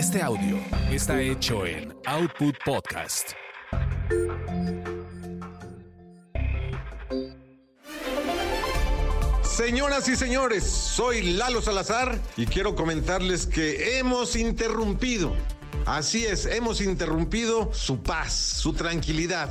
Este audio está hecho en Output Podcast. Señoras y señores, soy Lalo Salazar y quiero comentarles que hemos interrumpido Así es, hemos interrumpido su paz, su tranquilidad,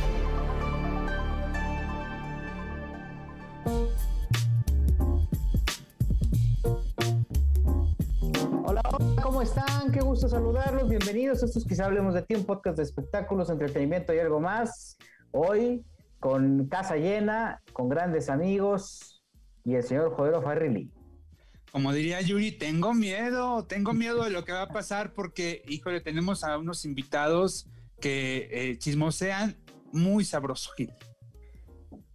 Gusto saludarlos. Bienvenidos. Esto es quizá hablemos de ti, un podcast de espectáculos, entretenimiento y algo más. Hoy con casa llena, con grandes amigos y el señor Jodero Farrilli. Como diría Yuri, tengo miedo, tengo miedo de lo que va a pasar porque, híjole, tenemos a unos invitados que eh, chismosean muy sabroso.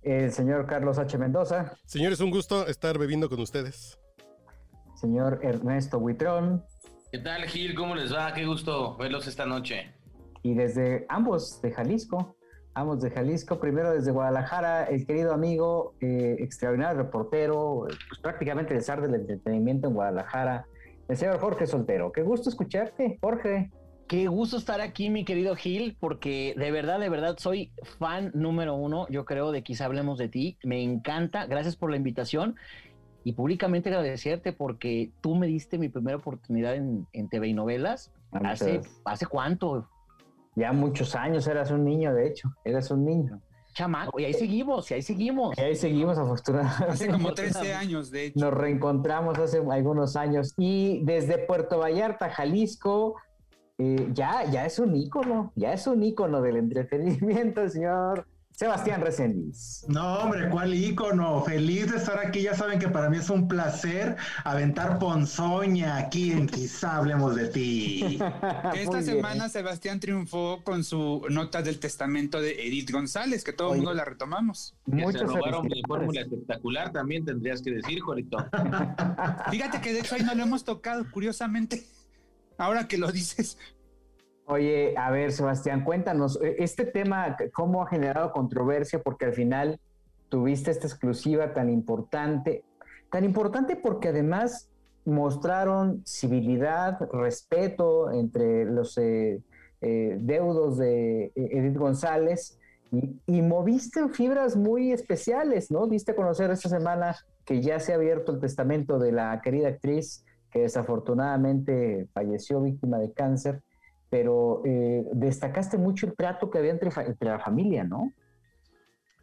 El señor Carlos H. Mendoza. Señores, un gusto estar bebiendo con ustedes. Señor Ernesto Buitrón. ¿Qué tal, Gil? ¿Cómo les va? Qué gusto verlos esta noche. Y desde ambos de Jalisco, ambos de Jalisco, primero desde Guadalajara, el querido amigo, eh, extraordinario reportero, pues prácticamente el zar del entretenimiento en Guadalajara, el señor Jorge Soltero. Qué gusto escucharte, Jorge. Qué gusto estar aquí, mi querido Gil, porque de verdad, de verdad soy fan número uno, yo creo, de Quizá Hablemos de Ti. Me encanta, gracias por la invitación y públicamente agradecerte porque tú me diste mi primera oportunidad en, TV y novelas. Ah, ¿Hace, ¿Hace cuánto? Ya muchos años, eras un niño, de hecho, eras un niño. Chamaco, y ahí seguimos, y ahí seguimos. Y ahí seguimos, afortunadamente. Hace como 13 años, de hecho. Nos reencontramos hace algunos años. Y desde Puerto Vallarta, Jalisco, eh, ya, ya es un ícono, ya es un ícono del entretenimiento, señor Sebastián Reséndiz. No, hombre, cuál ícono. Feliz de estar aquí. Ya saben que para mí es un placer aventar ponzoña aquí en Quizá Hablemos de Ti. esta semana Sebastián triunfó con su nota del testamento de Edith González, que todo el mundo la retomamos. Muchos se robaron mi fórmula espectacular, también tendrías que decir, Jorito. Fíjate que de hecho ahí no lo hemos tocado, curiosamente. Ahora que lo dices, Oye, a ver, Sebastián, cuéntanos, e, este tema, ¿cómo ha generado controversia? Porque al final tuviste esta exclusiva tan importante, tan importante porque además mostraron civilidad, respeto entre los eh, eh, deudos de eh, Edith González y, y, moviste fibras muy especiales, ¿no? Diste a conocer esta semana que ya se ha abierto el testamento de la querida actriz que desafortunadamente falleció víctima de cáncer pero eh, destacaste mucho el trato que había entre, la familia, ¿no?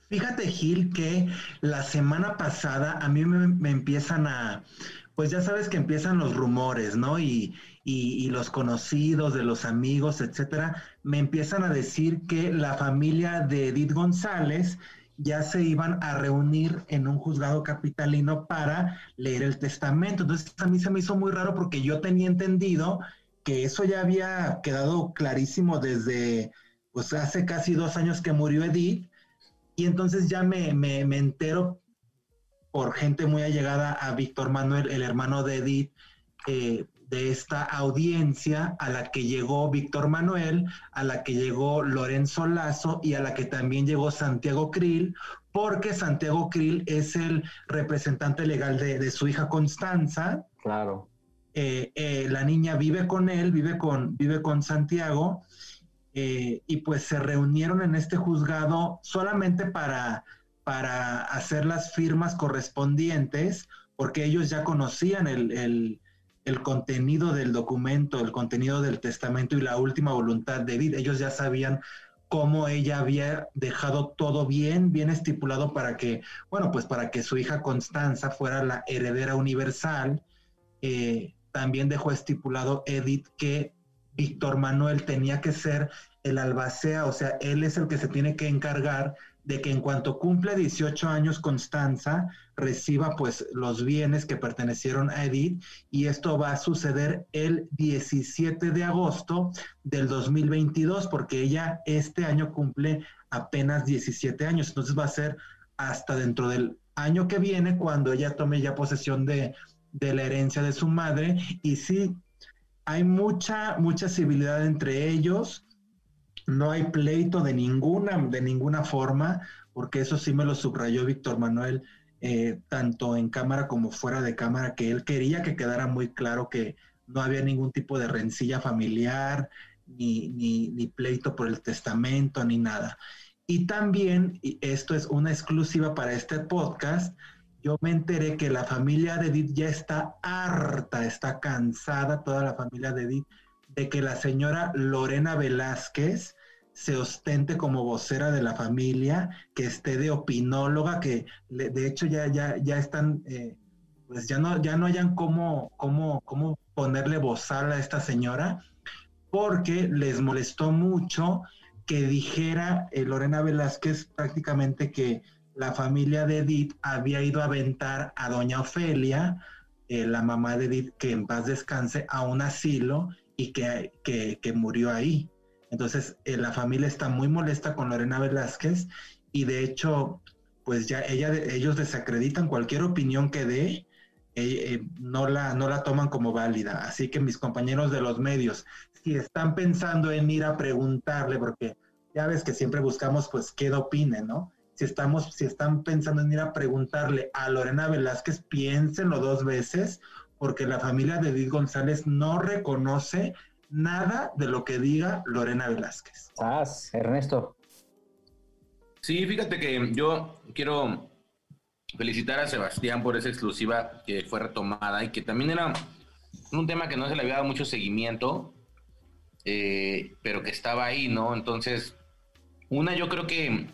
Fíjate, Gil, que la semana pasada a mí me, empiezan a, pues ya sabes que empiezan los rumores, ¿no? Y, y, los conocidos de los amigos, etcétera, me empiezan a decir que la familia de Edith González ya se iban a reunir en un juzgado capitalino para leer el testamento. Entonces a mí se me hizo muy raro porque yo tenía entendido que eso ya había quedado clarísimo desde, pues hace casi dos años que murió Edith, y entonces ya me, me, entero por gente muy allegada a Víctor Manuel, el hermano de Edith, eh, de esta audiencia a la que llegó Víctor Manuel, a la que llegó Lorenzo Lazo y a la que también llegó Santiago Krill, porque Santiago Krill es el representante legal de, de su hija Constanza. Claro. Eh, eh, la niña vive con él, vive con, vive con Santiago, eh, y pues se reunieron en este juzgado solamente para, para hacer las firmas correspondientes, porque ellos ya conocían el, contenido del documento, el contenido del testamento y la última voluntad de vida. Ellos ya sabían cómo ella había dejado todo bien, bien estipulado para que, bueno, pues para que su hija Constanza fuera la heredera universal. Eh, también dejó estipulado Edith que Víctor Manuel tenía que ser el albacea, o sea, él es el que se tiene que encargar de que en cuanto cumple 18 años Constanza reciba pues los bienes que pertenecieron a Edith y esto va a suceder el 17 de agosto del 2022 porque ella este año cumple apenas 17 años, entonces va a ser hasta dentro del año que viene cuando ella tome ya posesión de, de la herencia de su madre. Y sí, hay mucha, mucha civilidad entre ellos. No hay pleito de ninguna, de ninguna forma, porque eso sí me lo subrayó Víctor Manuel, eh, tanto en cámara como fuera de cámara, que él quería que quedara muy claro que no había ningún tipo de rencilla familiar, ni, ni, ni pleito por el testamento, ni nada. Y también, y esto es una exclusiva para este podcast, yo me enteré que la familia de Edith ya está harta, está cansada, toda la familia de Edith, de que la señora Lorena Velázquez se ostente como vocera de la familia, que esté de opinóloga, que de hecho ya, ya, ya están, eh, pues ya no, ya no hayan cómo, cómo, cómo ponerle bozal a esta señora, porque les molestó mucho que dijera eh, Lorena Velázquez prácticamente que la familia de Edith había ido a aventar a doña Ofelia, eh, la mamá de Edith, que en paz descanse, a un asilo y que, que, murió ahí. Entonces, eh, la familia está muy molesta con Lorena Velázquez y de hecho, pues ya ella, ellos desacreditan cualquier opinión que dé, no, la, no la toman como válida. Así que mis compañeros de los medios, si están pensando en ir a preguntarle, porque ya ves que siempre buscamos pues qué opine, ¿no? Si estamos, si están pensando en ir a preguntarle a Lorena Velázquez, piénsenlo dos veces, porque la familia de Edith González no reconoce nada de lo que diga Lorena Velázquez. Ah, Ernesto. Sí, fíjate que yo quiero felicitar a Sebastián por esa exclusiva que fue retomada y que también era un tema que no se le había dado mucho seguimiento eh, pero que estaba ahí, ¿no? Entonces, una, yo creo que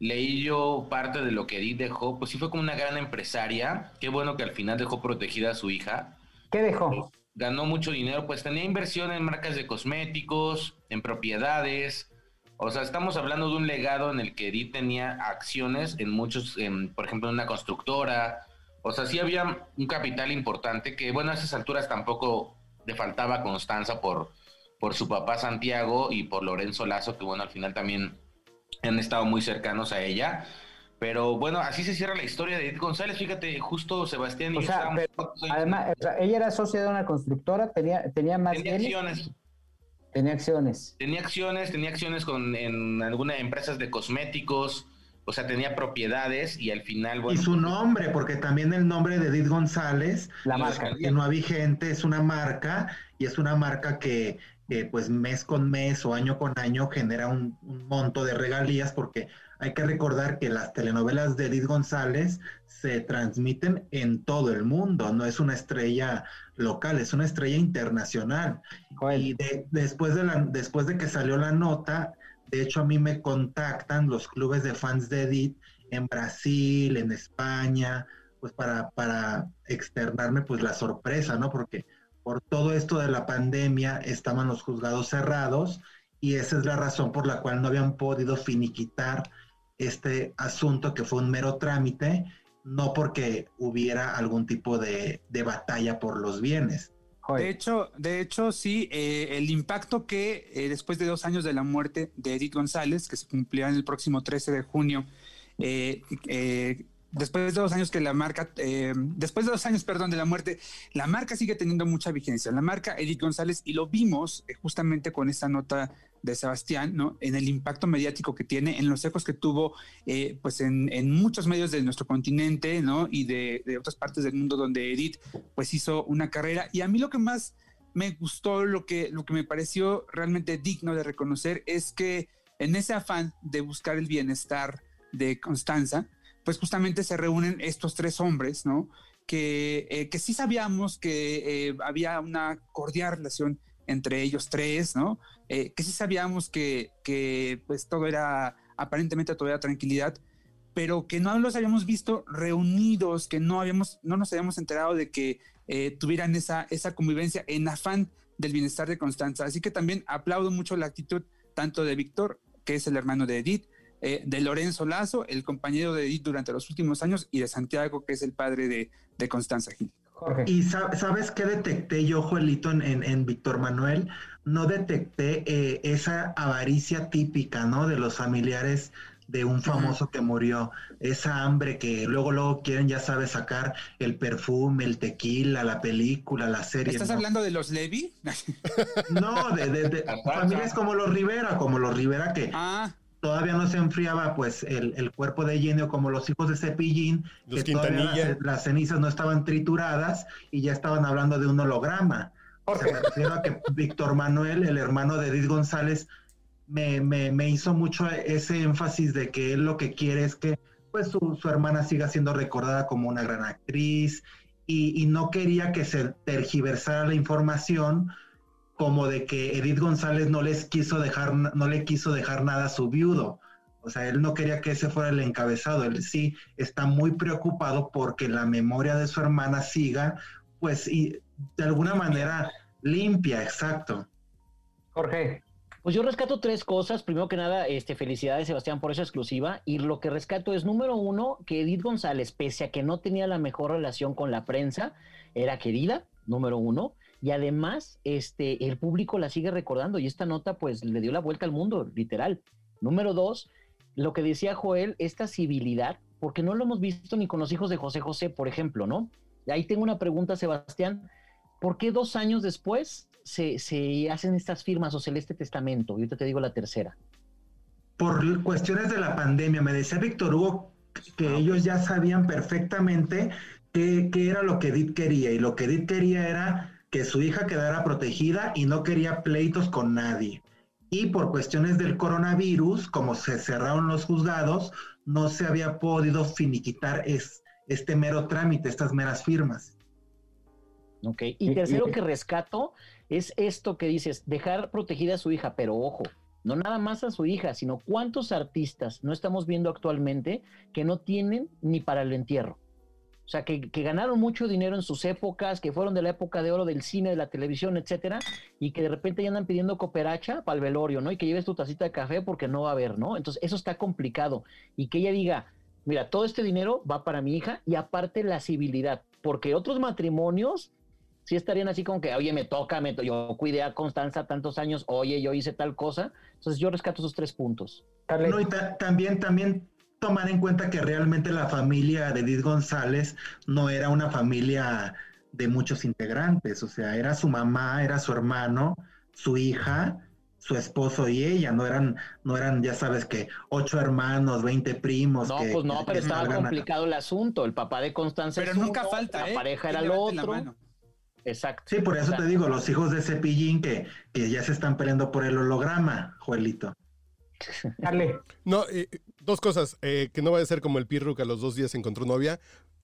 leí yo parte de lo que Edith dejó, pues sí fue como una gran empresaria. Qué bueno que al final dejó protegida a su hija. ¿Qué dejó? Ganó mucho dinero, pues tenía inversión en marcas de cosméticos, en propiedades. O sea, estamos hablando de un legado en el que Edith tenía acciones en muchos, por ejemplo, en una constructora. O sea, sí había un capital importante que, bueno, a esas alturas tampoco le faltaba Constanza por, por su papá Santiago y por Lorenzo Lazo, que bueno, al final también han estado muy cercanos a ella. Pero bueno, así se cierra la historia de Edith González. Fíjate, justo Sebastián y o sea, Además, ella era socia de una constructora, tenía, tenía más tenía acciones. Tenía acciones. Tenía acciones, tenía acciones con, en algunas empresas de cosméticos, o sea, tenía propiedades y al final, bueno. Y su nombre, porque también el nombre de Edith González, la marca. Que no vigente, es una marca y es una marca que que pues mes con mes o año con año genera un, monto de regalías porque hay que recordar que las telenovelas de Edith González se transmiten en todo el mundo, no es una estrella local, es una estrella internacional. Y después, de la, después de que salió la nota, de hecho a mí me contactan los clubes de fans de Edith en Brasil, en España, pues para, para externarme pues la sorpresa, ¿no? Porque por todo esto de la pandemia estaban los juzgados cerrados y esa es la razón por la cual no habían podido finiquitar este asunto que fue un mero trámite, no porque hubiera algún tipo de, batalla por los bienes. De hecho, de hecho, sí, eh, el impacto que eh, después de dos años de la muerte de Edith González, que se cumplirá en el próximo 13 de junio, eh, después de dos años que la marca, eh, después de dos años, perdón, de la muerte, la marca sigue teniendo mucha vigencia. La marca Edith González, y lo vimos eh, justamente con esta nota de Sebastián, ¿no? En el impacto mediático que tiene, en los ecos que tuvo, eh, pues en, muchos medios de nuestro continente, ¿no? Y de, otras partes del mundo donde Edith, pues hizo una carrera. Y a mí lo que más me gustó, lo que, lo que me pareció realmente digno de reconocer es que en ese afán de buscar el bienestar de Constanza, pues justamente se reúnen estos tres hombres, ¿no? Que, eh, que sí sabíamos que eh, había una cordial relación entre ellos tres, ¿no? Eh, que sí sabíamos que, que, pues todo era aparentemente todavía tranquilidad, pero que no los habíamos visto reunidos, que no habíamos, no nos habíamos enterado de que tuvieran esa, esa convivencia en afán del bienestar de Constanza. Así que también aplaudo mucho la actitud tanto de Víctor, que es el hermano de Edith, eh, de Lorenzo Lazo, el compañero de Edith durante los últimos años, y de Santiago, que es el padre de, de Constanza Gil. ¿Y sabes qué detecté yo, Joelito, en, en, Víctor Manuel? No detecté eh, esa avaricia típica, ¿no? De los familiares de un famoso que murió, esa hambre que luego luego quieren, ya sabes, sacar el perfume, el tequila, la película, la serie. ¿Estás ¿no? hablando de los Levi? No, de, de- de familias como los Rivera, como los Rivera que ah, todavía no se enfriaba pues el, el cuerpo de Jenny o como los hijos de Cepillín, Los que todavía las cenizas no estaban trituradas y ya estaban hablando de un holograma. O sea, me refiero a que Víctor Manuel, el hermano de Edith González, me, me, me hizo mucho ese énfasis de que él lo que quiere es que pues su, su hermana siga siendo recordada como una gran actriz y, y no quería que se tergiversara la información como de que Edith González no les quiso dejar, no le quiso dejar nada a su viudo. O sea, él no quería que ese fuera el encabezado. Él sí está muy preocupado porque la memoria de su hermana siga, pues, y de alguna manera limpia, exacto. Jorge, Pues yo rescato tres cosas. Primero que nada, este, felicidades, Sebastián, por esa exclusiva. Y lo que rescato es, número uno, que Edith González, pese a que no tenía la mejor relación con la prensa, era querida, número uno. Y además, este, el público la sigue recordando. Y esta nota, pues, le dio la vuelta al mundo, literal. Número dos, lo que decía Joel, esta civilidad, porque no lo hemos visto ni con los hijos de José José, por ejemplo, ¿no? Ahí tengo una pregunta, Sebastián. ¿Por qué dos años después se, se hacen estas firmas o celeste testamento? Y ahorita te digo la tercera. Por cuestiones de la pandemia, me decía Víctor Hugo que ellos ya sabían perfectamente qué, qué era lo que Edith quería. Y lo que Edith quería era que su hija quedara protegida y no quería pleitos con nadie. Y por cuestiones del coronavirus, como se cerraron los juzgados, no se había podido finiquitar es, este mero trámite, estas meras firmas. ¿Ok? Y- tercero que rescato es esto que dices, dejar protegida a su hija, pero ojo, no nada más a su hija, sino cuántos artistas no estamos viendo actualmente que no tienen ni para el entierro. O sea, que, que ganaron mucho dinero en sus épocas, que fueron de la época de oro del cine, de la televisión, etcétera, y que de repente ya andan pidiendo cooperacha para el velorio, ¿no? Y que lleves tu tacita de café porque no va a haber, ¿no? Entonces, eso está complicado. Y que ella diga, mira, todo este dinero va para mi hija y aparte la civilidad, porque otros matrimonios sí estarían así como que, oye, me toca, me to- yo cuidé a Constanza tantos años, oye, yo hice tal cosa. Entonces, yo rescato esos tres puntos. No, y ta- también, también tomar en cuenta que realmente la familia de Edith González no era una familia de muchos integrantes, o sea, era su mamá, era su hermano, su hija, su esposo y ella, no eran, no eran, ya sabes que ocho hermanos, veinte primos. No, que- pues no, que pero estaba complicado el asunto. El papá de Constanza pero es nunca uno, falta, la ¿eh? pareja era el otro. Exacto. Sí, por eso te digo, los hijos de Cepillín que, que ya se están peleando por el holograma, Joelito. Carly, No, eh, dos cosas. eh, que no vaya a ser como el Pirru que a los dos días encontró novia.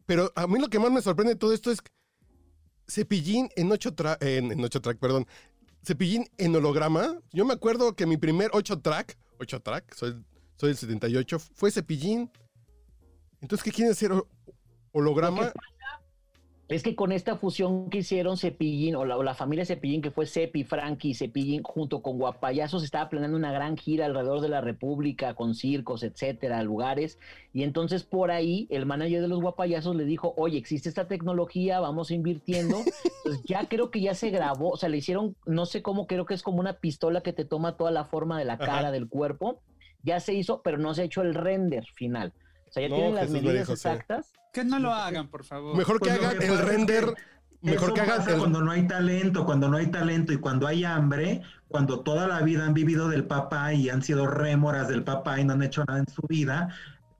Pero a mí lo que más me sorprende de todo esto es Cepillín en 8 track, en, ocho track, perdón. Cepillín en holograma. Yo me acuerdo que mi primer 8 track, 8 track, soy, soy el 78, fue Cepillín. Entonces, ¿qué quieren hacer? ¿Ho- ¿Holograma? Es que con esta fusión que hicieron Cepillín o la, o la familia Cepillín, que fue Cepi, Frankie y Cepillín, junto con Guapayazos, estaba planeando una gran gira alrededor de la República, con circos, etcétera, lugares. Y entonces por ahí el manager de los Guapayazos le dijo: Oye, existe esta tecnología, vamos invirtiendo. Pues ya creo que ya se grabó, o sea, le hicieron, no sé cómo, creo que es como una pistola que te toma toda la forma de la Ajá. cara, del cuerpo. Ya se hizo, pero no se ha hecho el render final. O sea, ya No, tienen las Jesús medidas dijo, sí. exactas. Que no lo hagan, por favor. Mejor que Pues hagan que el render. Mejor Eso que hagan pasa el. cuando no hay talento, cuando no hay talento y cuando hay hambre, cuando toda la vida han vivido del papá y han sido rémoras del papá y no han hecho nada en su vida,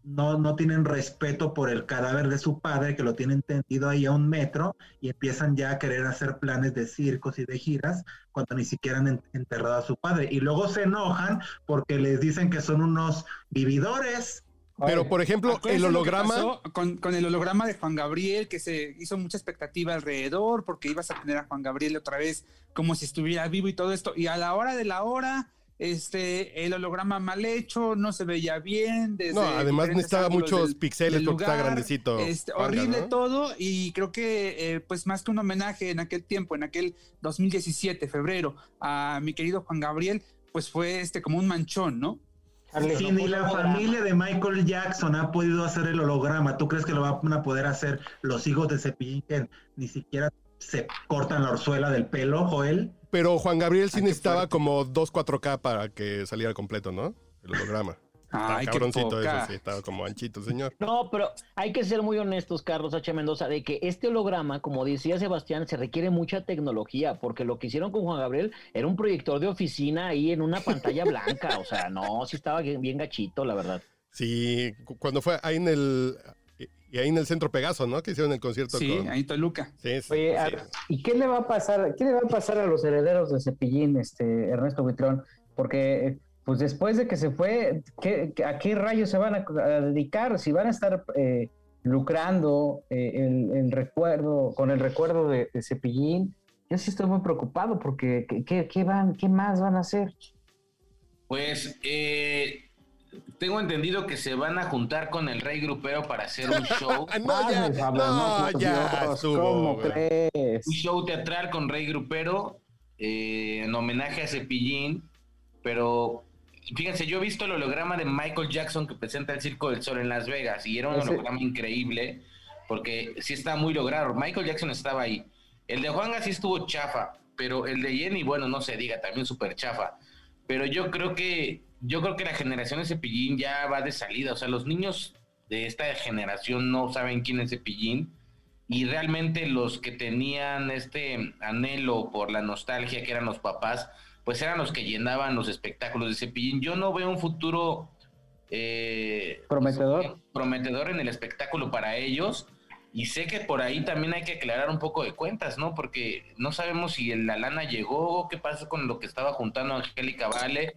no, no tienen respeto por el cadáver de su padre, que lo tienen tendido ahí a un metro y empiezan ya a querer hacer planes de circos y de giras cuando ni siquiera han en- enterrado a su padre. Y luego se enojan porque les dicen que son unos vividores. Pero, por ejemplo, el holograma. Con, con el holograma de Juan Gabriel, que se hizo mucha expectativa alrededor, porque ibas a tener a Juan Gabriel otra vez como si estuviera vivo y todo esto. Y a la hora de la hora, este, el holograma mal hecho, no se veía bien. Desde No, además necesitaba muchos píxeles porque está grandecito. este, horrible ¿no? todo y creo que eh, pues más que un homenaje en aquel tiempo, en aquel 2017, febrero, a mi querido Juan Gabriel, pues fue este como un manchón, ¿no? Si ni la familia de Michael Jackson ha podido hacer el holograma, ¿tú crees que lo van a poder hacer los hijos de Cepillín que ni siquiera se cortan la orzuela del pelo, Joel? Pero Juan Gabriel sí necesitaba como 2 4K para que saliera completo, ¿no? El holograma. Ay, cabroncito eso, sí, estaba como anchito, señor. No, pero hay que ser muy honestos, Carlos H. Mendoza, de que este holograma, como decía Sebastián, se requiere mucha tecnología, porque lo que hicieron con Juan Gabriel era un proyector de oficina ahí en una pantalla blanca. O sea, no, sí estaba bien, gachito, la verdad. Sí, cuando fue ahí en el y ahí en el centro Pegaso, ¿no? Que hicieron el concierto. Sí, ahí en Toluca. Sí, Oye, ¿y qué le va a pasar? ¿Qué le va a pasar a los herederos de Cepillín, este Ernesto Buitrón? Porque pues después de que se fue, ¿a qué rayos se van a, dedicar? Si van a estar eh, lucrando eh, el, recuerdo, con el recuerdo de, Cepillín, yo sí estoy muy preocupado porque ¿qué, van, ¿qué más van a hacer? Pues eh, tengo entendido que se van a juntar con el Rey Grupero para hacer un show. no, ya, no, ya, ¿Cómo crees? Un show teatral con Rey Grupero en homenaje a Cepillín, pero Fíjense, yo he visto el holograma de Michael Jackson que presenta el Circo del Sol en Las Vegas y era un holograma increíble porque sí está muy logrado. Michael Jackson estaba ahí. El de Juan sí estuvo chafa, pero el de Jenny, bueno, no se diga, también súper chafa. Pero yo creo que yo creo que la generación de Cepillín ya va de salida. O sea, los niños de esta generación no saben quién es Cepillín y realmente los que tenían este anhelo por la nostalgia que eran los papás, pues eran los que llenaban los espectáculos de Cepillín. Yo no veo un futuro eh, prometedor. prometedor en el espectáculo para ellos. Y sé que por ahí también hay que aclarar un poco de cuentas, ¿no? Porque no sabemos si la lana llegó, qué pasó con lo que estaba juntando Angélica Vale,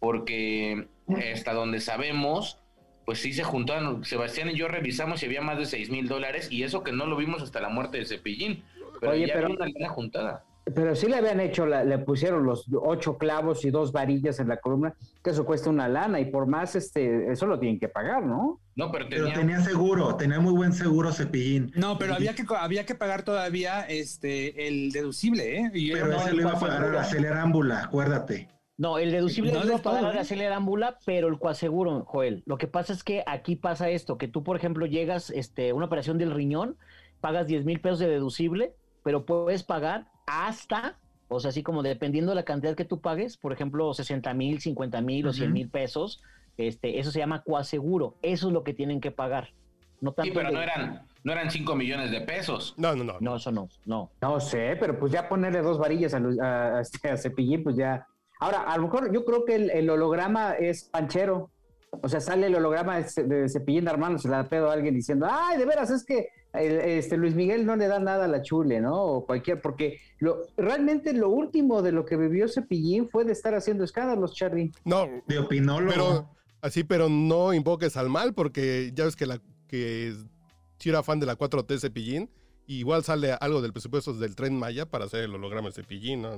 porque hasta donde sabemos, pues sí se juntaron, Sebastián y yo revisamos y había más de 6 mil dólares, y eso que no lo vimos hasta la muerte de Cepillín, pero ya había una lana juntada. Pero sí le habían hecho, le pusieron los ocho clavos y dos varillas en la columna, que eso cuesta una lana y por más, este, eso lo tienen que pagar, ¿no? No, pero tenía, seguro, tenía muy buen seguro Cepillín. No, pero había que había que pagar todavía este el deducible, ¿eh? pero ese lo iba a pagar a la acelerámbula, acuérdate. No, el deducible no, lo iba a pagar a la acelerámbula, pero el coaseguro, Joel. Lo que pasa es que aquí pasa esto, que tú, por ejemplo, llegas, este, una operación del riñón, pagas 10 mil pesos de deducible, pero puedes pagar hasta, o sea, así como dependiendo de la cantidad que tú pagues, por ejemplo, 60 mil, 50 mil o 100 mil pesos, este, eso se llama coaseguro. Eso es lo que tienen que pagar. No sí, pero no eran, no eran 5 millones de pesos. No, no, no. No, eso no, no. No sé, pero pues ya ponerle dos varillas a, a, Cepillín, pues ya. Ahora, a lo mejor yo creo que el, holograma es panchero. O sea, sale el holograma de, de Cepillín de Armando, se la pedo a alguien diciendo, ay, de veras, es que este Luis Miguel no le da nada a la chule, ¿no? O cualquier, porque lo, realmente lo último de lo que bebió Cepillín fue de estar haciendo escándalos, Charlie. No, de opinólogo. Pero, así, pero no invoques al mal, porque ya ves que la que si era fan de la 4T Cepillín, igual sale algo del presupuesto del tren Maya para hacer el holograma de Cepillín, ¿no?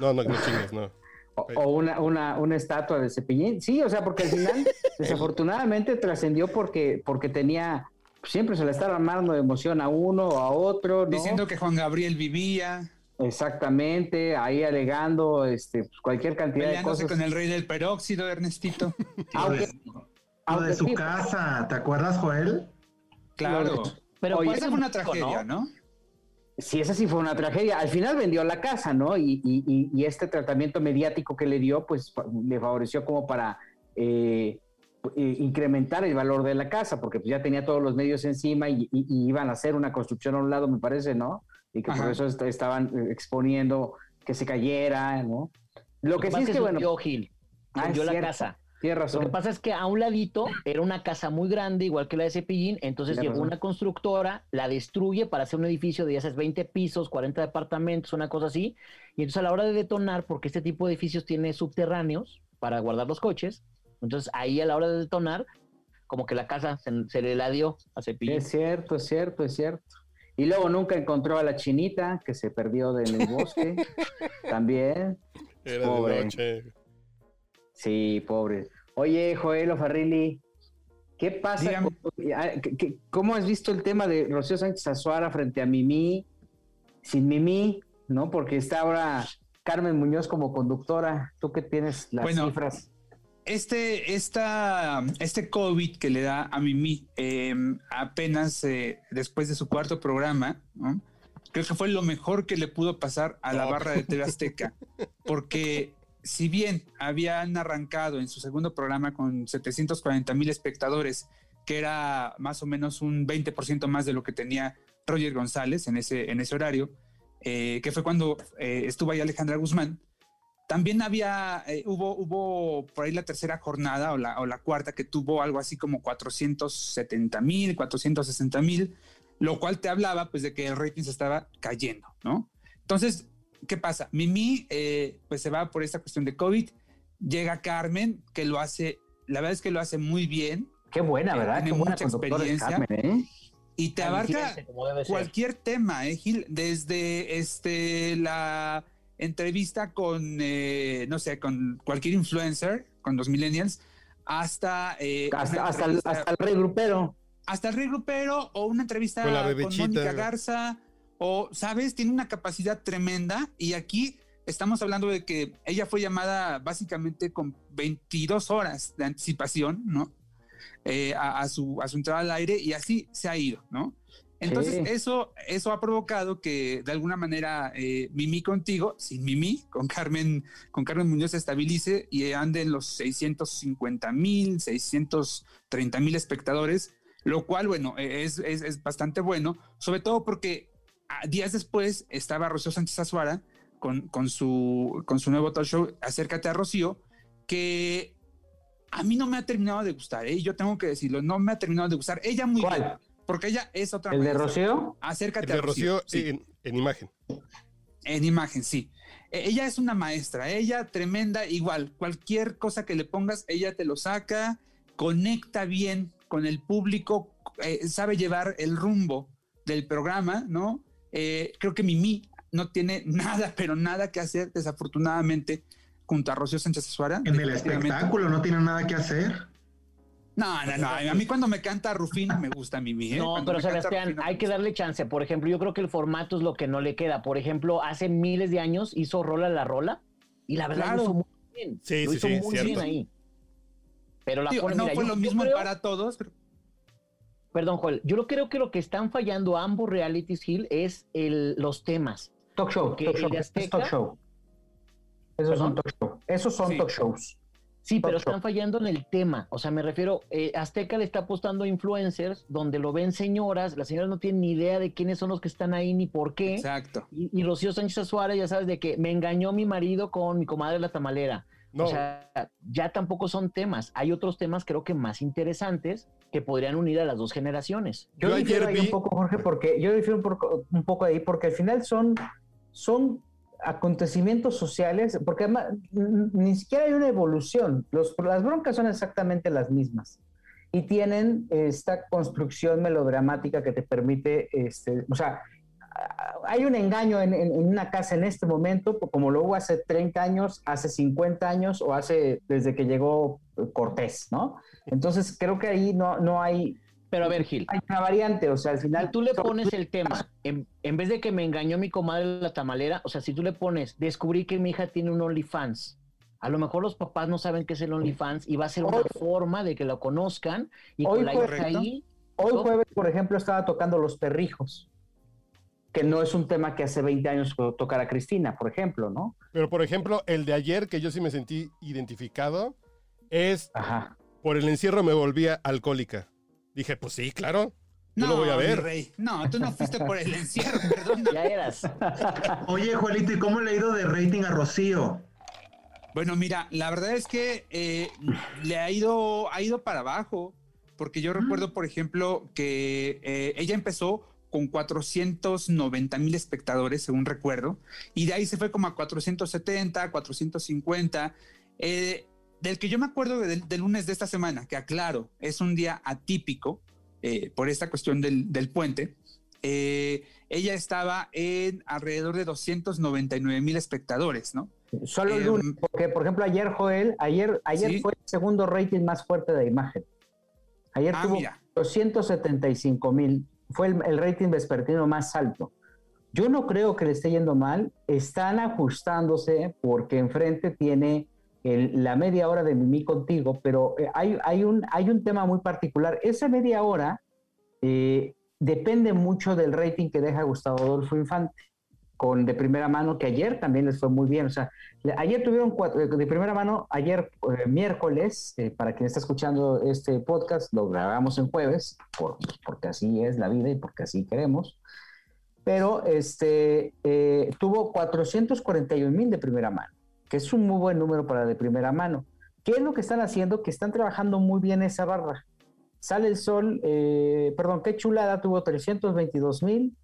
No, no, no chingues, no. O, una, una, una, estatua de Cepillín. Sí, o sea, porque al final, desafortunadamente, trascendió porque, porque tenía siempre se le está armando de emoción a uno o a otro. Diciendo que Juan Gabriel vivía. Exactamente, ahí alegando este, pues, cualquier cantidad de cosas. con el rey del peróxido, Ernestito. aunque, de su casa, ¿te acuerdas, Joel? Claro. Pero Oye, esa fue una tragedia, ¿no? Sí, esa sí fue una tragedia. Al final vendió la casa, ¿no? Y, y, y este tratamiento mediático que le dio, pues le favoreció como para eh, incrementar el valor de la casa, porque pues, ya tenía todos los medios encima y, iban a hacer una construcción a un lado, me parece, ¿no? Y que por eso estaban eh, exponiendo que se cayera, ¿no? Lo, que, sí es que, bueno... Yo, Gil, ah, la casa. Tienes razón. Lo que pasa es que a un ladito era una casa muy grande, igual que la de Cepillín, entonces llegó una constructora, la destruye para hacer un edificio de ya sabes, 20 pisos, 40 departamentos, una cosa así, y entonces a la hora de detonar, porque este tipo de edificios tiene subterráneos para guardar los coches, entonces ahí a la hora de detonar, como que la casa se, le la dio a Cepillín. Es cierto, es cierto, es cierto. Y luego nunca encontró a la chinita que se perdió en el bosque. También. Era pobre. De noche. Sí, pobre. Oye, Joel Farrilli, ¿qué pasa? ¿Cómo has visto el tema de Rocío Sánchez Azuara frente a Mimi? Sin Mimi, ¿no? Porque está ahora Carmen Muñoz como conductora. Tú que tienes las cifras este, esta, este COVID que le da a Mimi em, apenas eh, después de su cuarto programa, creo que fue lo mejor que le pudo pasar a la barra de TV Azteca, porque si bien habían arrancado en su segundo programa con 740 mil espectadores, que era más o menos un 20% más de lo que tenía Roger González en ese, en ese horario, eh, que fue cuando eh, estuvo ahí Alejandra Guzmán. También había, eh, hubo, hubo por ahí la tercera jornada o la, o la cuarta que tuvo algo así como 470 mil, 460 mil, lo cual te hablaba pues de que el rating se estaba cayendo, ¿no? Entonces, ¿qué pasa? Mimi pues se va por esta cuestión de COVID, llega Carmen, que lo hace, la verdad es que lo hace muy bien. Qué buena, ¿verdad? Tiene Qué buena mucha experiencia. Carmen, ¿eh? Y te abarca cualquier tema, ¿eh, Gil? Desde este, la entrevista con, eh, no sé, con cualquier influencer, con los millennials, hasta... Eh, hasta, hasta, el, hasta, el, rey grupero. Hasta el rey grupero o una entrevista con, con Mónica Garza, o, ¿sabes? Tiene una capacidad tremenda y aquí estamos hablando de que ella fue llamada básicamente con 22 horas de anticipación, ¿no? Eh, a, su, a su entrada al aire y así se ha ido, ¿no? Entonces, eso, eso ha provocado que de alguna manera eh, Mimi contigo, sin Mimi, con Carmen, con Carmen Muñoz se estabilice y ande en los 650 mil, 630 mil espectadores, lo cual, bueno, es, es, es, bastante bueno, sobre todo porque ah, días después estaba Rocío Sánchez Azuara con, con, su, con su nuevo talk show, Acércate a Rocío, que a mí no me ha terminado de gustar, ¿eh? yo tengo que decirlo, no me ha terminado de gustar. Ella muy ¿Cuál? bien, porque ella es otra. ¿El de Rocío? Acércate El de a Rocío. Rocío sí. en, en imagen. En imagen, sí. E- Ella es una maestra, ella tremenda, igual, cualquier cosa que le pongas, ella te lo saca, conecta bien con el público, eh, sabe llevar el rumbo del programa, ¿no? Eh, creo que Mimi no tiene nada, pero nada que hacer, desafortunadamente, junto a Rocío Sánchez Azuara. En el espectáculo no tiene nada que hacer. No, no, no. A mí cuando me canta Rufino me gusta Mimi. ¿eh? No, Cuando pero Sebastián, hay que darle chance. Por ejemplo, yo creo que el formato es lo que no le queda. Por ejemplo, hace miles de años hizo Rola la Rola y la verdad Claro. lo hizo muy bien. Sí, lo sí, hizo sí, muy cierto. bien ahí. Pero la Digo, pone- no mira, fue yo- lo mismo creo- para todos, pero Perdón, Joel. Yo creo que lo que están fallando ambos realities, Hill, es el, los temas. Talk show, talk show, de es Azteca- talk show. Esos son talk show. Esos son Sí. talk shows. Sí, pero están fallando en el tema. O sea, me refiero, eh, Azteca le está apostando a influencers donde lo ven señoras, las señoras no tienen ni idea de quiénes son los que están ahí ni por qué. exacto. Y, y Rocío Sánchez Suárez, ya sabes, de que me engañó mi marido con mi comadre la tamalera. No, O sea, ya tampoco son temas. Hay otros temas, creo que más interesantes, que podrían unir a las dos generaciones. Yo, Yo difiero ahí vi- un poco, Jorge, porque yo difiero un poco, un poco ahí, porque al final son, son acontecimientos sociales, porque además ni siquiera hay una evolución. Los, las broncas son exactamente las mismas y tienen esta construcción melodramática que te permite, este, o sea, hay un engaño en, en- en una casa en este momento, como lo hubo hace 30 años, hace 50 años o hace desde que llegó Cortés, ¿no? Entonces creo que ahí no, no hay, Pero a ver, Gil, hay una variante, o sea, al final... si tú le pones el tema, en, en vez de que me engañó mi comadre la tamalera, o sea, si tú le pones, descubrí que mi hija tiene un OnlyFans, a lo mejor los papás no saben qué es el OnlyFans y va a ser una Hoy- forma de que lo conozcan y Hoy con la hija ahí. Hoy todo. jueves, por ejemplo, estaba tocando Los Perrijos, que no es un tema que hace 20 años tocara Cristina, por ejemplo, ¿no? pero por ejemplo, el de ayer, que yo sí me sentí identificado, es Ajá. por el encierro me volvía alcohólica. Dije, pues sí, claro. Yo lo voy a ver. rey. No, tú no fuiste por el encierro, perdón. Ya eras. Oye, Juelito, ¿y cómo le ha ido de rating a Rocío? Bueno, mira, la verdad es que eh, le ha ido, ha ido para abajo, porque yo recuerdo, por ejemplo, que eh, ella empezó con 490 mil espectadores, según recuerdo, y de ahí se fue como a 470, 450. Eh, del que yo me acuerdo del, del lunes de esta semana, que aclaro, es un día atípico eh, por esta cuestión del, del puente. eh, ella estaba en alrededor de 299 mil espectadores, ¿no? Solo el Eh, lunes, porque por ejemplo ayer Joel, ayer, ayer Sí. fue el segundo rating más fuerte de imagen. Ayer Ah, tuvo mira. 275 mil, fue el, el rating vespertino más alto. Yo no creo que le esté yendo mal, están ajustándose porque enfrente tiene el- la media hora de Mimi contigo, pero eh, hay, hay, un, hay un tema muy particular. Esa media hora eh, depende mucho del rating que deja Gustavo Adolfo Infante con de primera mano, que ayer también les fue muy bien. O sea, ayer tuvieron cuatro, eh, de primera mano, ayer eh, miércoles, eh, para quien está escuchando este podcast, lo grabamos en jueves, por, porque así es la vida y porque así queremos. Pero este, tuvo 441 mil de primera mano, que es un muy buen número para de primera mano. ¿Qué es lo que están haciendo? Que están trabajando muy bien esa barra. Sale el sol, perdón, qué chulada, tuvo 322 mil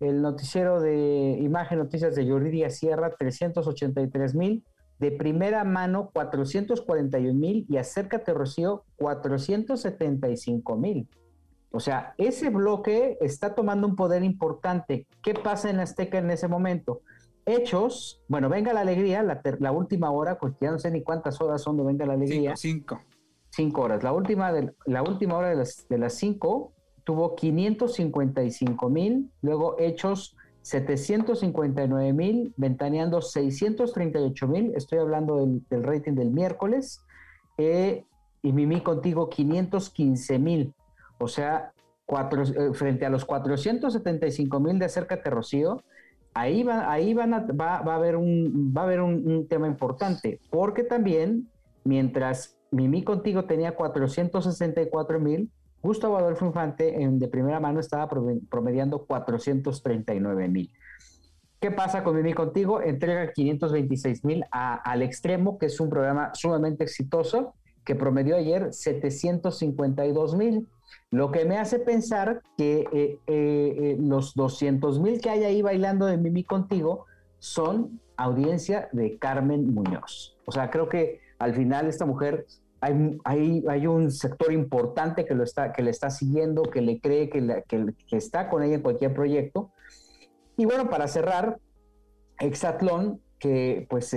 el noticiero de Imagen Noticias de Yuridia Sierra, 383 mil, de primera mano 441 mil y acércate Rocío 475 mil. O sea, ese bloque está tomando un poder importante. ¿Qué pasa en Azteca en ese momento? Hechos, bueno, venga la alegría, la, última hora, porque ya no sé ni cuántas horas son de venga la alegría. Cinco. Cinco, horas. La última, de, la última hora de las, de las cinco tuvo 555 mil, luego Hechos 759 mil, Ventaneando 638 mil, estoy hablando del, rating del miércoles, eh, y Mimi contigo 515 mil, o sea, cuatro, eh, frente a los 475 mil de Acércate Rocío, ahí, va, ahí van a, va, a haber, un, va a haber un tema importante, porque también, mientras Mimi contigo tenía 464 mil, Gustavo Adolfo Infante de primera mano estaba promediando 439 mil. ¿Qué pasa con Mimi Contigo? Entrega 526 mil al extremo, que es un programa sumamente exitoso, que promedió ayer 752 mil. Lo que me hace pensar que eh, eh, eh, los 200 mil que hay ahí bailando de Mimi Contigo son audiencia de Carmen Muñoz. O sea, creo que al final esta mujer hay, hay, un sector importante que, lo está, que le está siguiendo, que le cree, que, que, está con ella en cualquier proyecto. Y bueno, para cerrar, Exatlón, que pues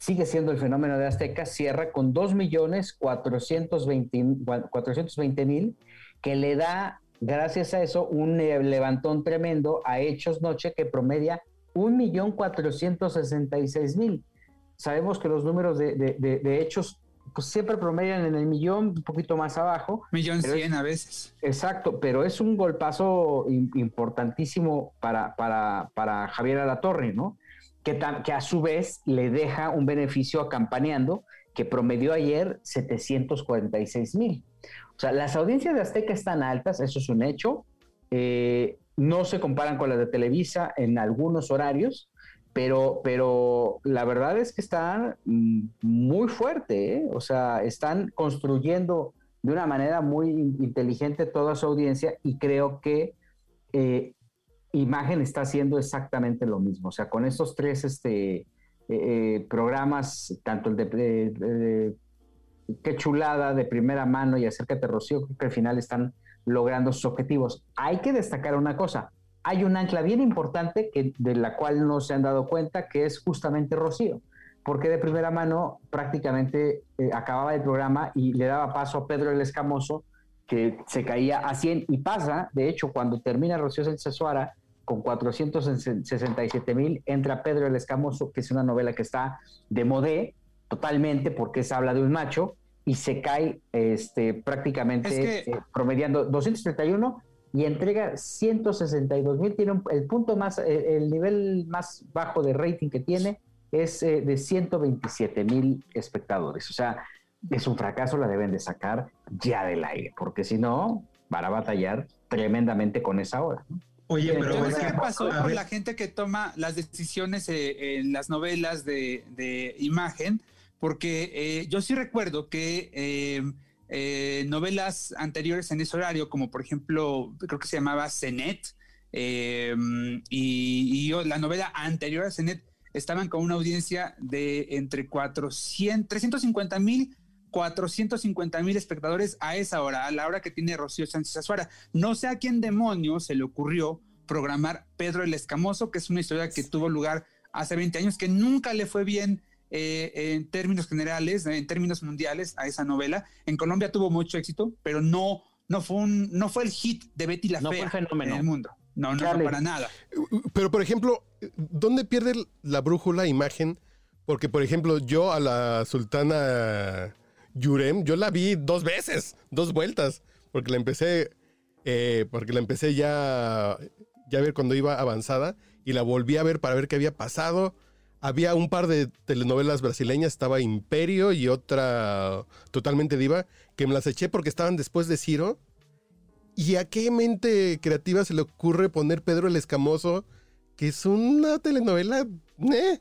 sigue siendo el fenómeno de Azteca, cierra con 2.420.000, que le da, gracias a eso, un eh, levantón tremendo a Hechos Noche que promedia 1.466.000. Sabemos que los números de, de, de Hechos pues siempre promedian en el millón, un poquito más abajo. Millón cien a veces. Exacto, pero es un golpazo importantísimo para, para, para Javier Alatorre, ¿no? Que, que a su vez le deja un beneficio a Campaneando, que promedió ayer 746 mil. O sea, las audiencias de Azteca están altas, eso es un hecho. Eh, no se comparan con las de Televisa en algunos horarios, pero, pero la verdad es que están mm, muy fuerte, ¿eh? o sea, están construyendo de una manera muy inteligente toda su audiencia y creo que eh, Imagen está haciendo exactamente lo mismo, o sea, con estos tres este, eh, programas, tanto el de, Qué chulada de primera mano y Acércate Rocío, que al final están logrando sus objetivos. Hay que destacar una cosa, hay un ancla bien importante que, de la cual no se han dado cuenta, que es justamente Rocío, porque de primera mano prácticamente eh, acababa el programa y le daba paso a Pedro el Escamoso, que se caía a 100 y pasa, de hecho, cuando termina Rocío Sánchez con 467 mil, entra Pedro el Escamoso, que es una novela que está de modé totalmente porque se habla de un macho, y se cae este, prácticamente eh, promediando 231 y entrega 162 mil. Tiene el punto más, el, nivel más bajo de rating que tiene es eh, de 127 mil espectadores. O sea, es un fracaso, la deben de sacar ya del aire, porque si no, van a batallar tremendamente con esa hora. Oye, pero ¿qué pasó con la gente que toma las decisiones eh, en las novelas de, imagen? Porque eh, yo sí recuerdo que eh, novelas anteriores en ese horario, como por ejemplo, creo que se llamaba Cenet, eh, y, la novela anterior a Cenet estaban con una audiencia de entre 400, 350 mil 450 mil espectadores a esa hora, a la hora que tiene Rocío Sánchez Azuara. No sé a quién demonios se le ocurrió programar Pedro el Escamoso, que es una historia que tuvo lugar hace 20 años, que nunca le fue bien eh, en términos generales, en términos mundiales, a esa novela. En Colombia tuvo mucho éxito, pero no, no, fue, un, no fue el hit de Betty la no Fea fenómeno. en el mundo. No, no, para nada. Pero, por ejemplo, ¿dónde pierde la brújula imagen? Porque, por ejemplo, yo a la sultana Yurem, yo la vi dos veces, dos vueltas, porque la empecé, eh, porque la empecé ya ya ver cuando iba avanzada y la volví a ver para ver qué había pasado. Había un par de telenovelas brasileñas, estaba Imperio y otra totalmente diva, que me las eché porque estaban después de Ciro. ¿Y a qué mente creativa se le ocurre poner Pedro el Escamoso, que es una telenovela? ¿eh?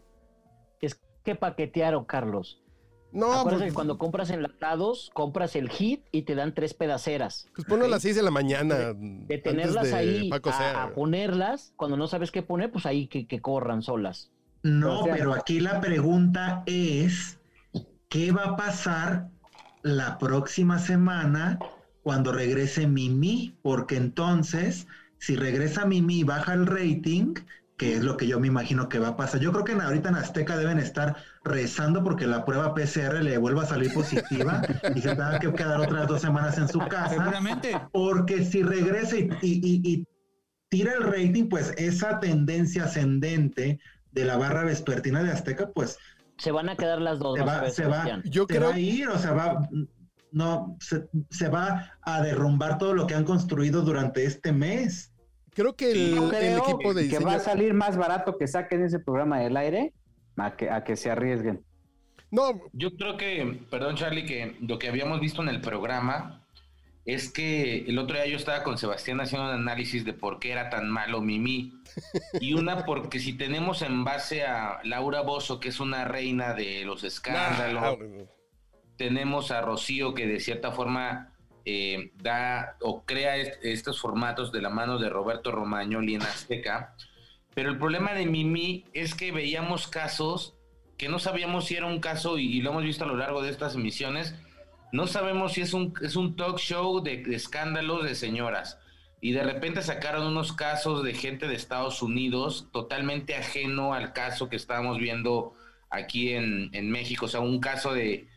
Es que paquetearon, Carlos. No, Acuérdate pues, que cuando compras enlatados, compras el hit y te dan tres pedaceras. pues ponlo a las 6 de la mañana. De tenerlas de ahí Paco a, ponerlas, cuando no sabes qué poner, pues ahí que, que corran solas. No, O sea- pero aquí la pregunta es, ¿qué va a pasar la próxima semana cuando regrese Mimi? Porque entonces, si regresa Mimi y baja el rating, que es lo que yo me imagino que va a pasar. Yo creo que en- ahorita en Azteca deben estar rezando porque la prueba PCR le vuelva a salir positiva y se tenga que quedar otras dos semanas en su casa. Seguramente. Porque si regresa y, y- y- y tira el rating, pues esa tendencia ascendente de la barra vespertina de Azteca, pues Se van a quedar las dos. se va, se va, Sebastián. Yo se creo- va a ir, o sea, va, no, se, se va a derrumbar todo lo que han construido durante este mes. Creo que el, Yo el creo equipo de que va a salir más barato que saquen ese programa del aire a que, a que se arriesguen. No, Yo creo que, perdón Charlie, que lo que habíamos visto en el programa es que el otro día yo estaba con Sebastián haciendo un análisis de por qué era tan malo Mimi. Y una porque si tenemos en base a Laura Bozo, que es una reina de los escándalos, tenemos a Rocío que de cierta forma eh, da o crea est- estos formatos de la mano de Roberto Romagnoli en Azteca. Pero el problema de Mimi es que veíamos casos que no sabíamos si era un caso, y, y lo hemos visto a lo largo de estas emisiones, no sabemos si es un, es un talk show de, de escándalos de señoras. Y de repente sacaron unos casos de gente de Estados Unidos totalmente ajeno al caso que estábamos viendo aquí en, en México. O sea, un caso de,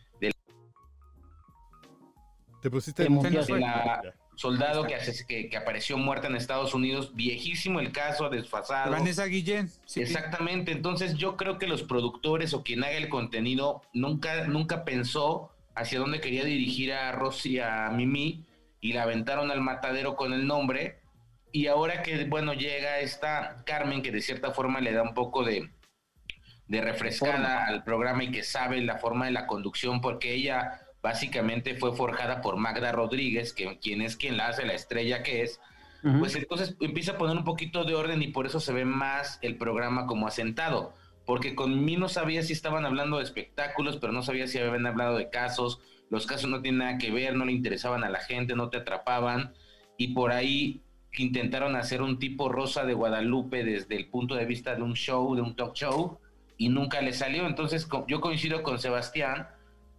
te pusiste Te en- de la soldado que, que, que apareció muerta en Estados Unidos, viejísimo el caso, desfasado. Vanessa Guillén. sí. Exactamente, entonces yo creo que los productores o quien haga el contenido nunca, nunca pensó hacia dónde quería dirigir a Rosy, a Mimi, y la aventaron al matadero con el nombre, y ahora que, bueno, llega esta Carmen, que de cierta forma le da un poco de, de refrescada al programa y que sabe la forma de la conducción, porque ella básicamente fue forjada por Magda Rodríguez, que, quien es quien la hace la estrella que es, pues entonces empieza a poner un poquito de orden y por eso se ve más el programa como asentado. Porque con mí no sabía si estaban hablando de espectáculos, pero no sabía si habían hablado de casos. Los casos no tienen nada que ver, no le interesaban a la gente, no te atrapaban. Y por ahí intentaron hacer un tipo Rosa de Guadalupe desde el punto de vista de un show, de un talk show, y nunca le salió. Entonces yo coincido con Sebastián.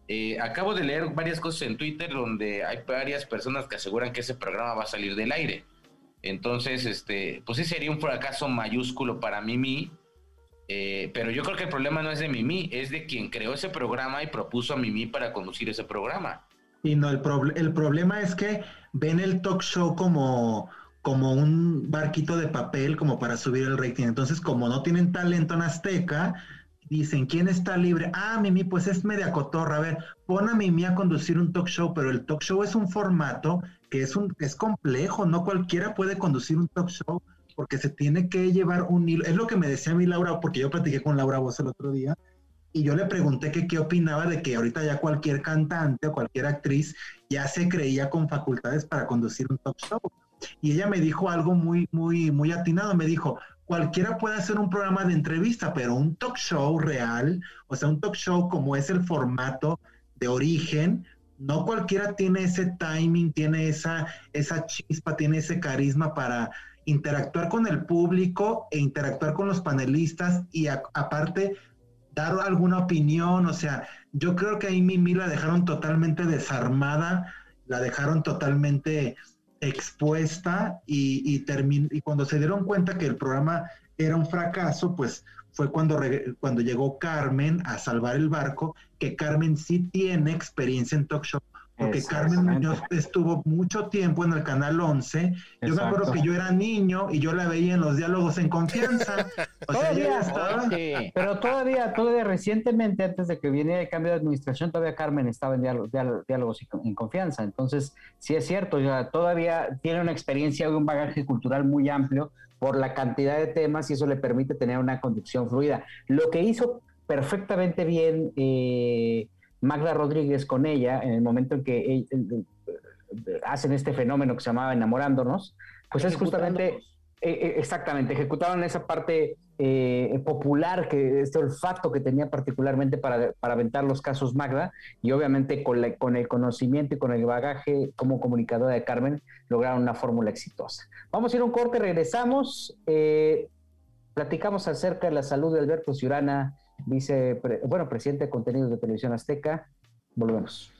Eh, acabo de leer varias cosas en Twitter donde hay varias personas que aseguran que ese programa va a salir del aire. Entonces, este, pues sí sería un fracaso mayúsculo para Mimi. eh, pero yo creo que el problema no es de Mimi, es de quien creó ese programa y propuso a Mimi para conducir ese programa. Y no, el, el problema es que ven el talk show como, como un barquito de papel, como para subir el rating. Entonces, como no tienen talento en Azteca, dicen, ¿quién está libre? Ah, Mimi, pues es media cotorra. A ver, pon a Mimi a conducir un talk show, pero el talk show es un formato que es, un, es complejo, no cualquiera puede conducir un talk show porque se tiene que llevar un hilo. Es lo que me decía a mí Laura, porque yo platiqué con Laura Voz el otro día, y yo le pregunté que qué opinaba de que ahorita ya cualquier cantante o cualquier actriz ya se creía con facultades para conducir un talk show. Y ella me dijo algo muy, muy, muy atinado. Me dijo, cualquiera puede hacer un programa de entrevista, pero un talk show real, o sea, un talk show como es el formato de origen, no cualquiera tiene ese timing, tiene esa, esa chispa, tiene ese carisma para interactuar con el público e interactuar con los panelistas y aparte dar alguna opinión, o sea, yo creo que ahí Mimi la dejaron totalmente desarmada, la dejaron totalmente expuesta y, y, y cuando se dieron cuenta que el programa era un fracaso, pues fue cuando, cuando llegó Carmen a salvar el barco, que Carmen sí tiene experiencia en talk show porque Carmen Muñoz estuvo mucho tiempo en el canal 11. Yo me acuerdo que yo era niño y yo la veía en los diálogos en confianza. todavía, pero todavía, todavía recientemente, antes de que viniera el cambio de administración, todavía Carmen estaba en diálogos, en confianza. Entonces, sí es cierto, ya todavía tiene una experiencia y un bagaje cultural muy amplio por la cantidad de temas y eso le permite tener una conducción fluida. Lo que hizo perfectamente bien eh, Magda Rodríguez con ella, en el momento en que hacen este fenómeno que se llamaba enamorándonos, pues es justamente, eh, eh, exactamente, ejecutaron esa parte eh, popular, que este olfato que tenía particularmente para, para aventar los casos Magda, y obviamente con, con el conocimiento y con el bagaje como comunicadora de Carmen, lograron una fórmula exitosa. Vamos a ir a un corte, regresamos, platicamos acerca de la salud de Alberto Ciurana, vice, bueno, presidente de contenidos de Televisión Azteca. Volvemos.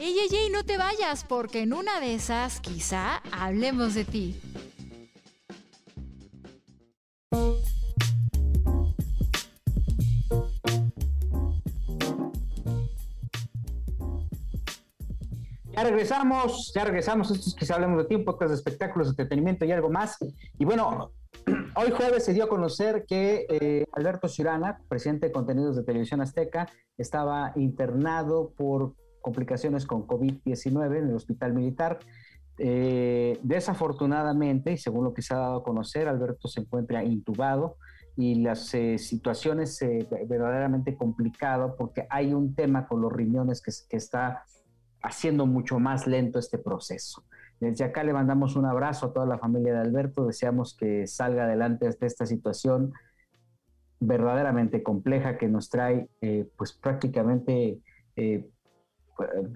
Ey, ey, ey, no te vayas, porque en una de esas quizá hablemos de ti. Ya regresamos, ya regresamos. Esto es quizá hablemos de tiempo, podcast de espectáculos, entretenimiento y algo más. Y bueno, hoy jueves se dio a conocer que eh, Alberto Cirana, presidente de contenidos de Televisión Azteca, estaba internado por complicaciones con COVID-19 en el hospital militar. Eh, desafortunadamente, y según lo que se ha dado a conocer, Alberto se encuentra intubado y las eh, situaciones verdaderamente complicado porque hay un tema con los riñones que está haciendo mucho más lento este proceso. Desde acá le mandamos un abrazo a toda la familia de Alberto, deseamos que salga adelante de esta situación verdaderamente compleja que nos trae eh, pues prácticamente eh,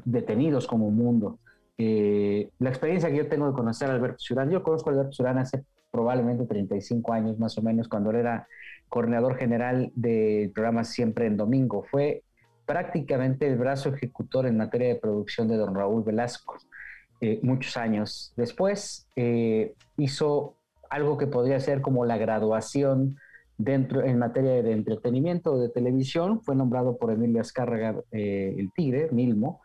detenidos como mundo. Eh, la experiencia que yo tengo de conocer a Alberto Surán, yo conozco a Alberto Surán hace probablemente 35 años más o menos, cuando él era coordinador general del programa Siempre en Domingo. Fue prácticamente el brazo ejecutor en materia de producción de don Raúl Velasco. Eh, muchos años después eh, hizo algo que podría ser como la graduación dentro en materia de entretenimiento de televisión. Fue nombrado por Emilio Azcárraga eh, el Tigre, Milmo,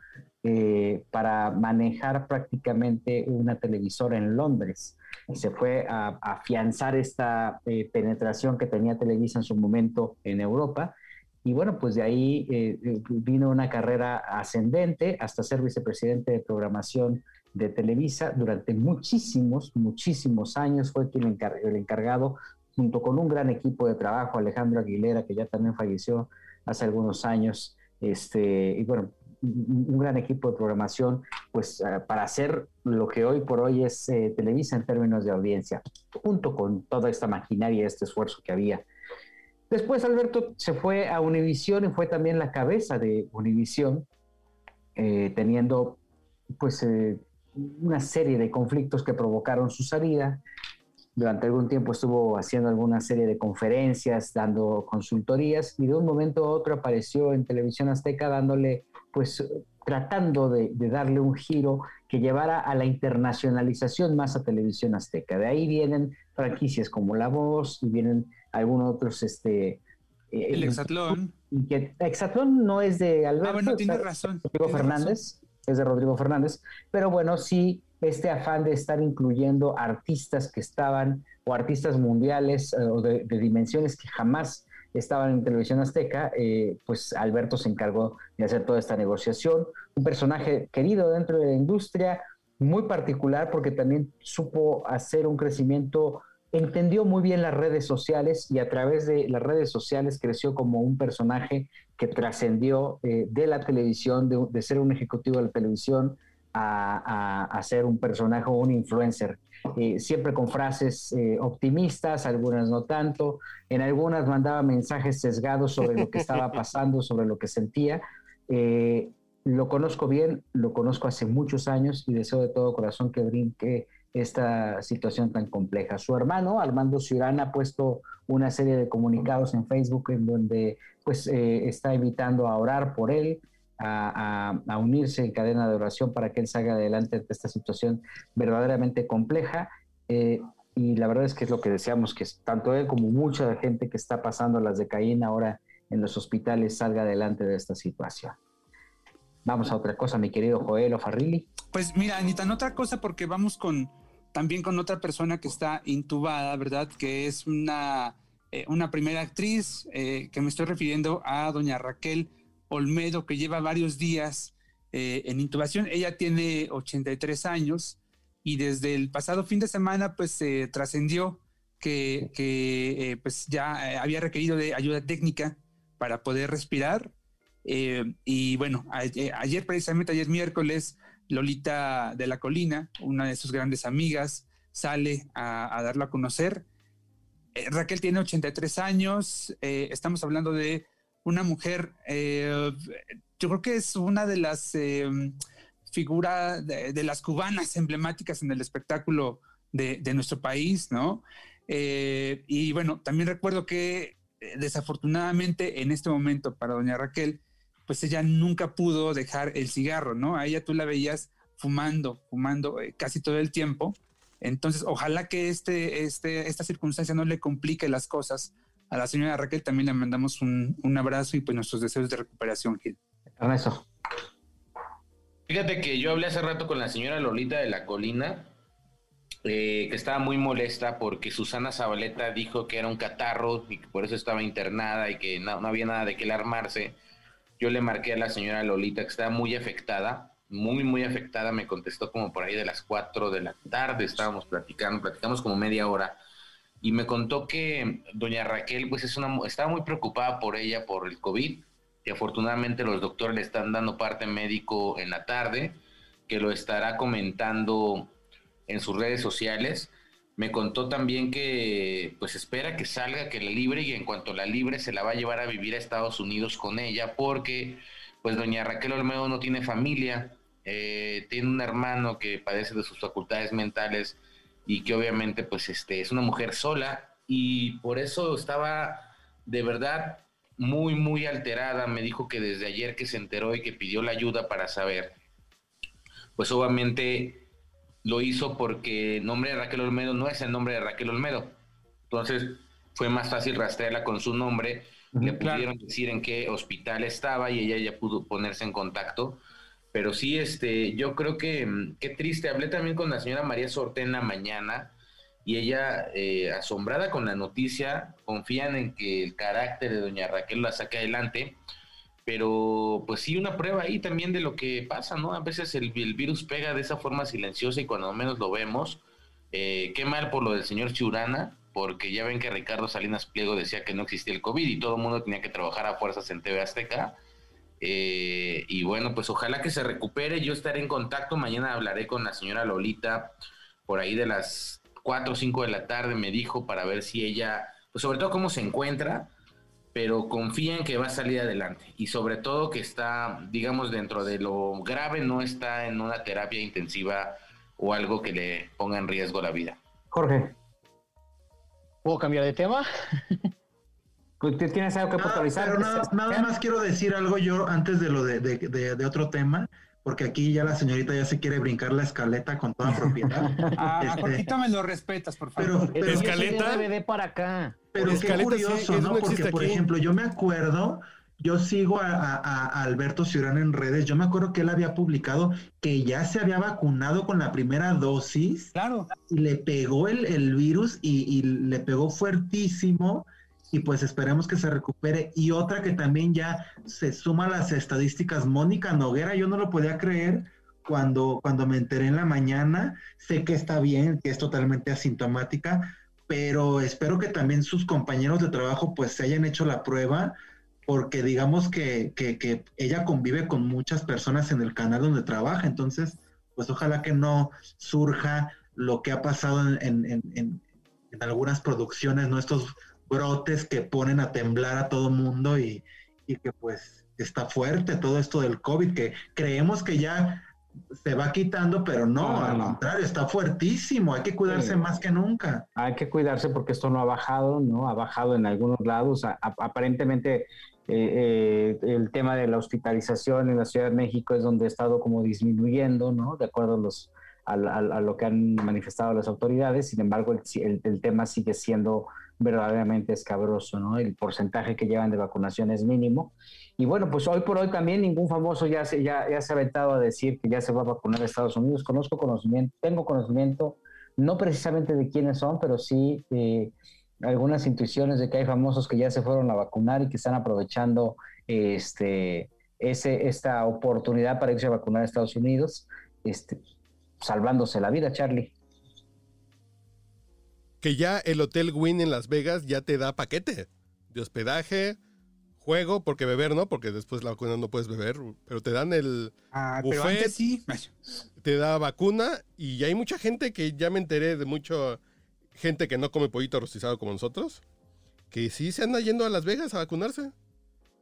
para manejar prácticamente una televisora en Londres. Y se fue a afianzar esta penetración que tenía Televisa en su momento en Europa y bueno, pues de ahí eh, eh, vino una carrera ascendente hasta ser vicepresidente de programación de Televisa durante muchísimos, muchísimos años. Fue quien el encargado, junto con un gran equipo de trabajo, Alejandro Aguilera, que ya también falleció hace algunos años, este, y bueno, un gran equipo de programación, pues ah, para hacer lo que hoy por hoy es eh, Televisa en términos de audiencia, junto con toda esta maquinaria, este esfuerzo que había Después Alberto se fue a Univisión y fue también la cabeza de Univisión, eh, teniendo pues eh, una serie de conflictos que provocaron su salida. Durante algún tiempo estuvo haciendo alguna serie de conferencias, dando consultorías y de un momento a otro apareció en Televisión Azteca dándole pues tratando de, darle un giro que llevara a la internacionalización más a Televisión Azteca. De ahí vienen franquicias como La Voz y vienen algunos otros, este... Eh, el Exatlón. Que, Exatlón no es de Alberto. Ah, bueno, tienes razón. Rodrigo Fernández, es de Rodrigo Fernández, pero bueno, sí, este afán de estar incluyendo artistas que estaban, o artistas mundiales, eh, o de, dimensiones que jamás estaban en televisión azteca, eh, pues Alberto se encargó de hacer toda esta negociación. Un personaje querido dentro de la industria, muy particular porque también supo hacer un crecimiento entendió muy bien las redes sociales y a través de las redes sociales creció como un personaje que trascendió eh, de la televisión, de, ser un ejecutivo de la televisión a, ser un personaje o un influencer. Eh, siempre con frases eh, optimistas, algunas no tanto, en algunas mandaba mensajes sesgados sobre lo que estaba pasando, sobre lo que sentía. lo conozco bien, lo conozco hace muchos años y deseo de todo corazón que brinque esta situación tan compleja. Su hermano, Armando Ciurán, ha puesto una serie de comunicados en Facebook en donde pues eh, está invitando a orar por él. a, a, unirse en cadena de oración para que él salga adelante de esta situación verdaderamente compleja. Eh, y la verdad es que es lo que deseamos, que tanto él como mucha gente que está pasando las de Caín ahora en los hospitales salga adelante de esta situación. Vamos a otra cosa, mi querido Joel o Farrilli. Pues mira, Anita, en otra cosa, porque vamos con también con otra persona que está intubada, ¿verdad? Que es una, eh, una primera actriz, eh, que me estoy refiriendo a doña Raquel Olmedo, que lleva varios días eh, en intubación. Ella tiene 83 años y desde el pasado fin de semana, pues se trascendió que, que pues ya había requerido de ayuda técnica para poder respirar. Y bueno, ayer, precisamente ayer miércoles, Lolita de la Colina, una de sus grandes amigas, sale a, darlo a conocer. Raquel tiene 83 años, estamos hablando de una mujer, eh, yo creo que es una de las eh, figuras de, las cubanas emblemáticas en el espectáculo de, nuestro país, ¿no? Eh, y bueno, también recuerdo que desafortunadamente en este momento para doña Raquel, pues ella nunca pudo dejar el cigarro, ¿no? A ella tú la veías fumando, fumando casi todo el tiempo. Entonces, ojalá que este, este, esta circunstancia no le complique las cosas a la señora Raquel también le mandamos un, abrazo y pues nuestros deseos de recuperación, Gil. Eso. Fíjate que yo hablé hace rato con la señora Lolita de la Colina, eh, que estaba muy molesta porque Susana Zabaleta dijo que era un catarro y que por eso estaba internada y que no, había nada de qué alarmarse. Yo le marqué a la señora Lolita que estaba muy afectada, muy, muy afectada. Me contestó como por ahí de las 4 de la tarde, estábamos platicando, platicamos como media hora y me contó que doña Raquel pues es una estaba muy preocupada por ella por el COVID, que afortunadamente los doctores le están dando parte médico en la tarde, que lo estará comentando en sus redes sociales. Me contó también que pues espera que salga, que la libre y en cuanto la libre se la va a llevar a vivir a Estados Unidos con ella porque pues doña Raquel Olmedo no tiene familia, eh, tiene un hermano que padece de sus facultades mentales y que obviamente pues este, es una mujer sola y por eso estaba de verdad muy, muy alterada. Me dijo que desde ayer que se enteró y que pidió la ayuda para saber, pues obviamente lo hizo porque el nombre de Raquel Olmedo no es el nombre de Raquel Olmedo. Entonces fue más fácil rastrearla con su nombre. Le pudieron decir en qué hospital estaba y ella ya pudo ponerse en contacto pero sí, este, yo creo que mm, qué triste. Hablé también con la señora María Sortena mañana y ella, eh, asombrada con la noticia, confían en que el carácter de doña Raquel la saque adelante. Pero pues sí, una prueba ahí también de lo que pasa, ¿no? A veces el, virus pega de esa forma silenciosa y cuando menos lo vemos, eh, qué mal por lo del señor Churana, porque ya ven que Ricardo Salinas Pliego decía que no existía el COVID y todo el mundo tenía que trabajar a fuerzas en TV Azteca eh, y bueno, pues ojalá que se recupere. Yo estaré en contacto. Mañana hablaré con la señora Lolita por ahí de las 4 o 5 de la tarde, me dijo, para ver si ella, pues sobre todo cómo se encuentra, pero confía en que va a salir adelante. Y sobre todo que está, digamos, dentro de lo grave, no está en una terapia intensiva o algo que le ponga en riesgo la vida. Jorge. ¿Puedo cambiar de tema? Pues, ¿Tienes algo que puntualizar? pero nada, más quiero decir algo yo antes de lo de, de, otro tema, porque aquí ya la señorita ya se quiere brincar la escaleta con toda propiedad. ah, este, me lo respetas, por favor. Pero, escaleta. DVD para acá. Pero qué curioso, ¿no? porque, por ejemplo, yo me acuerdo, yo sigo a, Alberto Ciurán en redes, yo me acuerdo que él había publicado que ya se había vacunado con la primera dosis. Claro. Y le pegó el, el virus y, y le pegó fuertísimo y pues esperemos que se recupere. Y otra que también ya se suma a las estadísticas, Mónica Noguera, yo no lo podía creer cuando, cuando me enteré en la mañana, sé que está bien, que es totalmente asintomática, pero espero que también sus compañeros de trabajo pues se hayan hecho la prueba, porque digamos que, que, ella convive con muchas personas en el canal donde trabaja, entonces pues ojalá que no surja lo que ha pasado en, en, en, en algunas producciones, ¿no? Estos brotes que ponen a temblar a todo mundo y, que pues está fuerte todo esto del COVID, que creemos que ya se va quitando, pero no, al contrario, está fuertísimo, hay que cuidarse más que nunca. Hay que cuidarse porque esto no ha bajado, ¿no? Ha bajado en algunos lados, aparentemente eh, eh, el tema de la hospitalización en la Ciudad de México es donde ha estado como disminuyendo, ¿no? De acuerdo a, los, a, lo que han manifestado las autoridades. Sin embargo, el, el, tema sigue siendo verdaderamente escabroso, ¿no? El porcentaje que llevan de vacunación es mínimo. Y bueno, pues hoy por hoy también ningún famoso ya se, ya, ya se ha aventado a decir que ya se va a vacunar a Estados Unidos. Conozco conocimiento, tengo conocimiento, no precisamente de quiénes son, pero sí... Eh, algunas intuiciones de que hay famosos que ya se fueron a vacunar y que están aprovechando este, ese, esta oportunidad para irse a vacunar a Estados Unidos, este, salvándose la vida, Charlie. Que ya el Hotel Wynn en Las Vegas ya te da paquete de hospedaje, juego, porque beber no, porque después la vacuna no puedes beber, pero te dan el ah, buffet, sí. te da vacuna y hay mucha gente que ya me enteré de mucho gente que no come pollito rostizado como nosotros, que sí se anda yendo a Las Vegas a vacunarse.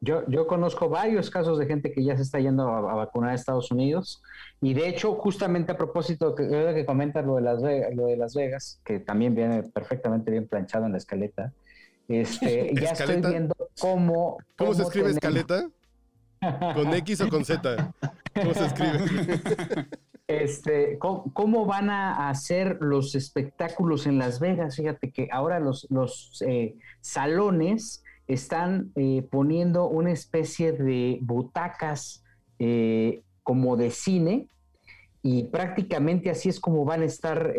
Yo, yo conozco varios casos de gente que ya se está yendo a, vacunar a Estados Unidos y de hecho justamente a propósito que, que comentas lo de, Las Vegas, lo de Las Vegas, que también viene perfectamente bien planchado en la escaleta, este, ya estoy viendo cómo... ¿Cómo, se escribe escaleta? ¿Con X o con Z? ¿Cómo se escribe? Este, ¿cómo, van a hacer los espectáculos en Las Vegas? Fíjate que ahora los, los eh, salones están eh, poniendo una especie de butacas eh, como de cine y prácticamente así es como van a estar,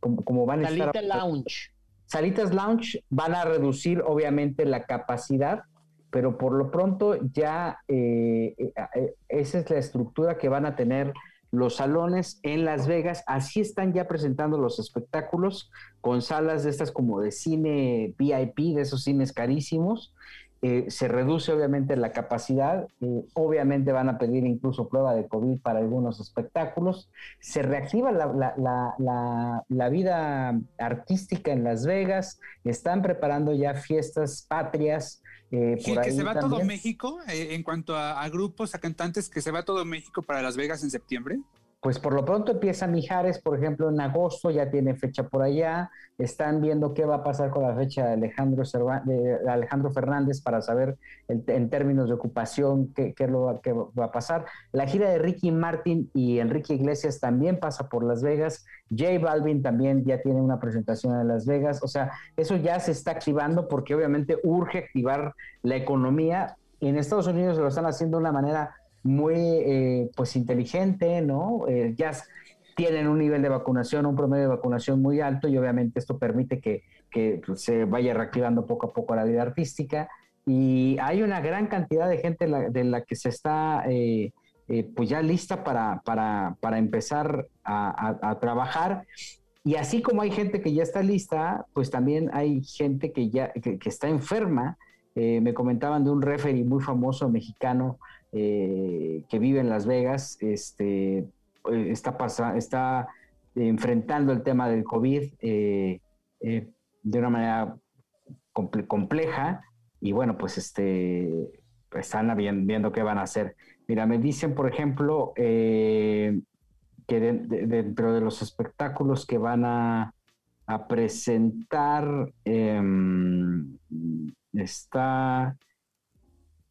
como, van a Salitas lounge. Salitas lounge van a reducir obviamente la capacidad, pero por lo pronto ya esa es la estructura que van a tener los salones en Las Vegas, así están ya presentando los espectáculos con salas de estas como de cine VIP, de esos cines carísimos. Eh, se reduce obviamente la capacidad, eh, obviamente van a pedir incluso prueba de COVID para algunos espectáculos, se reactiva la, vida artística en Las Vegas, están preparando ya fiestas patrias. Eh, que se va todo México en cuanto a, grupos, a cantantes, que se va todo México para Las Vegas en septiembre pues por lo pronto empieza Mijares, por ejemplo, en agosto ya tiene fecha por allá. Están viendo qué va a pasar con la fecha de Alejandro, de Alejandro Fernández para saber en términos de ocupación qué, lo, qué va a pasar. La gira de Ricky Martin y Enrique Iglesias también pasa por Las Vegas. J Balvin también ya tiene una presentación en Las Vegas. O sea, eso ya se está activando porque obviamente urge activar la economía. En Estados Unidos lo están haciendo de una manera muy eh, pues inteligente, ¿no? Eh, ya tienen un nivel de vacunación, un promedio de vacunación muy alto y obviamente esto permite que, pues, se vaya reactivando poco a poco la vida artística. Y hay una gran cantidad de gente de la que se está eh, pues ya lista para, para, para empezar a, trabajar. Y así como hay gente que ya está lista, pues también hay gente que ya que, está enferma. me comentaban de un referee muy famoso mexicano eh, que vive en Las Vegas, este, eh, está, está enfrentando el tema del COVID eh, de una manera compleja y bueno, pues este, están viendo qué van a hacer. Mira, me dicen, por ejemplo, que dentro de los espectáculos que van a, a presentar em, está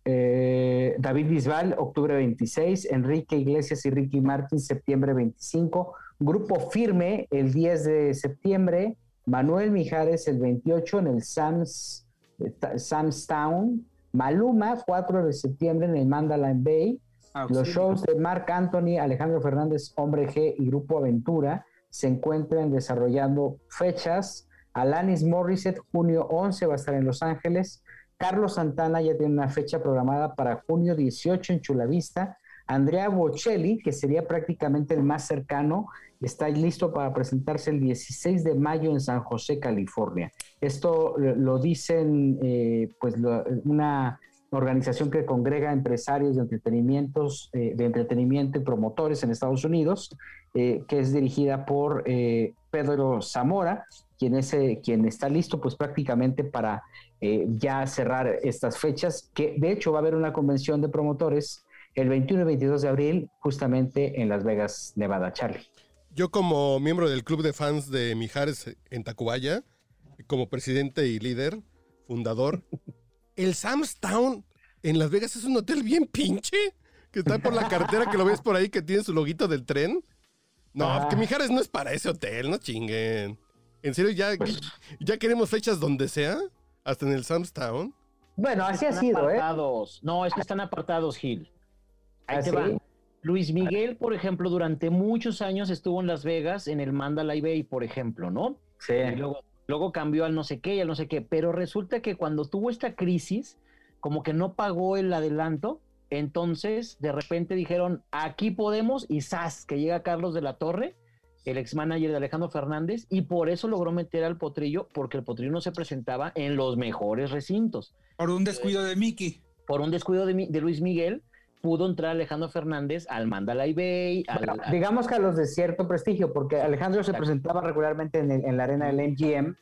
eh, David Bisbal, octubre 26, Enrique Iglesias y Ricky Martin, septiembre 25, Grupo Firme, el 10 de septiembre, Manuel Mijares, el 28, en el Sams, eh, Samstown, Maluma, 4 de septiembre, en el Mandalay Bay, ah, los shows de Marc Anthony, Alejandro Fernández, Hombre G y Grupo Aventura se encuentran desarrollando fechas. Alanis Morissette, junio 11, va a estar en Los Ángeles. Carlos Santana ya tiene una fecha programada para junio 18 en Chulavista. Andrea Bocelli, que sería prácticamente el más cercano, está listo para presentarse el 16 de mayo en San José, California. Esto lo dicen, eh, pues, una organización que congrega empresarios de entretenimientos, eh, de entretenimiento y promotores en Estados Unidos, eh, que es dirigida por Pedro Zamora, quien, es, quien está listo, pues, prácticamente para eh, ya cerrar estas fechas, que de hecho va a haber una convención de promotores el 21 y 22 de abril, justamente en Las Vegas, Nevada. Charlie. Yo como miembro del club de fans de Mijares en Tacubaya, como presidente y líder, fundador, el Sam's Town en Las Vegas es un hotel bien pinche, que está por la carretera que lo ves por ahí que tiene su loguito del tren. No, que Mijares no es para ese hotel, no chinguen. En serio, ya, Pues ya queremos fechas donde sea, hasta en el Sam's Town. Bueno, así ha sido, ¿eh? apartados. No, es que están apartados, Gil. Ahí ¿Ah, te sí? va. Luis Miguel, por ejemplo, durante muchos años estuvo en Las Vegas en el Mandalay Bay, por ejemplo, ¿no? Sí. Y luego, luego cambió al no sé qué y al no sé qué. Pero resulta que cuando tuvo esta crisis, como que no pagó el adelanto, entonces de repente dijeron, aquí podemos, y ¡zas! que llega Carlos de la Torre, el ex manager de Alejandro Fernández, y por eso logró meter al potrillo, porque el potrillo no se presentaba en los mejores recintos. Por un descuido de Mickey. Por un descuido de, Luis Miguel, pudo entrar Alejandro Fernández al Mandalay Bay, al, Bueno, al- digamos que a los de cierto prestigio, porque Alejandro se presentaba regularmente en, el- en la arena del MGM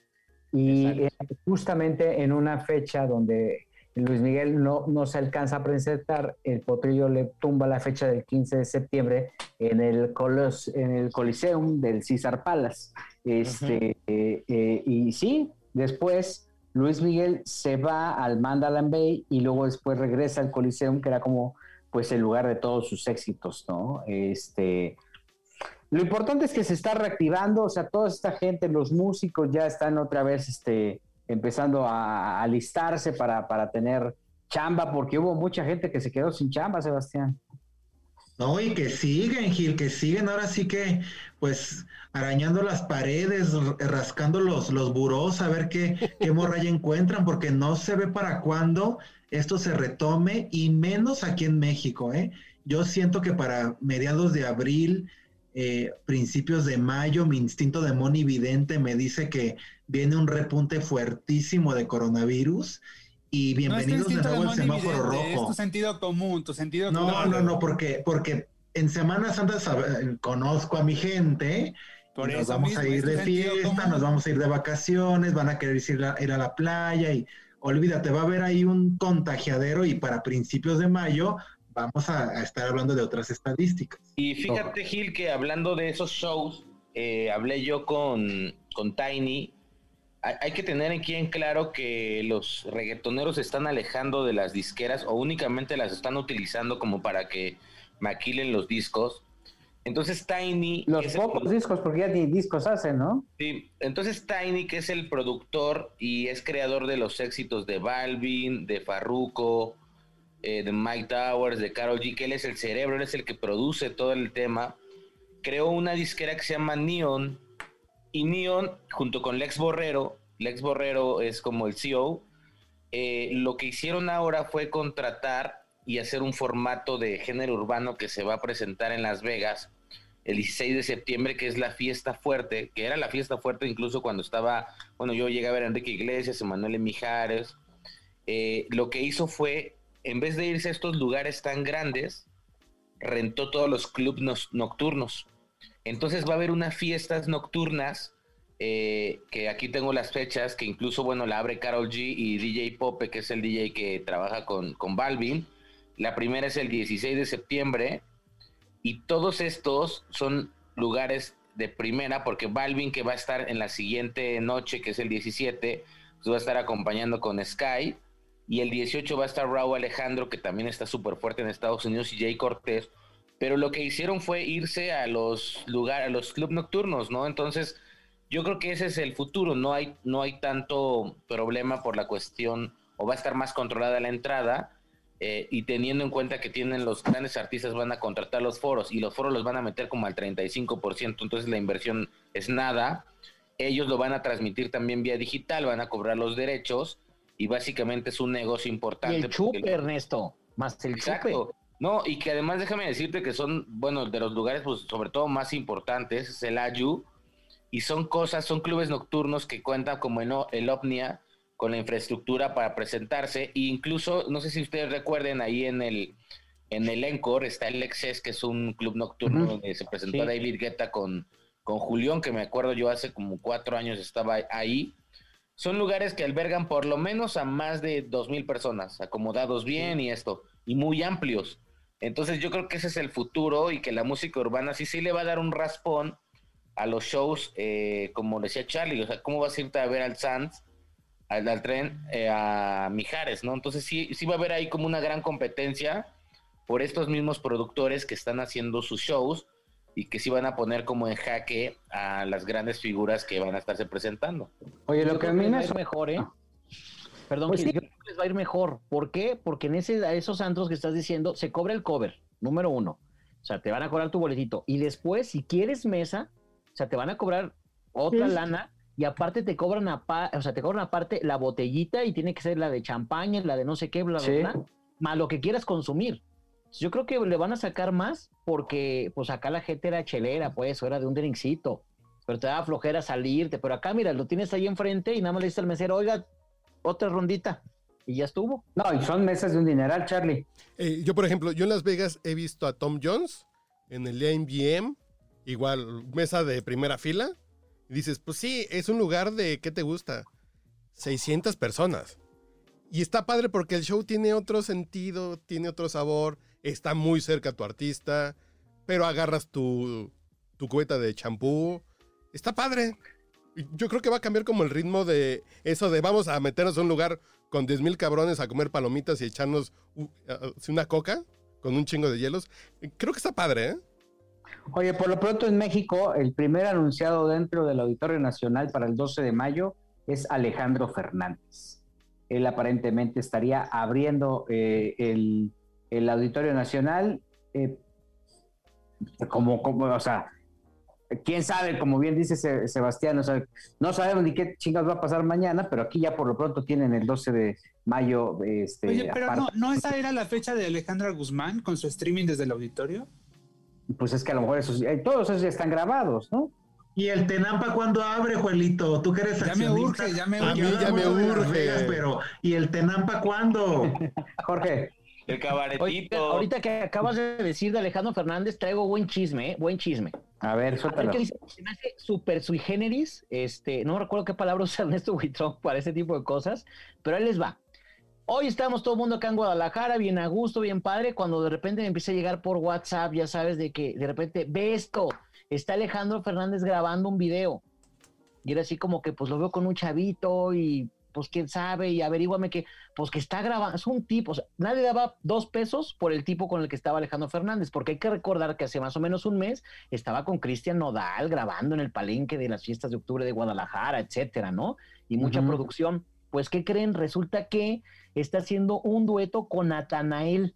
y justamente en una fecha donde Luis Miguel no, no se alcanza a presentar, el potrillo le tumba la fecha del 15 de septiembre en el, colos, en el Coliseum del César Palace. Este, eh, eh, y sí, después Luis Miguel se va al Mandalay Bay y luego después regresa al Coliseum, que era como pues el lugar de todos sus éxitos, ¿no? Este, lo importante es que se está reactivando, o sea, toda esta gente, los músicos ya están otra vez, este, empezando a alistarse para, para tener chamba, porque hubo mucha gente que se quedó sin chamba, Sebastián. No, y que siguen, Gil, que siguen ahora sí que, pues, arañando las paredes, rascando los, los burós, a ver qué, qué morralla encuentran, porque no se ve para cuándo esto se retome, y menos aquí en México, ¿eh? Yo siento que para mediados de abril, eh, principios de mayo, mi instinto de monividente me dice que viene un repunte fuertísimo de coronavirus, y No bienvenidos de nuevo al semáforo evidente, Es rojo. tu sentido común, tu sentido No, común. no, no, porque, porque en Semana Santa sab- conozco a mi gente, Por nos eso vamos mismo, a ir de fiesta, común. nos vamos a ir de vacaciones, van a querer ir a, ir a la playa y olvídate, va a haber ahí un contagiadero y para principios de mayo vamos a, a estar hablando de otras estadísticas. Y fíjate, Gil, que hablando de esos shows, eh, hablé yo con, con Tiny. Hay, que tener aquí en claro que los reggaetoneros se están alejando de las disqueras o únicamente las están utilizando como para que maquilen los discos. Entonces Tiny... Los pocos discos, porque ya ni discos hacen, ¿no? Sí, entonces Tiny, que es el productor y es creador de los éxitos de Balvin, de Farruko, eh, de Mike Towers, de Carol G, que él es el cerebro, él es el que produce todo el tema, creó una disquera que se llama Neon, y Neon, junto con Lex Borrero, Lex Borrero es como el CEO, eh, lo que hicieron ahora fue contratar y hacer un formato de género urbano que se va a presentar en Las Vegas el 16 de septiembre, que es la fiesta fuerte, que era la fiesta fuerte incluso cuando estaba, bueno, yo llegué a ver a Enrique Iglesias, Emanuel Mijares, eh, lo que hizo fue, en vez de irse a estos lugares tan grandes, rentó todos los clubes nocturnos. Entonces va a haber unas fiestas nocturnas, eh, que aquí tengo las fechas, que incluso, bueno, la abre Carol G y DJ Pope, que es el DJ que trabaja con, con Balvin. La primera es el 16 de septiembre, y todos estos son lugares de primera, porque Balvin, que va a estar en la siguiente noche, que es el 17, pues va a estar acompañando con Sky. Y el 18 va a estar Raúl Alejandro, que también está súper fuerte en Estados Unidos, y Jay Cortés. Pero lo que hicieron fue irse a los lugares, a los clubes nocturnos, ¿no? Entonces, yo creo que ese es el futuro. No hay, no hay tanto problema por la cuestión, o va a estar más controlada la entrada. Eh, y teniendo en cuenta que tienen los grandes artistas van a contratar los foros y los foros los van a meter como al 35%, entonces la inversión es nada. Ellos lo van a transmitir también vía digital, van a cobrar los derechos y básicamente es un negocio Y importante. el chupe, Ernesto, más el chupe. No, y que además déjame decirte que son, bueno, de los lugares, pues sobre todo más importantes, es el Ayu, y son cosas, son clubes nocturnos que cuentan como en o- el OVNIA con la infraestructura para presentarse, e incluso, no sé si ustedes recuerden, ahí en el, en el Encore está el Excess, que es un club nocturno donde se presentó Sí. David Guetta con, con Julián, que me acuerdo yo hace como cuatro años estaba ahí. Son lugares que albergan por lo menos a más de dos mil personas, acomodados bien y esto, y muy amplios. Entonces yo creo que ese es el futuro y que la música urbana sí sí le va a dar un raspón a los shows, eh, como decía Charlie, o sea, ¿cómo vas a irte a ver al Sands al, al tren eh, a Mijares, ¿no? Entonces sí, sí va a haber ahí como una gran competencia por estos mismos productores que están haciendo sus shows y que sí van a poner como en jaque a las grandes figuras que van a estarse presentando. Oye, lo Yo que a mí me ir mejor, ¿eh? Perdón, Pues Gil, sí. yo creo que les va a ir mejor. ¿Por qué? Porque en ese, a esos antros que estás diciendo se cobra el cover, número uno. O sea, te van a cobrar tu boletito. Y después, si quieres mesa, o sea, te van a cobrar otra Sí. lana y aparte te cobran o sea, te cobran aparte la botellita y tiene que ser la de champaña, la de no sé qué, bla, bla, Sí. bla, más lo que quieras consumir. Yo creo que le van a sacar más porque, pues acá la gente era chelera, pues, o era de un drinkcito. Pero te daba flojera salirte. Pero acá, mira, lo tienes ahí enfrente y nada más le dices al mesero, oiga, otra rondita. Y ya estuvo. No, y son mesas de un dineral, Charlie. Eh, yo, por ejemplo, yo en Las Vegas he visto a Tom Jones en el MGM, igual, mesa de primera fila. Y dices, pues sí, es un lugar de, ¿qué te gusta? 600 personas. Y está padre porque el show tiene otro sentido, tiene otro sabor, está muy cerca a tu artista, pero agarras tu, tu cubeta de champú. Está padre. Yo creo que va a cambiar como el ritmo de eso de vamos a meternos a un lugar con 10 mil cabrones a comer palomitas y echarnos así una coca con un chingo de hielos. Creo que está padre, ¿eh? Oye, por lo pronto en México, el primer anunciado dentro del Auditorio Nacional para el 12 de mayo es Alejandro Fernández. Él aparentemente estaría abriendo eh, el, el Auditorio Nacional eh, como, como, o sea, quién sabe, como bien dice Se- Sebastián, o sea, no sabemos ni qué chingas va a pasar mañana, pero aquí ya por lo pronto tienen el 12 de mayo. Este, Oye, pero no, aparte. ¿no esa era la fecha de Alejandra Guzmán con su streaming desde el auditorio? Pues es que a lo mejor esos, eh, todos esos ya están grabados, ¿no? ¿Y el Tenampa cuándo abre, Juelito? Tú que eres Ya me urge, ya me A Porque mí urge. ya me urge. Vegas, pero, ¿y el Tenampa cuándo? Jorge. El Oye, cabaretito. ahorita que acabas de decir de Alejandro Fernández, traigo buen chisme, ¿eh? Buen chisme. A ver, A ver suéltalo. dice, se me hace super sui generis, este, no recuerdo qué palabra usa Ernesto Buitrón para ese tipo de cosas, pero ahí les va. Hoy estamos todo el mundo acá en Guadalajara, bien a gusto, bien padre, cuando de repente me empieza a llegar por WhatsApp, ya sabes, de que de repente, ve esto, está Alejandro Fernández grabando un video. Y era así como que, pues lo veo con un chavito y pues quién sabe, y averíguame que, pues que está grabando, es un tipo, o sea, nadie daba dos pesos por el tipo con el que estaba Alejandro Fernández, porque hay que recordar que hace más o menos un mes estaba con Cristian Nodal grabando en el palenque de las fiestas de octubre de Guadalajara, etcétera, ¿no? Y mucha producción. Pues, ¿qué creen? Resulta que está haciendo un dueto con Natanael.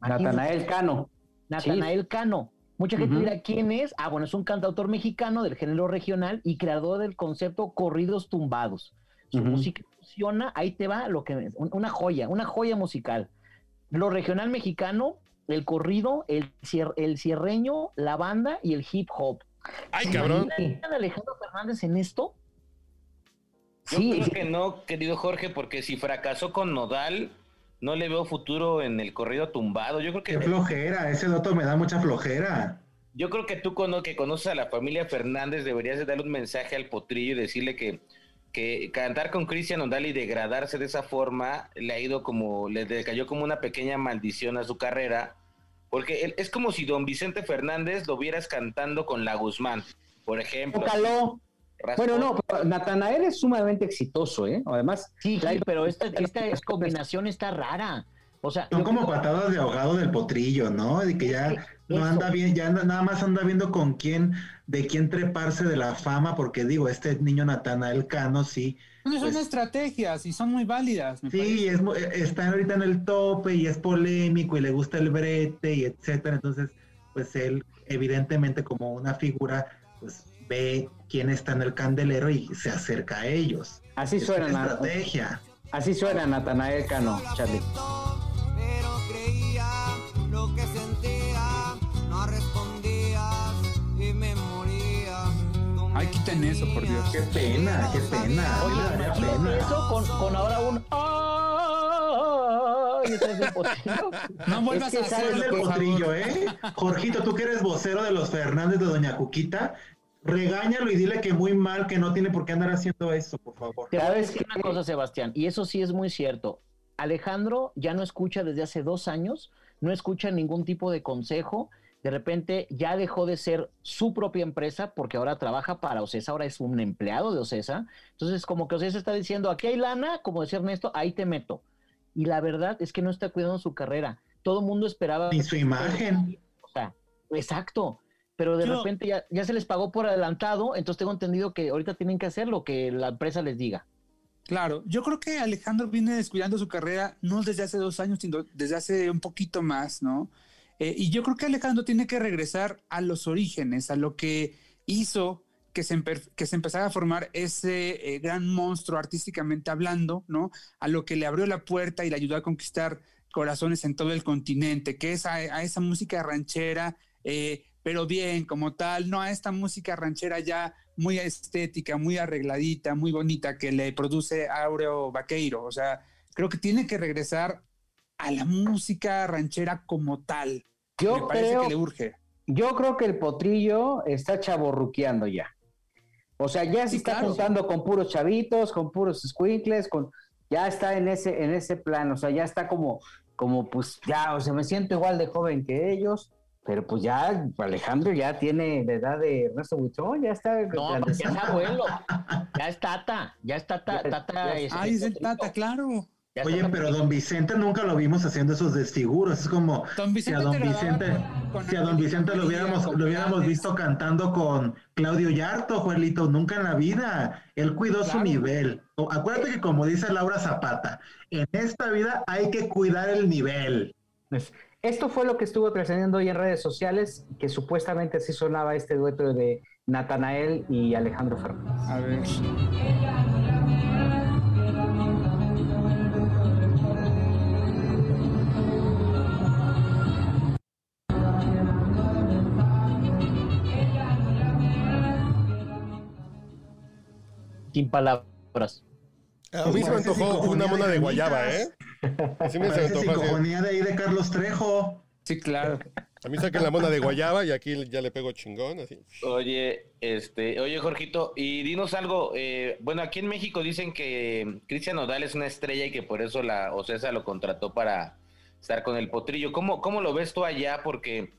Natanael Cano. Natanael Cano. Mucha gente Ujú. dirá quién es. Ah, bueno, es un cantautor mexicano del género regional y creador del concepto corridos tumbados. Su música funciona, ahí te va lo que un- una joya, una joya musical. Lo regional mexicano, el corrido, el, cier- el cierreño, la banda y el hip hop. Ay, ¿Se cabrón. Alejandro Fernández en esto? Yo Sí, creo sí. que no, querido Jorge, porque si fracasó con Nodal, no le veo futuro en el corrido tumbado. Yo creo Qué que flojera, ese dato me da mucha flojera. yo creo que tú cono- que conoces a la familia Fernández deberías de darle un mensaje al potrillo y decirle que, que cantar con Cristian Nodal y degradarse de esa forma le ha ido como, le, cayó como una pequeña maldición a su carrera, porque él- es como si don Vicente Fernández lo vieras cantando con la Guzmán, por ejemplo. Tócalo. Bueno, no, pero Natanael es sumamente exitoso, ¿eh? Además, Sí, sí, pero esta, esta combinación está rara. O sea, Son como creo- patadas de ahogado del potrillo, ¿no? De que ya no anda bien, ya anda- nada más anda viendo con quién, de quién treparse de la fama, porque digo, este niño Natanael Cano, sí, son Pues- estrategias y son muy válidas. me sí, es, eh, está ahorita en el tope y es polémico y le gusta el brete y etcétera, entonces, pues él, evidentemente, como una figura, pues ve quién está en el candelero y se acerca a ellos. así Es suena, una Na- estrategia. así suena Natanael Cano, Charlie. Quiten eso, por Dios. Qué pena, qué pena. Oye, pena. eso con, con ahora un. No vuelvas Es que a hacerlo, favor. potrillo, ¿eh? Jorgito, tú que eres vocero de los Fernández de Doña Cuquita, regáñalo y dile que muy mal, que no tiene por qué andar haciendo eso, por favor. Te voy a ¿Sabes decir qué? una cosa, Sebastián, y eso sí es muy cierto. Alejandro ya no escucha desde hace dos años, no escucha ningún tipo de consejo de repente ya dejó de ser su propia empresa porque ahora trabaja para Ocesa, ahora es un empleado de Ocesa. Entonces, como que Ocesa está diciendo, aquí hay lana, como decía Ernesto, ahí te meto. Y la verdad es que no está cuidando su carrera. Todo el mundo esperaba... Ni su imagen. O sea, exacto. Pero de Yo- repente ya, ya se les pagó por adelantado, entonces tengo entendido que ahorita tienen que hacer lo que la empresa les diga. Claro, yo creo que Alejandro viene descuidando su carrera no desde hace dos años, sino desde hace un poquito más, ¿no? Eh, y yo creo que Alejandro tiene que regresar a los orígenes, a lo que hizo que se, que se empezara a formar ese eh, gran monstruo artísticamente hablando, ¿no? A lo que le abrió la puerta y le ayudó a conquistar corazones en todo el continente, que es a, a esa música ranchera, eh, pero bien, como tal, no a esta música ranchera ya muy estética, muy arregladita, muy bonita que le produce Aureo Vaqueiro. O sea, creo que tiene que regresar a la música ranchera como tal. Yo Me parece creo- que le urge. Yo creo que el potrillo está chaborruqueando ya. O sea, ya se Sí, está claro. juntando con puros chavitos, con puros squinkles, con ya está en ese en ese plan, o sea, ya está como como pues ya, o sea, me siento igual de joven que ellos, pero pues ya Alejandro ya tiene la edad de Ernesto Buitrón, ya está No, ya es abuelo. Ya es tata. Ya es tata. Ya- tata ya- este, Ay, es el. Tata, claro. Ya Oye, pero don Vicente nunca lo vimos haciendo esos desfiguros. Es como Don si a Vicente don Vicente, con- con si a don Vicente lo hubiéramos, lo hubiéramos visto cantando con Claudio Yarto, Juelito, nunca en la vida. Él cuidó su nivel. Acuérdate que como dice Laura Zapata, en esta vida hay que cuidar el nivel. Esto fue lo que estuvo trascendiendo hoy en redes sociales, que supuestamente así sonaba este dueto de Natanael y Alejandro Fernández. A ver. Sin palabras. A mí se me antojó una mona de de guayaba, ¿eh? Así me se antojó psicofonía de ahí de Carlos Trejo. Sí, claro. A mí saquen la mona de guayaba y aquí ya le pego chingón, así. Oye, este, oye, Jorgito, y dinos algo. eh, bueno, aquí en México dicen que Cristian Nodal es una estrella y que por eso la Ocesa lo contrató para estar con el potrillo. ¿Cómo, cómo lo ves tú allá? Porque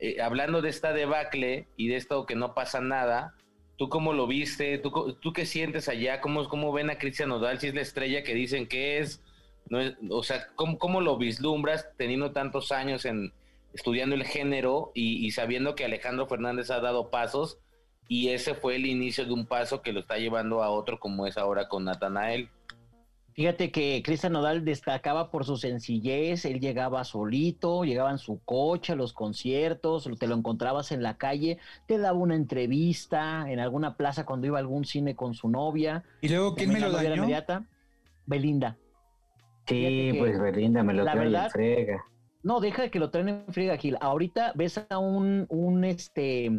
eh, hablando de esta debacle y de esto que no pasa nada, ¿tú cómo lo viste? ¿Tú, tú qué sientes allá? ¿Cómo, ¿Cómo ven a Cristian Nodal si es la estrella que dicen que es? No es o sea, ¿cómo, ¿cómo lo vislumbras teniendo tantos años en estudiando el género y, y sabiendo que Alejandro Fernández ha dado pasos y ese fue el inicio de un paso que lo está llevando a otro como es ahora con Natanael? Fíjate que Cristian Nodal destacaba por su sencillez, él llegaba solito, llegaba en su coche a los conciertos, te lo encontrabas en la calle, te daba una entrevista en alguna plaza cuando iba a algún cine con su novia. Y luego, ¿quién me lo dañó? inmediata, Belinda. Sí, pues Belinda me lo la trae en frega. No, deja de que lo traen en friega, Gil. Ahorita ves a un, un este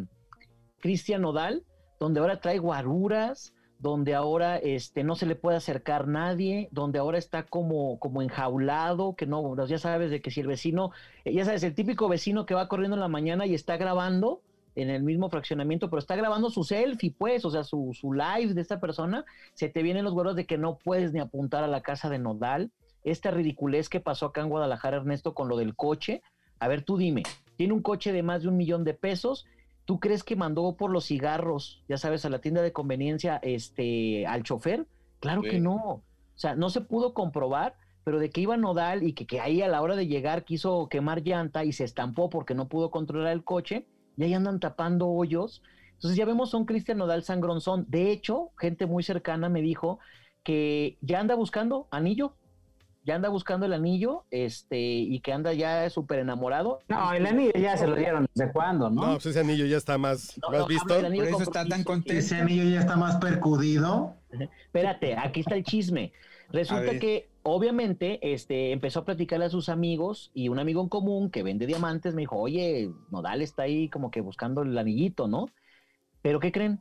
Cristian Nodal, donde ahora trae guaruras, donde ahora este no se le puede acercar nadie, donde ahora está como, como enjaulado, que no, ya sabes de que si el vecino, eh, ya sabes, el típico vecino que va corriendo en la mañana y está grabando en el mismo fraccionamiento, pero está grabando su selfie, pues, o sea, su, su live de esta persona, se te vienen los güeros de que no puedes ni apuntar a la casa de Nodal, esta ridiculez que pasó acá en Guadalajara, Ernesto, con lo del coche. A ver, tú dime, tiene un coche de más de un millón de pesos. ¿Tú crees que mandó por los cigarros, ya sabes, a la tienda de conveniencia, este, al chofer? Claro Sí. que no. O sea, no se pudo comprobar, pero de que iba Nodal y que, que ahí a la hora de llegar quiso quemar llanta y se estampó porque no pudo controlar el coche, y ahí andan tapando hoyos. Entonces ya vemos a un Cristian Nodal sangronzón. De hecho, gente muy cercana me dijo que ya anda buscando anillo, ya anda buscando el anillo, este, y que anda ya súper enamorado. No, el anillo ya se lo dieron desde cuándo, ¿no? No, pues ese anillo ya está más, No, más no, visto. Por eso está tan contento. Ese anillo ya está más percudido. Espérate, aquí está el chisme. Resulta que, obviamente, este, empezó a platicarle a sus amigos y un amigo en común que vende diamantes me dijo, oye, Nodal está ahí como que buscando el anillito, ¿no? Pero ¿qué creen?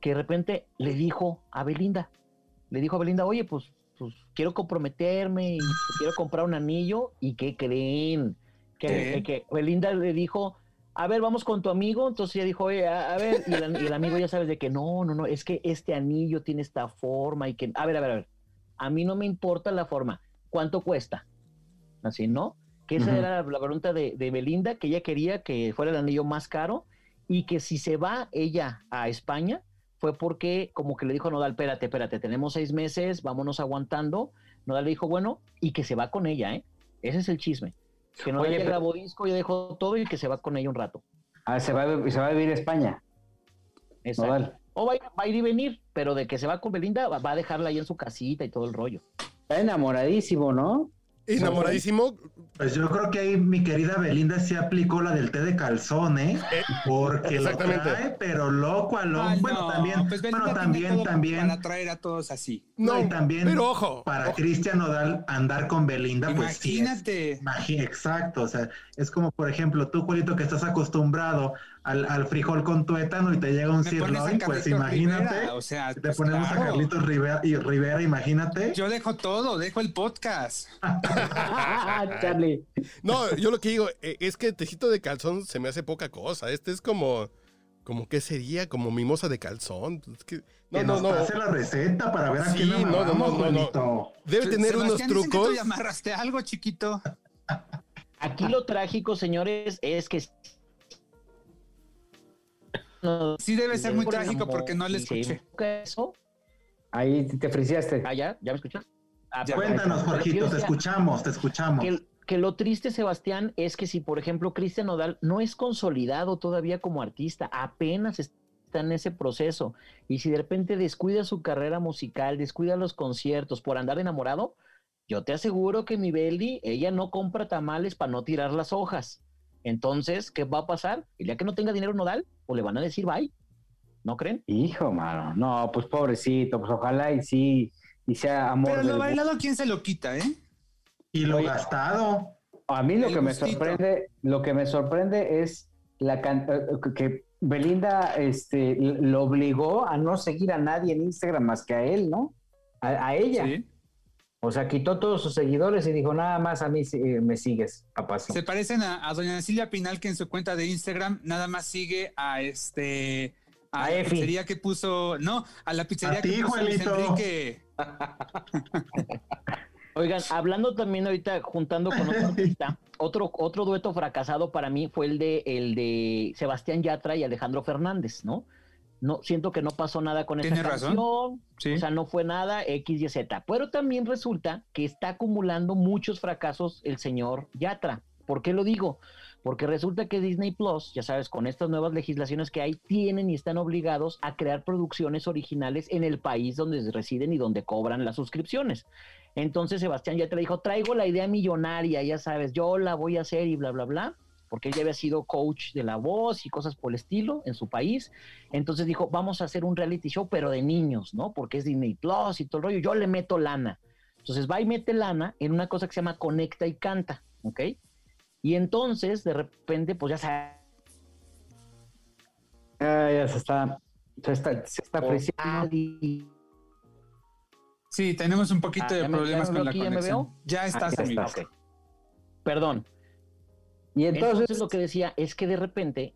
Que de repente le dijo a Belinda, le dijo a Belinda, oye, pues, pues quiero comprometerme y quiero comprar un anillo. ¿Y qué creen? Que, ¿Qué? que Belinda le dijo, a ver, vamos con tu amigo. Entonces ella dijo, oye, a, a ver, y el, y el amigo ya sabes de que no, no, no, es que este anillo tiene esta forma y que, a ver, a ver, a ver, a mí no me importa la forma, ¿cuánto cuesta? Así, ¿no? que esa Ujú. era la, la pregunta de, de Belinda, que ella quería que fuera el anillo más caro y que si se va ella a España fue porque como que le dijo a Nodal, espérate, espérate, tenemos seis meses, vámonos aguantando. Nodal le dijo, bueno, y que se va con ella, ¿eh? Ese es el chisme. Que Nodal Oye, ya pero- grabó disco, ya dejó todo y que se va con ella un rato. Ah, se va, a- se va a vivir a España. Exacto. Nodal. O va a, ir, va a ir y venir, pero de que se va con Belinda, va, va a dejarla ahí en su casita y todo el rollo. Está enamoradísimo, ¿no? Enamoradísimo. Pues yo creo que ahí mi querida Belinda sí aplicó la del té de calzón, ¿eh? Porque lo Exactamente. trae, pero loco a loco. Ah, bueno, no, también, pues bueno, también, también. Para atraer a todos así. No, No, y también pero ojo, para. Cristian Nodal andar con Belinda, pues sí. es- Imagínate. Exacto, o sea, es como por ejemplo tú, Juanito, que estás acostumbrado al, al frijol con tuétano y te llega un sirloin, pues imagínate, Rivera, o sea, te pues, ponemos claro. a Carlitos Rivera, y Rivera, imagínate. Yo dejo todo, dejo el podcast. Charlie. No, yo lo que digo eh, es que tejito de calzón se me hace poca cosa. Este es como, como ¿qué sería? Como mimosa de calzón. Es que- no, que no, nos no. pase la receta para ver a Sí, quién no, no, no, no, no. Debe tener unos dicen que trucos. tú amarraste algo, chiquito. Aquí lo trágico, señores, es que no, Sí debe ser muy trágico amor, porque no le escuché. eso. Ahí te friciaste. Ah, ya, ¿ya me escuchas? Ah, Ya. Cuéntanos, Jorgito, te escuchamos, te escuchamos. Que, que lo triste, Sebastián, es que si, por ejemplo, Cristian Nodal no es consolidado todavía como artista, apenas está en ese proceso, y si de repente descuida su carrera musical, descuida los conciertos por andar enamorado, yo te aseguro que mi Beli, ella no compra tamales para no tirar las hojas. Entonces, ¿qué va a pasar? El día que no tenga dinero Nodal, o le van a decir bye. ¿No creen? Hijo, mano. No, pues pobrecito, pues ojalá y sí, y sea amor. Pero lo bailado, ¿quién se lo quita, eh? Y lo Oye. gastado. A mí lo que me sorprende, lo que me sorprende es la can- eh, que Belinda este, lo obligó a no seguir a nadie en Instagram más que a él, ¿no? A, a ella. Sí. O sea, quitó todos sus seguidores y dijo, nada más a mí sí, eh, me sigues, papazo. Se parecen a, a doña Silvia Pinal que en su cuenta de Instagram nada más sigue a este a, A la Efi. pizzería que puso, no, a la pizzería A que ti, puso. Enrique. Oigan, hablando también ahorita, juntando con otro artista, otro, otro dueto fracasado para mí fue el de, el de Sebastián Yatra y Alejandro Fernández, ¿no? No, siento que no pasó nada con esa razón. canción, Sí. o sea, no fue nada X, Y, Z. Pero también resulta que está acumulando muchos fracasos el señor Yatra. ¿Por qué lo digo? Porque resulta que Disney Plus, ya sabes, con estas nuevas legislaciones que hay, tienen y están obligados a crear producciones originales en el país donde residen y donde cobran las suscripciones. Entonces Sebastián ya te dijo, traigo la idea millonaria, ya sabes, yo la voy a hacer y bla, bla, bla, porque él ya había sido coach de la voz y cosas por el estilo en su país. Entonces dijo, vamos a hacer un reality show, pero de niños, ¿no? Porque es Disney Plus y todo el rollo, yo le meto lana. Entonces va y mete lana en una cosa que se llama Conecta y Canta, ¿ok? Y entonces, de repente, pues ya sabes, Ah, ya se está, se está, se está Sí, tenemos un poquito Ah, de ¿ya me- problemas con la aquí, ya me conexión. veo? Ya estás, ya amigo. estás. Ok. Perdón. Y Entonces, entonces, lo que decía es que de repente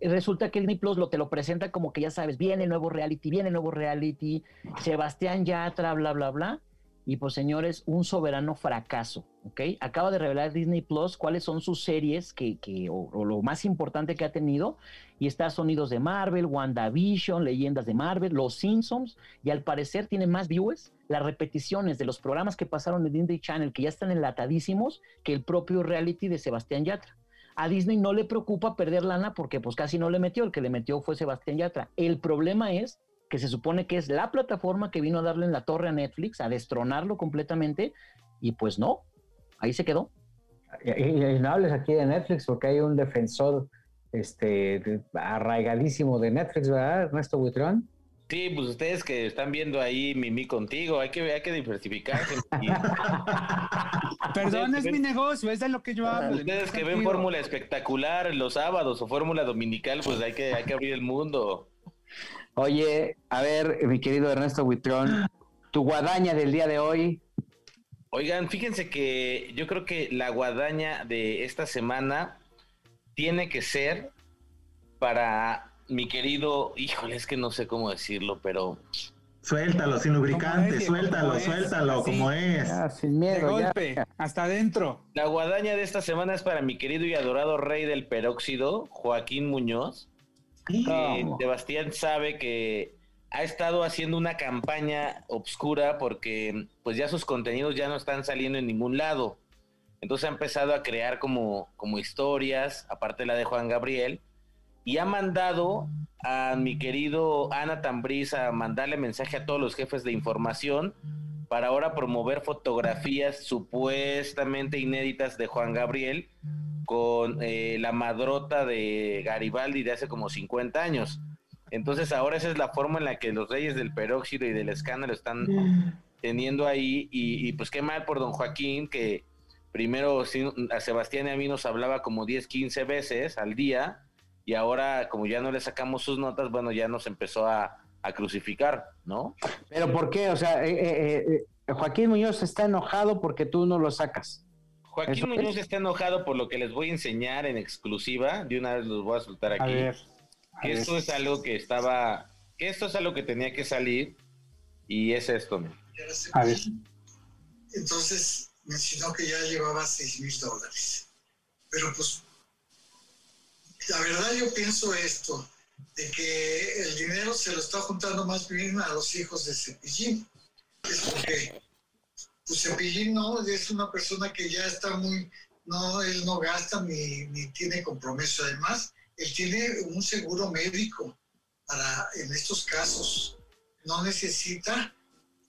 resulta que Disney Plus lo te lo presenta como que ya sabes, viene el nuevo reality, viene el nuevo reality, Sebastián Yatra, bla, bla, bla. Y pues señores, un soberano fracaso, ¿ok? Acaba de revelar Disney Plus cuáles son sus series que, que o, lo más importante que ha tenido. Y está Sonidos de Marvel, WandaVision, Leyendas de Marvel, Los Simpsons. Y al parecer tiene más viewers las repeticiones de los programas que pasaron en Disney Channel, que ya están enlatadísimos, que el propio reality de Sebastián Yatra. A Disney no le preocupa perder lana porque pues casi no le metió, el que le metió fue Sebastián Yatra. El problema es que se supone que es la plataforma que vino a darle en la torre a Netflix, a destronarlo completamente, y pues no, ahí se quedó. y, no hables aquí de Netflix porque hay un defensor este, arraigadísimo de Netflix, ¿verdad, Ernesto Buitrón? Sí, pues ustedes que están viendo ahí Mimi contigo, hay que, hay que diversificar. gente. Perdón, es mi negocio, es de lo que yo hablo. Ustedes que ven fórmula espectacular los sábados o fórmula dominical, pues hay que, hay que abrir el mundo. Oye, a ver, mi querido Ernesto Buitrón, tu guadaña del día de hoy. Oigan, fíjense que yo creo que la guadaña de esta semana tiene que ser para mi querido, híjole, es que no sé cómo decirlo, pero Suéltalo, sin lubricante, es, suéltalo, como es, suéltalo, así. como es. Ya, sin De miedo, ya. golpe, hasta adentro. La guadaña de esta semana es para mi querido y adorado rey del peróxido, Joaquín Muñoz. Eh. Sebastián sabe que ha estado haciendo una campaña obscura porque pues ya sus contenidos ya no están saliendo en ningún lado. Entonces ha empezado a crear como, como historias, aparte de la de Juan Gabriel, y ha mandado a mi querido Ana Tambriz a mandarle mensaje a todos los jefes de información para ahora promover fotografías supuestamente inéditas de Juan Gabriel con eh, la madrota de Garibaldi de hace como 50 años. Entonces ahora esa es la forma en la que los reyes del peróxido y del escándalo están teniendo ahí y, y, pues qué mal por don Joaquín que primero a Sebastián y a mí nos hablaba como 10, 15 veces al día y ahora como ya no le sacamos sus notas, bueno, ya nos empezó a, a crucificar, ¿no? Pero ¿por qué? O sea, eh, eh, eh, Joaquín Muñoz está enojado porque tú no lo sacas. Joaquín Eso Muñoz es. está enojado por lo que les voy a enseñar en exclusiva, de una vez los voy a soltar aquí. A ver. a que ver. esto es algo que estaba, que esto es algo que tenía que salir y es esto. ¿no? A ver. Entonces mencionó que ya llevaba 6 mil dólares. Pero pues, la verdad yo pienso esto, de que el dinero se lo está juntando más bien a los hijos de Cepillín. Es porque, pues Cepillín no, es una persona que ya está muy, no, él no gasta ni, ni tiene compromiso. Además, él tiene un seguro médico para, en estos casos, no necesita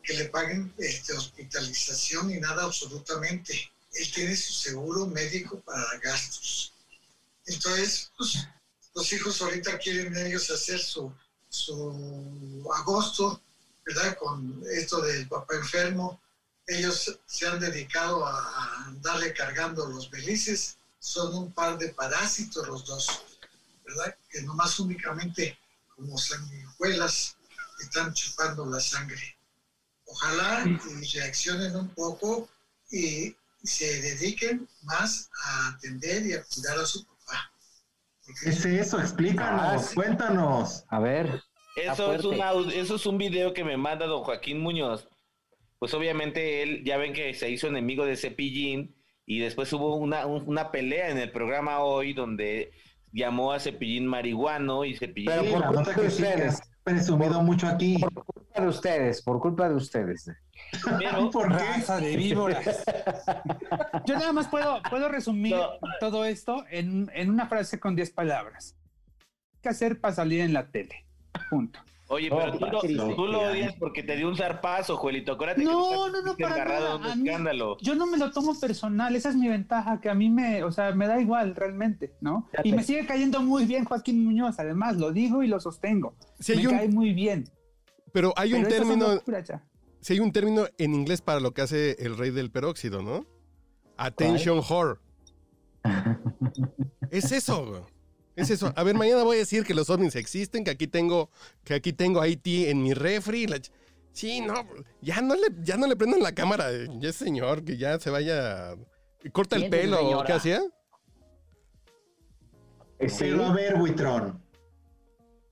que le paguen este, hospitalización ni nada absolutamente. Él tiene su seguro médico para gastos. Entonces, pues, los hijos ahorita quieren ellos hacer su, su agosto, ¿verdad? Con esto del papá enfermo. Ellos se han dedicado a, andarle cargando los belices. Son un par de parásitos los dos, ¿verdad? Que nomás únicamente como sanguijuelas están chupando la sangre. Ojalá y reaccionen un poco y se dediquen más a atender y a cuidar a su papá. ¿Qué es eso? Explícanos, Ah, cuéntanos. A ver. Eso es, fuerte. un, au- eso es un video que me manda don Joaquín Muñoz. Pues obviamente él, ya ven que se hizo enemigo de Cepillín y después hubo una, un- una pelea en el programa hoy donde llamó a Cepillín marihuano y Cepillín... Pero por culpa de ustedes. presumido mucho aquí. Por culpa de ustedes, por culpa de ustedes. Pero- ¿Por qué? Raza de víboras. Yo nada más puedo, puedo resumir No. todo esto en, en una frase con 10 palabras. ¿Qué hacer para salir en la tele? Punto. Oye, pero tú, lo, tú lo odias porque te dio un zarpazo, Juelito. Acuérdate que No, tú no, no, para nada. un A mí- escándalo. Yo no me lo tomo personal, esa es mi ventaja, que a mí me, o sea, me da igual realmente, ¿no? Ya Y te- me sigue cayendo muy bien Joaquín Muñoz, además, lo digo y lo sostengo. Hay me un- cae muy bien. Pero hay un Pero término, sí hay un término en inglés para lo que hace el rey del peróxido, ¿no? Attention whore. Es eso, güey. Es eso. A ver, mañana voy a decir que los ovnis existen, que aquí tengo, que aquí tengo Haití en mi refri. la ch- Sí, no, ya no le, ya no le prendan la cámara, ya señor, que ya se vaya. Corta el pelo, ¿o señora. ¿qué hacía? Sí. Pero a ver, Buitrón.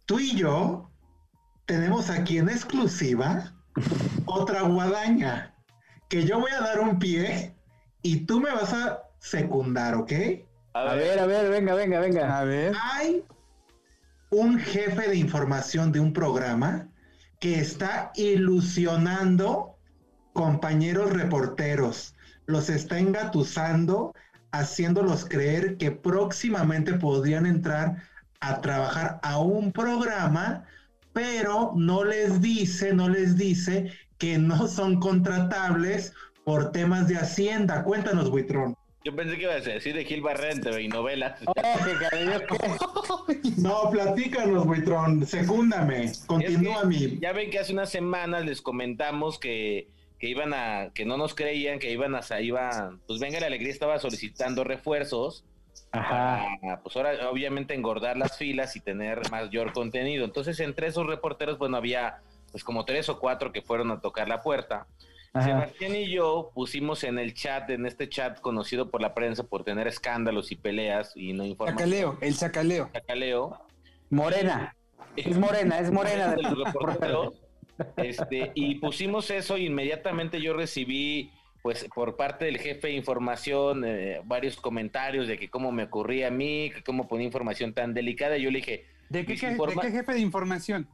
Tú y yo tenemos aquí en exclusiva otra guadaña. Que yo voy a dar un pie y tú me vas a secundar, ¿ok? A A ver, ver, a ver, venga, venga, venga. A ver. Hay un jefe de información de un programa que está ilusionando compañeros reporteros. Los está engatusando, haciéndolos creer que próximamente podrían entrar a trabajar a un programa, pero no les dice, no les dice que no son contratables por temas de Hacienda. Cuéntanos, Buitrón. Yo pensé que ibas a decir de Gil Barrera en TV y novelas. Oh, qué cariño, qué- No, platícanos, Buitrón, secúndame, continúa Es que mi... Ya ven que hace unas semanas les comentamos que, que iban a, que no nos creían, que iban a, iban, pues venga la alegría estaba solicitando refuerzos Ajá. para, pues ahora obviamente engordar las filas y tener mayor contenido. Entonces entre esos reporteros, bueno, había pues como tres o cuatro que fueron a tocar la puerta. Ajá. Sebastián y yo pusimos en el chat, en este chat conocido por la prensa por tener escándalos y peleas y no información. Chacaleo, el chacaleo. Chacaleo. Morena. Es morena, es morena. de los reporteros, Este, y pusimos eso y inmediatamente yo recibí, pues, por parte del jefe de información, eh, varios comentarios de que cómo me ocurría a mí, que cómo ponía información tan delicada. Y yo le dije, ¿De qué, "Mis je- de informa- qué jefe de información?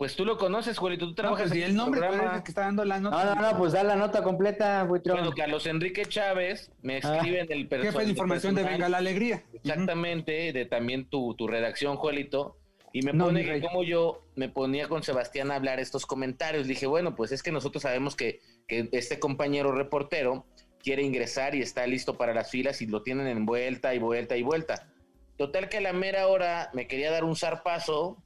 Pues tú lo conoces, Juelito, tú No, trabajas pues, en y el nombre programa. el que está dando la nota. No, no, no, pues da la nota completa, Buitrón. Bueno, Carlos Enrique Chávez me Ah. escribe en el perso- Jefe de información de personal, Venga la Alegría. Exactamente, de también tu, tu redacción, Juelito. Y me No, pone que como yo me ponía con Sebastián a hablar estos comentarios. Dije, bueno, pues es que nosotros sabemos que, que este compañero reportero quiere ingresar y está listo para las filas y lo tienen en vuelta y vuelta y vuelta. Total que a la mera hora me quería dar un zarpazo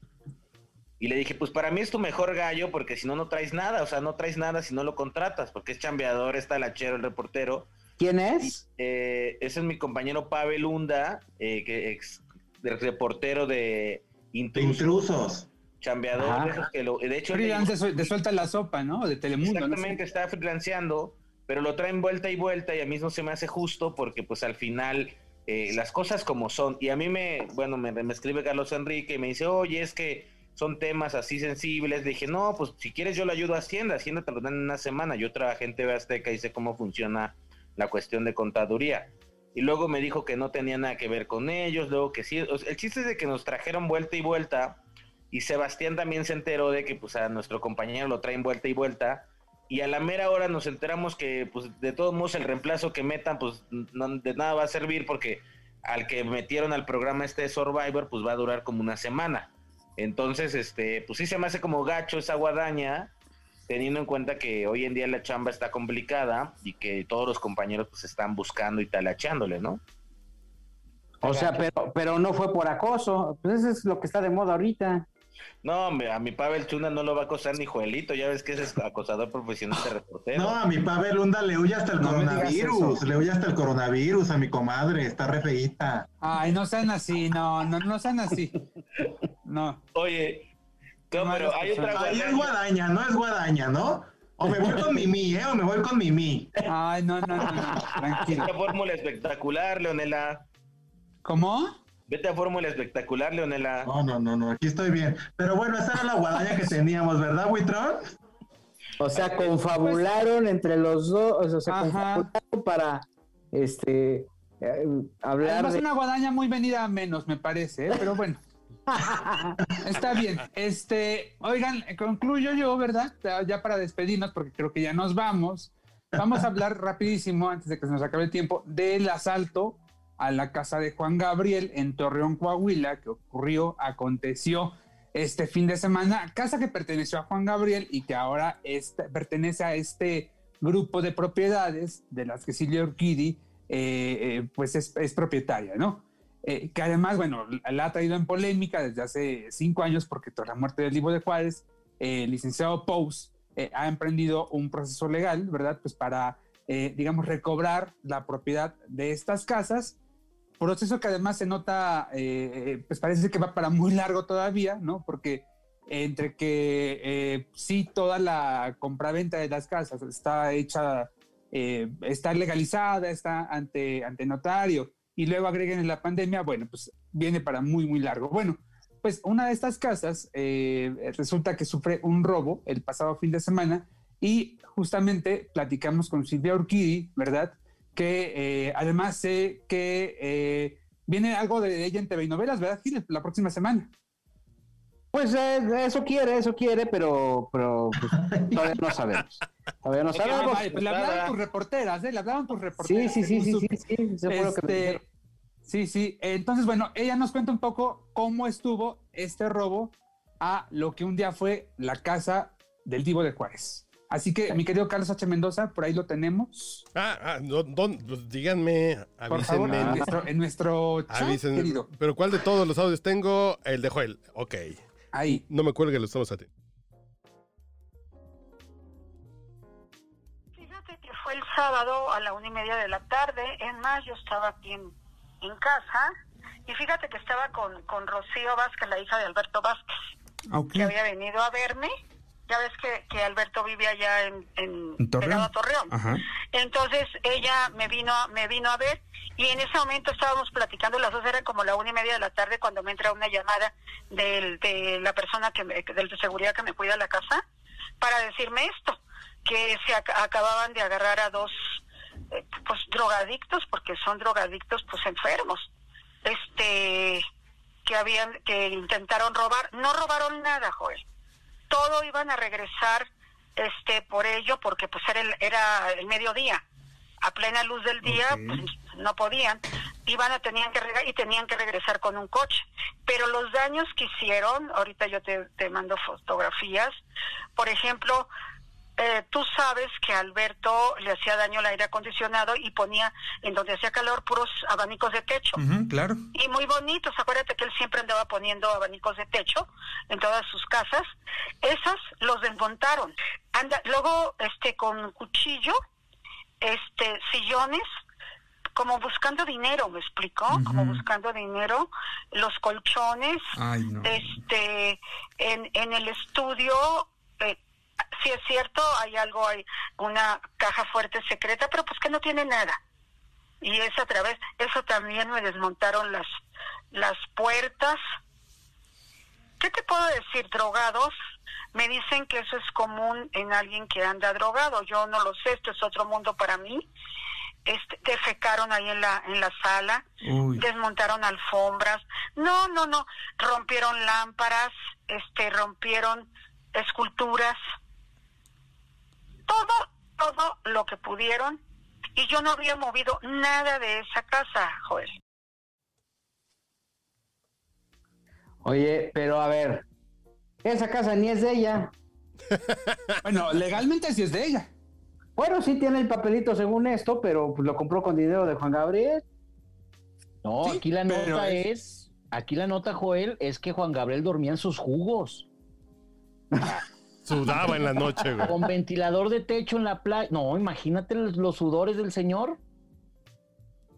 y le dije, pues para mí es tu mejor gallo porque si no, no traes nada. O sea, no traes nada si no lo contratas porque es chambeador, está lachero el reportero. ¿Quién es? Eh, ese es mi compañero Pavel Hunda, eh, que ex de- reportero de Intrusos, intrusos. chambeador. Ajá. de esos que lo- de hecho, Freelance de Suelta la Sopa, ¿no? De Telemundo. ¿no? exactamente está freelanceando, pero lo traen vuelta y vuelta y a mí no se me hace justo porque pues al final eh, las cosas como son. Y a mí me, bueno, me, me escribe Carlos Enrique y me dice, oye, es que son temas así sensibles. Le dije, no, pues si quieres yo lo ayudo a Hacienda, Hacienda te lo dan en una semana. Yo trabajé en TV Azteca y sé cómo funciona la cuestión de contaduría. Y luego me dijo que no tenía nada que ver con ellos, luego que sí. O sea, el chiste es de que nos trajeron vuelta y vuelta. Y Sebastián también se enteró de que pues a nuestro compañero lo traen vuelta y vuelta. Y a la mera hora nos enteramos que pues de todos modos el reemplazo que metan pues no, de nada va a servir porque al que metieron al programa este Survivor pues va a durar como una semana. Entonces, este, pues sí se me hace como gacho esa guadaña, teniendo en cuenta que hoy en día la chamba está complicada y que todos los compañeros pues están buscando y talachándole, ¿no? O sea, pero, pero no fue por acoso. Pues eso es lo que está de moda ahorita. No, a mi Pavel Chuna no lo va a acosar ni Juelito, ya ves que ese es acosador profesional de reportero. No, a mi Pavel Hunda le huye hasta el No coronavirus. Le huye hasta el coronavirus a mi comadre. Está re feíta. Ay, no sean así, no, no, no sean así. No. Oye, no, pero hay otra. Ahí es guadaña. no es guadaña, ¿no? O me voy con Mimi, ¿eh? O me voy con Mimi. Ay, no, no, no, no, tranquilo. Vete a Fórmula Espectacular, Leonela. ¿Cómo? Vete a Fórmula Espectacular, Leonela. No, no, no, no, aquí estoy bien. Pero bueno, esa era la guadaña que teníamos, ¿verdad, Buitrón? O sea, confabularon entre los dos, o sea, Ajá. confabularon para este eh, hablar Además, de... una guadaña muy venida a menos, me parece, ¿eh? pero bueno. Está bien. Este, oigan, concluyo yo, ¿verdad? Ya- para despedirnos, porque creo que ya nos vamos. Vamos a hablar rapidísimo, antes de que se nos acabe el tiempo, del asalto a la casa de Juan Gabriel en Torreón, Coahuila, que ocurrió, aconteció este fin de semana. Casa que perteneció a Juan Gabriel y que ahora pertenece a este grupo de propiedades de las que Silvia Urquidi eh, eh, pues es, es propietaria, ¿no? Eh, que además, bueno, la ha traído en polémica desde hace cinco años porque tras la muerte del libro de Juárez, eh, el licenciado Pous eh, ha emprendido un proceso legal, ¿verdad? Pues para, eh, digamos, recobrar la propiedad de estas casas, proceso que además se nota, eh, pues parece que va para muy largo todavía, ¿no? Porque entre que eh, sí toda la compraventa de las casas está hecha, eh, está legalizada, está ante, ante notario, y luego agreguen en la pandemia, bueno, pues viene para muy, muy largo. Bueno, pues una de estas casas eh, resulta que sufre un robo el pasado fin de semana y justamente platicamos con Silvia Urquidi, ¿verdad? Que eh, además sé que eh, viene algo de ella en TV y novelas, ¿verdad, Gil? La próxima semana. Pues eh, eso quiere, eso quiere, pero, pero pues, todavía no sabemos. Todavía no sabemos. Ay, pues le hablaron tus reporteras, ¿eh? Le hablaron tus Sí, reporteras. sí, sí, sí, sí, sí, eso fue lo que me Este, sí, sí. Entonces, bueno, ella nos cuenta un poco cómo estuvo este robo a lo que un día fue la casa del Divo de Juárez. Así que, mi querido Carlos H. Mendoza, por ahí lo tenemos. Ah, ah, no, don- pues díganme, Por favor, avísenme. en nuestro, en nuestro chat, avísenme. querido. Pero ¿cuál de todos los audios tengo? El de Joel. Ok. Ahí. No me cuelgue, lo estamos atendiendo. Fíjate que fue el sábado a la una y media de la tarde. Es más, yo estaba aquí en, en casa. Y fíjate que estaba con, con Rocío Vázquez, la hija de Alberto Vázquez, Ok. que había venido a verme. Ya ves que, que Alberto vive allá en, en, En Torreón. pegado a Torreón. Ajá. Entonces ella me vino, me vino a ver y en ese momento estábamos platicando, las dos eran como la una y media de la tarde cuando me entra una llamada del, de la persona que me- del de seguridad que me cuida la casa, para decirme esto, que se ac- acababan de agarrar a dos eh, pues drogadictos, porque son drogadictos pues enfermos, este que habían, que intentaron robar, no robaron nada, Joel, todo iban a regresar este por ello, porque pues era el, era el mediodía, a plena luz del día, pues no podían, iban a tenían que y tenían que regresar con un coche. Pero los daños que hicieron, ahorita yo te, te mando fotografías, por ejemplo, eh, tú sabes que a Alberto le hacía daño el aire acondicionado y ponía en donde hacía calor puros abanicos de techo. Claro. Y muy bonitos, acuérdate que él siempre andaba poniendo abanicos de techo en todas sus casas. Esos los desmontaron. Anda, luego, este, con cuchillo, este, sillones, como buscando dinero, ¿me explicó? Como buscando dinero, los colchones, Ay, no. este, en, en el estudio, eh, sí es cierto, hay algo, hay una caja fuerte secreta, pero pues que no tiene nada. Y es a través, eso también me desmontaron las, las puertas. ¿Qué te puedo decir? Drogados. Me dicen que eso es común en alguien que anda drogado. Yo no lo sé, esto es otro mundo para mí. Este, defecaron ahí en la, en la sala, Uy. desmontaron alfombras. No, no, no. Rompieron lámparas, este, rompieron esculturas. Todo, todo lo que pudieron. Y yo no había movido nada de esa casa, Joel. Oye, pero a ver, esa casa ni es de ella. Bueno, legalmente sí es de ella. Bueno, sí tiene el papelito según esto, pero pues, lo compró con dinero de Juan Gabriel. No, Sí, aquí la nota es- es... aquí la nota, Joel, es que Juan Gabriel dormía en sus jugos, Sudaba en la noche, güey. con ventilador de techo en la playa. No, imagínate los, sudores del señor.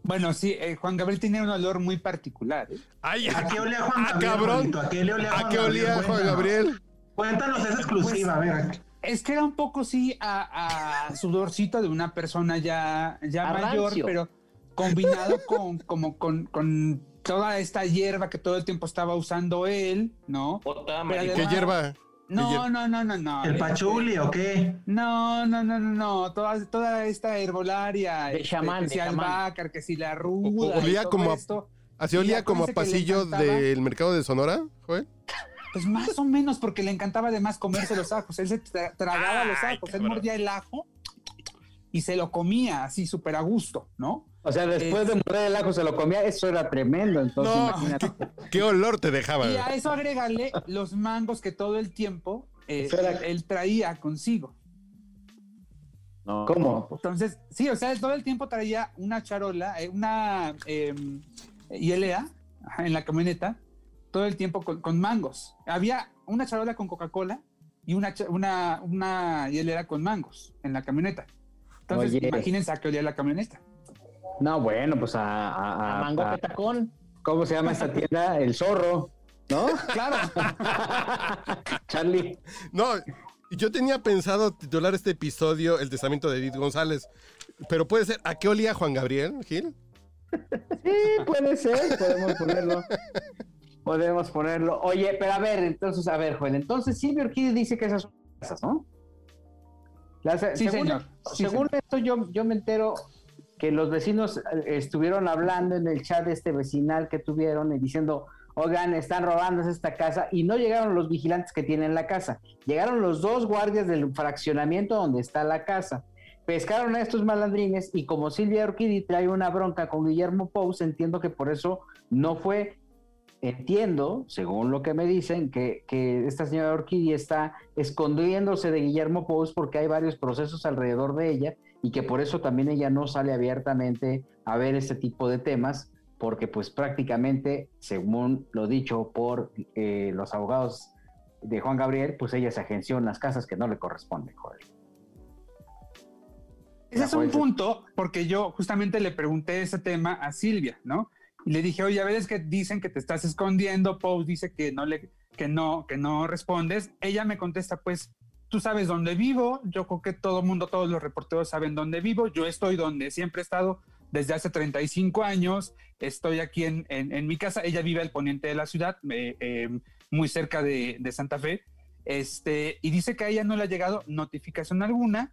Bueno, sí, eh, Juan Gabriel tenía un olor muy particular. ¿eh? Ay, ¿A qué olía Juan ah, Gabriel? cabrón. ¿A qué le olía ¿A Juan qué olía Gabriel? Juan Cuéntanos. Gabriel? Cuéntanos esa exclusiva, a ver. Es que era un poco, sí, a, a sudorcito de una persona ya, ya mayor, rancio. pero combinado con, como con, con toda esta hierba que todo el tiempo estaba usando él, ¿no? Pero marihuana. ¿Qué además- hierba? No, no, no, no, no. ¿El este, pachuli o qué? No, no, no, no, no. Toda, toda esta herbolaria. De este, chamán, que de si albácar, que si la O- ruda. y olía todo como a- esto. ¿Así Y olía como a que pasillo del mercado de Sonora, Joel? Pues más o menos, porque le encantaba además comerse los ajos. Él se tra- tragaba los ajos, él mordía el ajo y se lo comía así súper a gusto, ¿no? O sea, después de morder el ajo se lo comía, eso era tremendo. Entonces, No, imagínate. ¿Qué olor te dejaba? Y a eso agrégale los mangos que todo el tiempo eh, era- él traía consigo. ¿Cómo? Entonces, sí, o sea, él todo el tiempo traía una charola, eh, una eh, hielera ajá, en la camioneta, todo el tiempo con, con mangos. Había una charola con Coca-Cola y una, una hielera con mangos en la camioneta. Entonces, Oye. imagínense a qué olía la camioneta. No, bueno, pues a, a- A mango a- petacón. ¿Cómo se llama esta tienda? El zorro, ¿no? Claro. Charlie. No, yo tenía pensado titular este episodio El testamento de Edith González, pero puede ser ¿A qué olía Juan Gabriel, Gil? Sí, puede ser, podemos ponerlo. Podemos ponerlo. Oye, pero a ver, entonces, a ver, Joel, entonces Silvio Orquídez dice que esas son casas, ¿no? Las- Sí, según señor. Sí, según señor. esto, yo, yo me entero que los vecinos eh, estuvieron hablando en el chat de este vecinal que tuvieron y diciendo, oigan, están robándose esta casa y no llegaron los vigilantes que tienen la casa. Llegaron los dos guardias del fraccionamiento donde está la casa. Pescaron a estos malandrines y como Silvia Orquídez trae una bronca con Guillermo Pous, entiendo que por eso no fue. Entiendo, según lo que me dicen, que, que esta señora Orquídea está escondiéndose de Guillermo Pous porque hay varios procesos alrededor de ella y que por eso también ella no sale abiertamente a ver este tipo de temas, porque pues prácticamente, según lo dicho por eh, los abogados de Juan Gabriel, pues ella se agenció en las casas que no le corresponden, joder. Ese es un punto, porque yo justamente le pregunté ese tema a Silvia, ¿no? Y le dije, oye, a veces que dicen que te estás escondiendo, Pous dice que no le, que no, que no respondes. Ella me contesta, pues, tú sabes dónde vivo, yo creo que todo el mundo, todos los reporteros saben dónde vivo, yo estoy donde siempre he estado desde hace 35 años, estoy aquí en, en- mi casa, ella vive al poniente de la ciudad, eh, muy cerca de, de Santa Fe, Este, y dice que a ella no le ha llegado notificación alguna,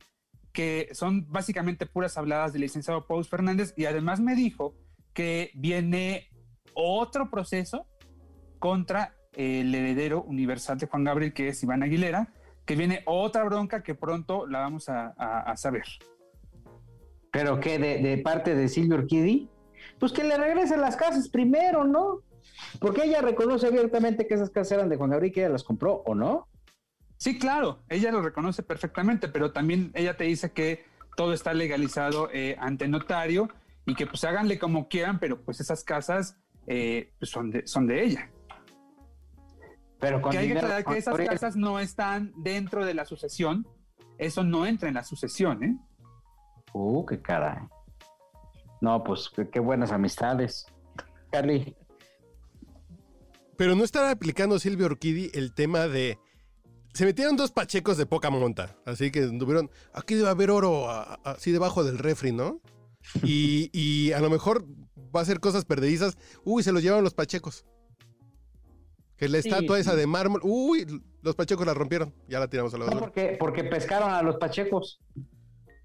que son básicamente puras habladas del licenciado Paul Fernández, y además me dijo que viene otro proceso contra el heredero universal de Juan Gabriel, que es Iván Aguilera, que viene otra bronca que pronto la vamos a, a saber. ¿Pero qué? De, de parte de Silvio Urquidi? Pues que le regrese las casas primero, ¿no? Porque ella reconoce abiertamente que esas casas eran de Juan Gabriel, que ella las compró, ¿o no? Sí, claro, ella lo reconoce perfectamente, pero también ella te dice que todo está legalizado eh, ante notario y que pues háganle como quieran, pero pues esas casas eh, pues, son, de, son de ella. Pero que hay que aclarar que esas casas no están dentro de la sucesión, eso no entra en la sucesión, ¿eh? Uh, qué caray. No, pues qué, buenas amistades. Carly. Pero no estará aplicando Silvio Orquidi el tema de. Se metieron dos pachecos de poca monta. Así que tuvieron. Aquí debe haber oro así debajo del refri, ¿no? Y, y a lo mejor va a ser cosas perdedizas. Uy, se los llevan los pachecos. Que la estatua esa de mármol. Uy, los pachecos la rompieron. Ya la tiramos a la No, porque, porque pescaron a los pachecos.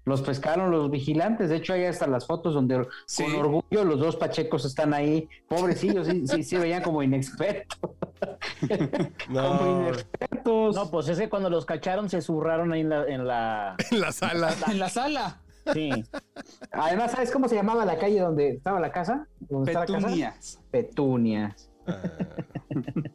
Los pescaron los vigilantes. De hecho, hay hasta las fotos donde con orgullo los dos pachecos están ahí. Pobrecillos, sí, sí, sí veían como inexpertos. No. como inexpertos. No, pues es que cuando los cacharon se zurraron ahí en la... En la, en la sala. en la sala. Sí. Además, ¿sabes cómo se llamaba la calle donde estaba la casa? ¿Dónde está la casa? Petunias. Petunias.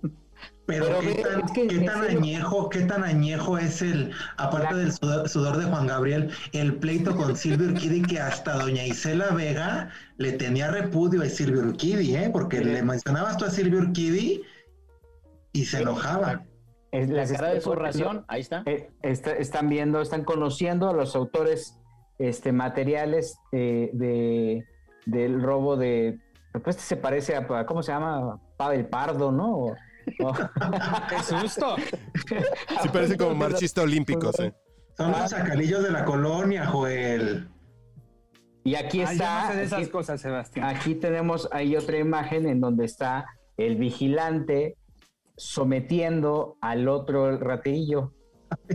Pero, Pero ¿qué tan, es que qué en tan serio- añejo, qué tan añejo es el, aparte del sudor, sudor de Juan Gabriel, el pleito con Silvio Urquidi que hasta doña Isela Vega le tenía repudio a Silvio Urquidi, ¿eh? Porque le mencionabas tú a Silvio Urquidi y se enojaba. Es- La cara de estoy su ración, ahí está. Eh, está- están viendo, están conociendo a los autores este, materiales eh, de, del robo de. Pues este se parece a, ¿cómo se llama? Pavel Pardo, ¿no? O- o- ¡Qué susto! Sí, parece como marchista olímpico, sí. Son los chacalillos de la colonia, Joel. Y aquí Ah, está. no sé de esas aquí- cosas, Sebastián. Aquí tenemos ahí otra imagen en donde está el vigilante sometiendo al otro raterillo.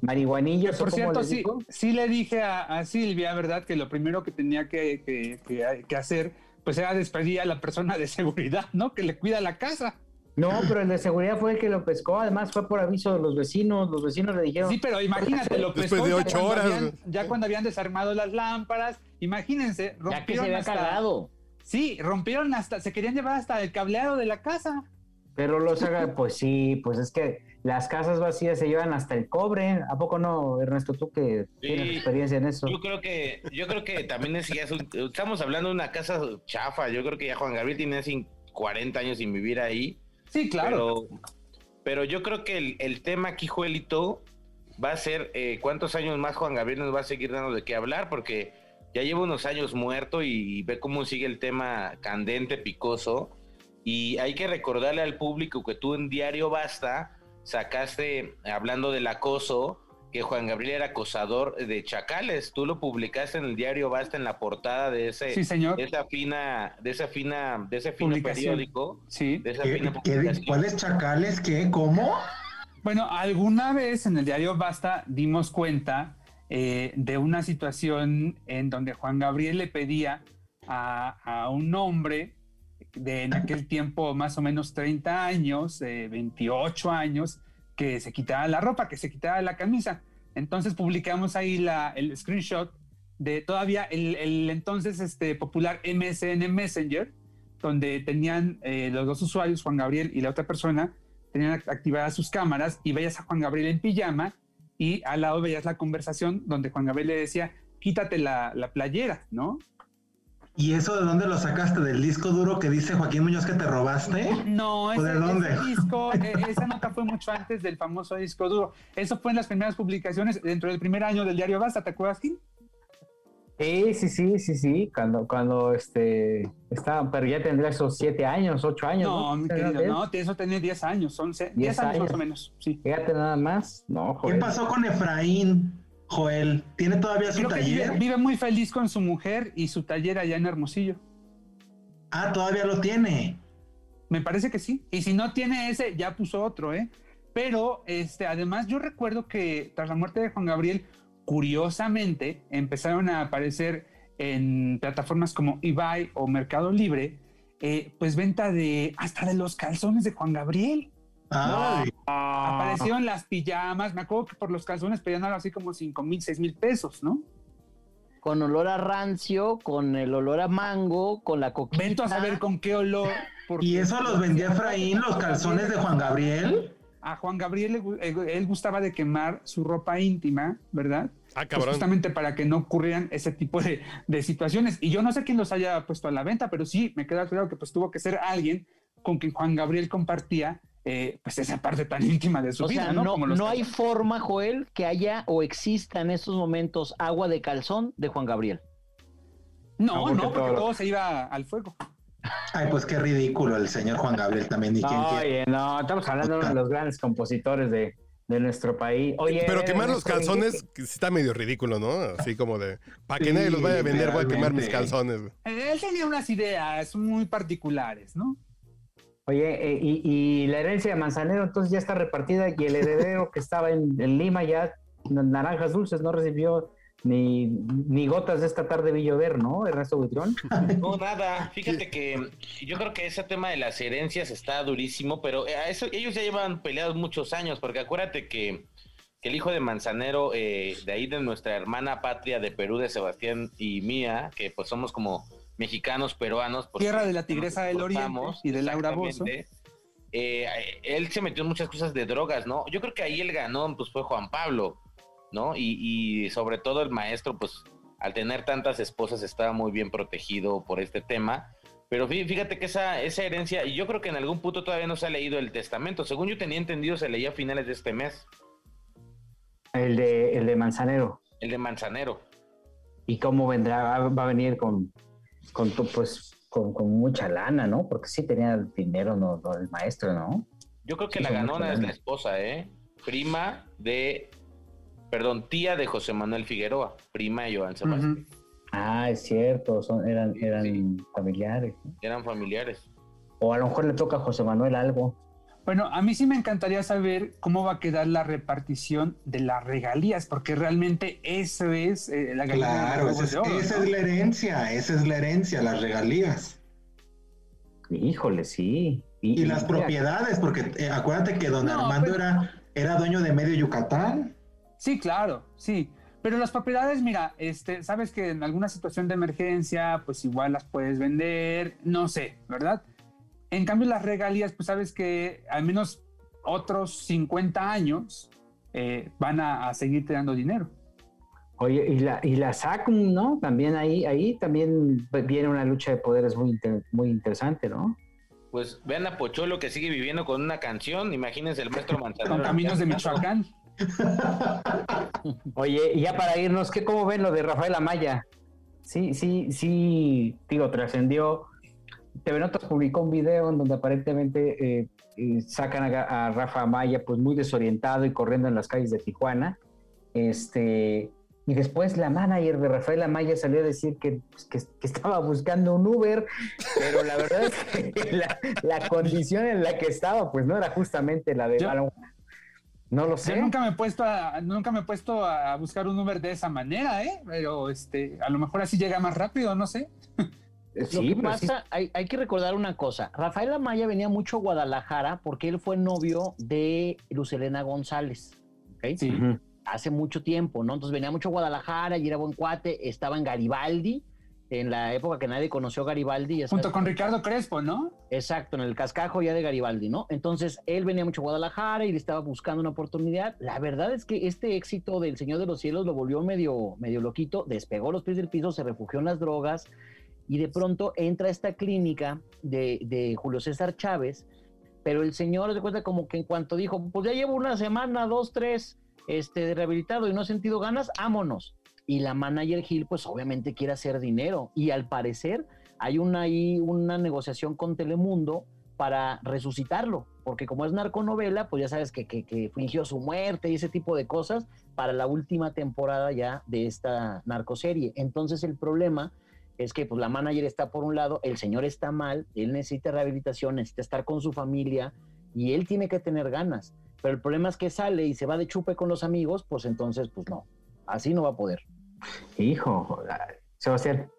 Marihuanillo, Por ¿cómo cierto, sí, sí le dije a, a Silvia, ¿verdad? Que lo primero que tenía que, que- que- que hacer, pues era despedir a la persona de seguridad, ¿no? Que le cuida la casa. No, pero el de seguridad fue el que lo pescó. Además, fue por aviso de los vecinos. Los vecinos le dijeron. Sí, pero imagínate, lo Después pescó de ya ocho cuando horas, habían- ya cuando habían desarmado las lámparas, imagínense, Ya que se rompieron había hasta... Sí, rompieron hasta, se querían llevar hasta el cableado de la casa. Pero los haga, pues sí, pues es que las casas vacías se llevan hasta el cobre. ¿A poco no, Ernesto? Tú que tienes Sí. experiencia en eso. Yo creo que, yo creo que también es, ya es un- estamos hablando de una casa chafa. Yo creo que ya Juan Gabriel tiene cin- 40 años sin vivir ahí. Sí, claro. Pero, pero yo creo que el, el tema aquí, Joelito, va a ser eh, cuántos años más Juan Gabriel nos va a seguir dando de qué hablar, porque ya lleva unos años muerto y ve cómo sigue el tema candente, picoso. Y hay que recordarle al público que tú en Diario Basta sacaste, hablando del acoso, que Juan Gabriel era acosador de chacales. Tú lo publicaste en el Diario Basta en la portada de ese, Sí, señor. de esa fina, de esa fina, de ese fino periódico. Sí. De esa ¿Qué- fina qué- publicación. ¿Cuáles chacales? ¿Qué? ¿Cómo? Bueno, alguna vez en el diario Basta dimos cuenta eh, de una situación en donde Juan Gabriel le pedía a, a un hombre de en aquel tiempo más o menos 30 años, eh, 28 años, que se quitara la ropa, que se quitara la camisa. Entonces publicamos ahí la, el screenshot de todavía el, el entonces este, popular MSN Messenger, donde tenían eh, los dos usuarios, Juan Gabriel y la otra persona, tenían act- activadas sus cámaras y veías a Juan Gabriel en pijama y al lado veías la conversación donde Juan Gabriel le decía, quítate la, la playera, ¿no? ¿Y eso de dónde lo sacaste? ¿Del disco duro que dice Joaquín Muñoz que te robaste? No, ¿O ese, de dónde? ese disco, eh, esa nota fue mucho antes del famoso disco duro. Eso fue en las primeras publicaciones dentro del primer año del diario Basta, ¿te acuerdas, Gil? Sí, sí, sí, sí, sí. Cuando, cuando este estaba, pero ya tendría esos siete años, ocho años. No, mi querido, no, eso tenía 10 años, 11, 10 Diez años, más o menos, sí. Fíjate nada más. No, ¿Qué pasó con Efraín, Joel? ¿Tiene todavía su Creo que vive, taller? vive muy feliz con su mujer y su taller allá en Hermosillo. Ah, todavía lo tiene. Me parece que sí. Y si no tiene ese, ya puso otro, ¿eh? Pero este, además yo recuerdo que tras la muerte de Juan Gabriel, curiosamente empezaron a aparecer en plataformas como eBay o Mercado Libre, eh, pues venta de hasta de los calzones de Juan Gabriel. Ay. Aparecieron las pijamas, me acuerdo que por los calzones pedían algo así como 5 mil, 6 mil pesos, ¿no? Con olor a rancio, con el olor a mango, con la coquita. Vento a saber con qué olor. porque- ¿Y eso los vendía Efraín, los calzones de Juan Gabriel? A Juan Gabriel eh, él gustaba de quemar su ropa íntima, ¿verdad? Ah, Pues cabrón. justamente para que no ocurrieran ese tipo de, de situaciones. Y yo no sé quién los haya puesto a la venta, pero sí me queda claro que pues tuvo que ser alguien con quien Juan Gabriel compartía eh, pues esa parte tan íntima de su O vida, sea, ¿no? no, Como los no hay forma, Joel, que haya o exista en estos momentos agua de calzón de Juan Gabriel. No, No, porque no, porque todo se iba al fuego. Ay, pues qué ridículo el señor Juan Gabriel también. ¿Y quién No, quiere? oye, no, estamos hablando de uno de los grandes compositores de, de nuestro país. Oye, Pero eh, quemar los Ernesto, calzones que está medio ridículo, ¿no? Así como de, para que nadie los vaya a vender, voy a quemar mis calzones. Él tenía unas ideas muy particulares, ¿no? Oye, eh, y, y la herencia de Manzanero entonces ya está repartida y el heredero que estaba en, en Lima ya, na- naranjas dulces, no recibió ni, ni gotas de esta tarde Villover, ¿no, Ernesto Buitrón? No, nada. Fíjate que yo creo que ese tema de las herencias está durísimo, pero eh, a eso, ellos ya llevan peleados muchos años, porque acuérdate que, que el hijo de Manzanero, eh, de ahí de nuestra hermana patria de Perú, de Sebastián y mía, que pues somos como mexicanos peruanos. Tierra de la Tigresa del Oriente y de Laura exactamente. Eh, él se metió en muchas cosas de drogas, ¿no? Yo creo que ahí el ganón pues fue Juan Pablo, ¿no? Y, y sobre todo el maestro, pues al tener tantas esposas estaba muy bien protegido por este tema. Pero fí- fíjate que esa, esa herencia, y yo creo que en algún punto todavía no se ha leído el testamento. Según yo tenía entendido, se leía a finales de este mes, El de, el de Manzanero. el de Manzanero. ¿Y cómo vendrá? Va a venir con, con tu- pues, con, con mucha lana, ¿no? Porque sí tenía dinero, no, el maestro, ¿no? Yo creo que Sí, la ganona es la esposa, ¿eh? Prima de, perdón, tía de José Manuel Figueroa, prima de Joan Sebastián. Ujú. Ah, es cierto, son, eran, eran familiares. ¿no? Eran familiares. O a lo mejor le toca a José Manuel algo. Bueno, a mí sí me encantaría saber cómo va a quedar la repartición de las regalías, porque realmente eso es eh, la Claro, esa es, oro, esa ¿no? es la herencia, esa es la herencia, las regalías. Híjole, sí. Y las propiedades, porque eh, acuérdate que don No, Armando pero- era, era dueño de medio Yucatán. Sí, claro, sí. Pero las propiedades, mira, este, sabes que en alguna situación de emergencia, pues igual las puedes vender, no sé, ¿verdad? En cambio, las regalías, pues sabes que al menos otros 50 años eh, van a, a seguirte dando dinero. Oye, y la, y la SACM, ¿no? También ahí, ahí también viene una lucha de poderes muy, inter- muy interesante, ¿no? Pues vean a Pocholo que sigue viviendo con una canción. Imagínense el maestro Manzanero. Con caminos de Michoacán. Oye, y ya para irnos, ¿qué, ¿cómo ven lo de Rafael Amaya? Sí, sí, sí, digo, trascendió. TV Notas publicó un video en donde aparentemente eh, eh, sacan a, a Rafa Amaya pues muy desorientado y corriendo en las calles de Tijuana. Este, y después la manager de Rafael Amaya salió a decir que, pues, que- que estaba buscando un Uber, pero la verdad es que la, la condición en la que estaba pues no era justamente la de... Yo- no lo sé. Yo nunca me he puesto a, nunca me he puesto a buscar un Uber de esa manera, ¿eh? Pero este, a lo mejor así llega más rápido, no sé. Lo Sí, que pero sí- pasa, hay, hay que recordar una cosa. Rafael Amaya venía mucho a Guadalajara porque él fue novio de Lucelena González. ¿ok? Sí. Hace mucho tiempo, ¿no? Entonces venía mucho a Guadalajara y era buen cuate. Estaba en Garibaldi, en la época que nadie conoció a Garibaldi. ya Junto con Ricardo Crespo, ¿no? Exacto, en el cascajo ya de Garibaldi, ¿no? Entonces él venía mucho a Guadalajara y le estaba buscando una oportunidad. La verdad es que este éxito del Señor de los Cielos lo volvió medio, medio loquito, despegó los pies del piso, se refugió en las drogas y de pronto entra a esta clínica de, de Julio César Chávez, pero el Señor se cuenta como que en cuanto dijo, pues ya llevo una semana, dos, tres, este, de rehabilitado y no he sentido ganas, vámonos. Y la manager Gil, pues obviamente quiere hacer dinero y al parecer hay una, una negociación con Telemundo para resucitarlo, porque como es narconovela, pues ya sabes que, que, que fingió su muerte y ese tipo de cosas para la última temporada ya de esta narcoserie. Entonces el problema es que pues la manager está por un lado, el señor está mal, él necesita rehabilitación, necesita estar con su familia y él tiene que tener ganas. Pero el problema es que sale y se va de chupe con los amigos, pues entonces, pues no, así no va a poder. Hijo, Sebastián.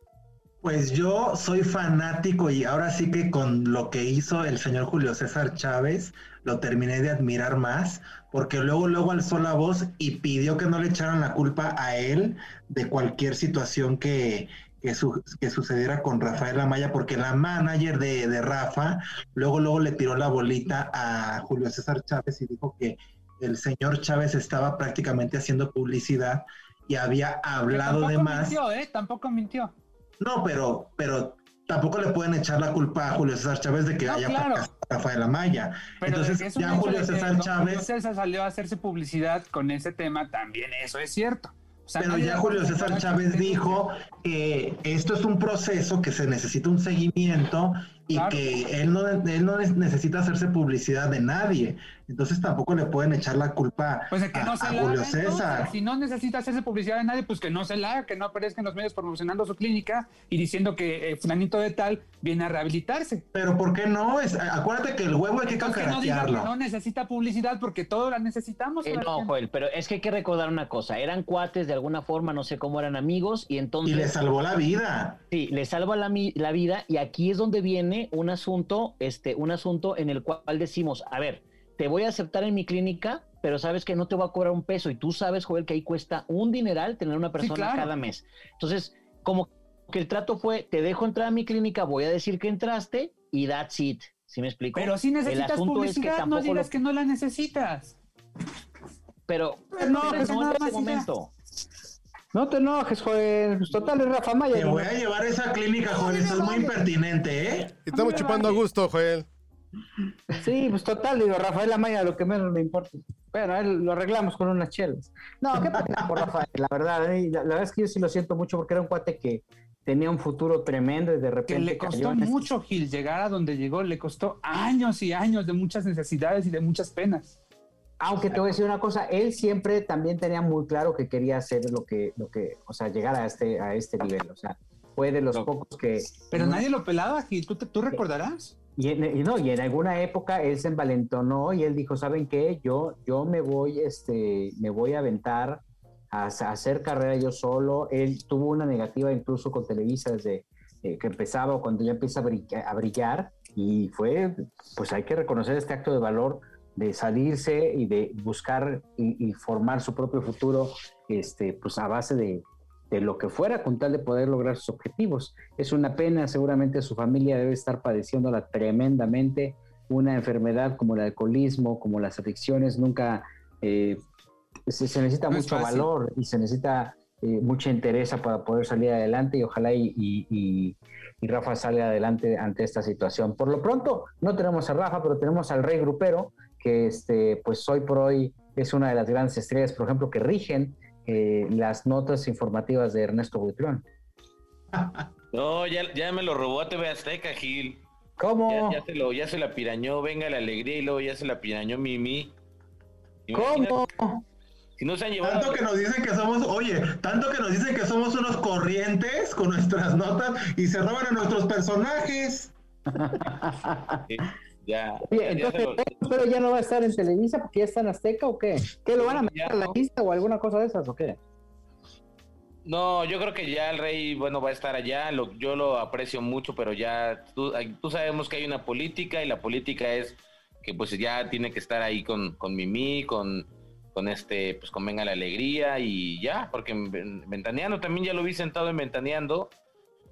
Pues yo soy fanático y ahora sí que con lo que hizo el señor Julio César Chávez lo terminé de admirar más, porque luego luego alzó la voz y pidió que no le echaran la culpa a él de cualquier situación que, que, su- que sucediera con Rafael Amaya, porque la manager de, de Rafa luego luego le tiró la bolita a Julio César Chávez y dijo que el señor Chávez estaba prácticamente haciendo publicidad y había hablado de más. mintió, ¿eh? Tampoco mintió. No, pero, pero tampoco le pueden echar la culpa a Julio César Chávez de que No, haya claro. fracasado Rafael Amaya. Pero Entonces, ya Julio César Chávez, Julio César salió a hacerse publicidad con ese tema, también eso es cierto. Sea, pero ya Julio César Chávez dijo que esto es un proceso, que se necesita un seguimiento y Claro. que él no, él no necesita hacerse publicidad de nadie. Entonces tampoco le pueden echar la culpa Pues de que a, no se a la Julio haga, entonces, César. Si no necesita hacerse publicidad de nadie, pues que no se la haga, que no aparezca en los medios promocionando su clínica y diciendo que eh, fulanito de tal viene a rehabilitarse. Pero ¿por qué no? Es- acuérdate que el huevo hay que Entonces, que no diga que cacaratearlo. no necesita publicidad porque todos la necesitamos. Eh, no. Joel, pero es que hay que recordar una cosa. Eran cuates de alguna forma, no sé cómo eran amigos, y entonces. Y le salvó la vida. Sí, le salva la, mi- la vida, y aquí es donde viene un asunto, este, un asunto en el cual decimos, a ver, te voy a aceptar en mi clínica, pero sabes que no te voy a cobrar un peso, y tú sabes, Joel, que ahí cuesta un dineral tener una persona claro. cada mes. Entonces, como que el trato fue, te dejo entrar a mi clínica, voy a decir que entraste, y that's it. ¿Sí me explico? Pero si necesitas es que publicidad, no digas lo- que no la necesitas. Pero, no, pero nada en ese momento. No te enojes, Joel. Pues total, es Rafa Maya. Te voy a llevar a esa clínica, Joel. Estás muy impertinente, ¿eh? Estamos chupando a gusto, Joel. Sí, pues total, digo, Rafael Amaya, lo que menos le importa. Bueno, a él lo arreglamos con unas chelas. No, qué pena por Rafael, la verdad. ¿eh? La, la verdad es que yo sí lo siento mucho porque era un cuate que tenía un futuro tremendo y de repente. Que le cayó costó este- mucho, Gil, llegar a donde llegó. Le costó años y años de muchas necesidades y de muchas penas. Aunque te voy a decir una cosa, él siempre también tenía muy claro que quería hacer lo que, lo que, o sea, llegar a este, a este nivel. O sea, fue de los pocos que. Pero no- nadie lo pelaba, Gil. ¿Tú, te- tú recordarás? Y, en, y no, y en alguna época él se envalentonó y él dijo, ¿saben qué? Yo, yo me voy, este, me voy a aventar a, a hacer carrera yo solo. Él tuvo una negativa incluso con Televisa desde eh, que empezaba o cuando ya empieza a brillar, a brillar y fue, pues hay que reconocer este acto de valor de salirse y de buscar y, y formar su propio futuro, este, pues a base de, de lo que fuera con tal de poder lograr sus objetivos. Es una pena, seguramente su familia debe estar padeciéndola tremendamente. Una enfermedad como el alcoholismo, como las adicciones, nunca eh, se, se necesita No mucho valor y se necesita eh, mucha entereza para poder salir adelante y ojalá y, y- y- y Rafa sale adelante ante esta situación. Por lo pronto, no tenemos a Rafa, pero tenemos al Rey Grupero, que este, pues hoy por hoy es una de las grandes estrellas, por ejemplo, que rigen eh, las notas informativas de Ernesto Buitrón. No, ya, ya me lo robó a TV Azteca, Gil. ¿Cómo? Ya, ya se lo, ya se la pirañó, venga la alegría y luego ya se la pirañó Mimi. ¿Cómo? Si no se han llevado. Tanto que nos dicen que somos, oye, tanto que nos dicen que somos unos corrientes con nuestras notas y se roban a nuestros personajes. Ya, Oye, ya- entonces, se lo- ¿Rey Grupero ya no va a estar en Televisa porque ya está en Azteca o qué? ¿Qué lo van a meter a la lista o alguna cosa de esas o qué? No, yo creo que ya el rey, bueno, va a estar allá. Lo, yo lo aprecio mucho, pero ya tú, tú sabemos que hay una política y la política es que pues ya tiene que estar ahí con, con Mimi, con, con este, pues con Venga la Alegría y ya, porque en, en Ventaneando también ya lo vi sentado en Ventaneando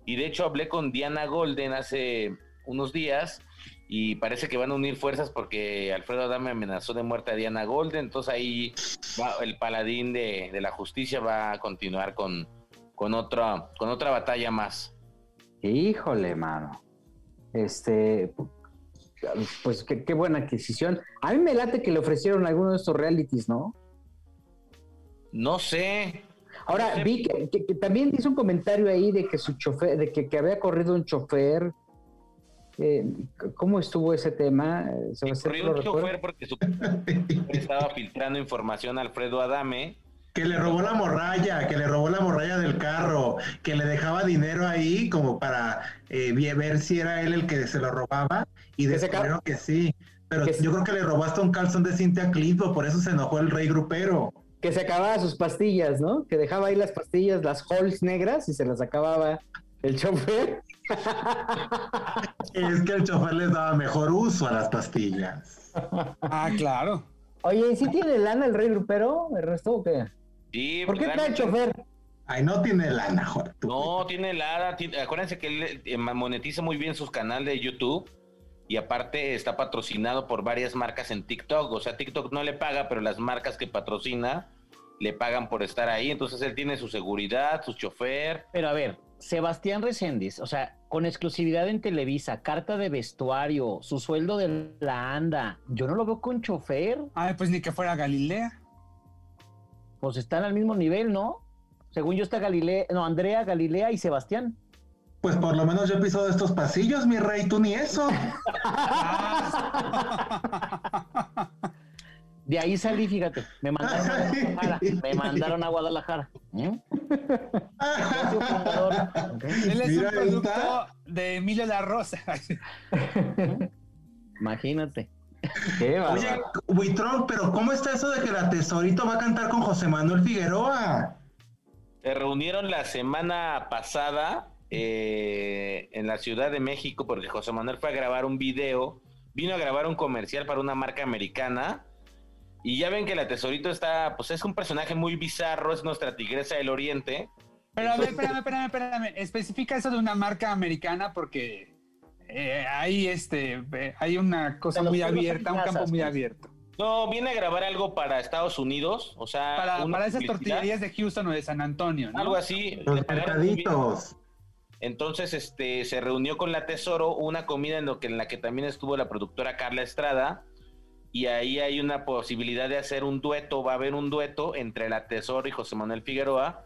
y de hecho hablé con Diana Golden hace unos días y parece que van a unir fuerzas porque Alfredo Adame amenazó de muerte a Diana Golden, entonces ahí va- el paladín de, de la justicia va a continuar con, con, otra, con otra batalla más. Híjole, mano. Este, pues qué, qué buena adquisición. A mí me late que le ofrecieron alguno de estos realities, ¿no? No sé. Ahora, vi que, que- que también hizo un comentario ahí de que su chofer, de que, que había corrido un chofer. Eh, ¿Cómo estuvo ese tema? Eh, Sebastián, Corrió ¿tú lo un chofer porque su estaba filtrando información a Alfredo Adame. Que le robó la morralla, que le robó la morralla del carro, que le dejaba dinero ahí como para eh, ver si era él el que se lo robaba y descubrieron que sí. Pero Que- yo creo que le robaste un calzón de Cintia Clitbo, por eso se enojó el rey grupero. Que se acababa sus pastillas, ¿no? Que dejaba ahí las pastillas, las halls negras y se las acababa el chofer. Es que el chofer les daba mejor uso a las pastillas. Ah, claro. Oye, ¿y si tiene lana el rey grupero, Ernesto, o qué? Sí, ¿Por qué pues, trae realmente- chofer? Ay, no tiene lana, joder. No, tiene Lara. tiene- acuérdense que él eh, monetiza muy bien sus canales de YouTube y aparte está patrocinado por varias marcas en TikTok. O sea, TikTok no le paga, pero las marcas que patrocina le pagan por estar ahí. Entonces él tiene su seguridad, su chofer. Pero a ver, Sebastián Reséndiz, o sea, con exclusividad en Televisa, carta de vestuario, su sueldo de la anda, yo no lo veo con chofer, Ay, pues ni que fuera Galilea. pues están al mismo nivel, ¿no? Según yo está Galilea, no, Andrea, Galilea y Sebastián. Pues por lo menos yo piso de estos pasillos, mi rey, tú ni eso. De ahí salí, fíjate, me mandaron a Guadalajara, me mandaron a Guadalajara. ¿eh? Él es Mira, un producto está. de Emilio La Rosa. Imagínate. Qué Oye. Buitrón, pero ¿cómo está eso de que la tesorito va a cantar con José Manuel Figueroa? Se reunieron la semana pasada eh, en la Ciudad de México porque José Manuel fue a grabar un video, vino a grabar un comercial para una marca americana y ya ven que la Tesorito está, pues es un personaje muy bizarro, es nuestra tigresa del oriente. Pero a ver, espérame, espérame, espérame. Especifica eso de una marca americana porque eh, hay este, eh, hay una cosa muy abierta, un campo muy pues. abierto. No, viene a grabar algo para Estados Unidos, o sea, Para, una para esas tortillerías de Houston o de San Antonio, ¿no? algo así. Los mercaditos. Entonces, este, se reunió con la Tesoro, una comida en, lo que, en la que también estuvo la productora Carla Estrada, y ahí hay una posibilidad de hacer un dueto, va a haber un dueto entre la Tesoro y José Manuel Figueroa,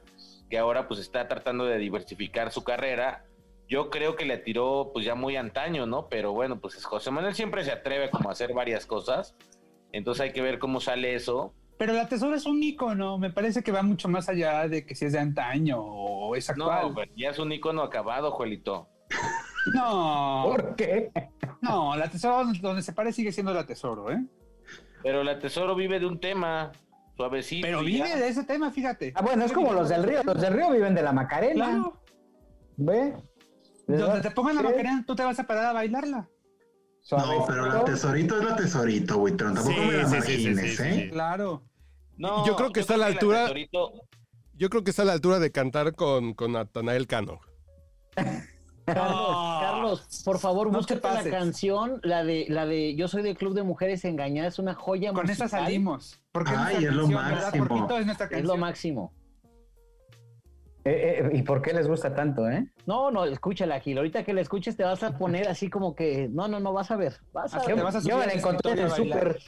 que ahora pues está tratando de diversificar su carrera. Yo creo que le tiró pues ya muy antaño, ¿no? Pero bueno, pues José Manuel siempre se atreve como a hacer varias cosas, entonces hay que ver cómo sale eso. Pero la Tesoro es un icono, me parece que va mucho más allá de que si es de antaño o es No, actual. pero ya es un icono acabado, Juelito. No, ¿Por qué? no, la Tesoro donde se pare sigue siendo la Tesoro, ¿eh? Pero la Tesoro vive de un tema, suavecito. Pero ya. vive de ese tema, fíjate. Ah, bueno, es como los del río. Los del río viven de la Macarena. Claro, ¿Ve? Donde te pongan la. Macarena, tú te vas a parar a bailarla. No, pero la tesorito es la tesorito, Buitrón. Tampoco Sí, me la sí, sí, sí, margines, sí, ¿eh? sí. Claro. No, Yo creo que está a la altura- Tesorito- Yo creo que está a la altura de cantar con, con Natanael Cano. Carlos, No. Carlos, por favor, No te búscate la canción, la de, la de Yo soy del Club de Mujeres Engañadas, es una joya Con esa musical. salimos. Porque Ay, es lo máximo. Es nuestra Es lo máximo. Eh, eh, ¿Y por qué les gusta tanto, eh? No, no, escúchala, Gil. Ahorita que la escuches te vas a poner así como que, no, no, no, vas a ver. Vas a Así ver. te vas a Yo me la encontré en el súper.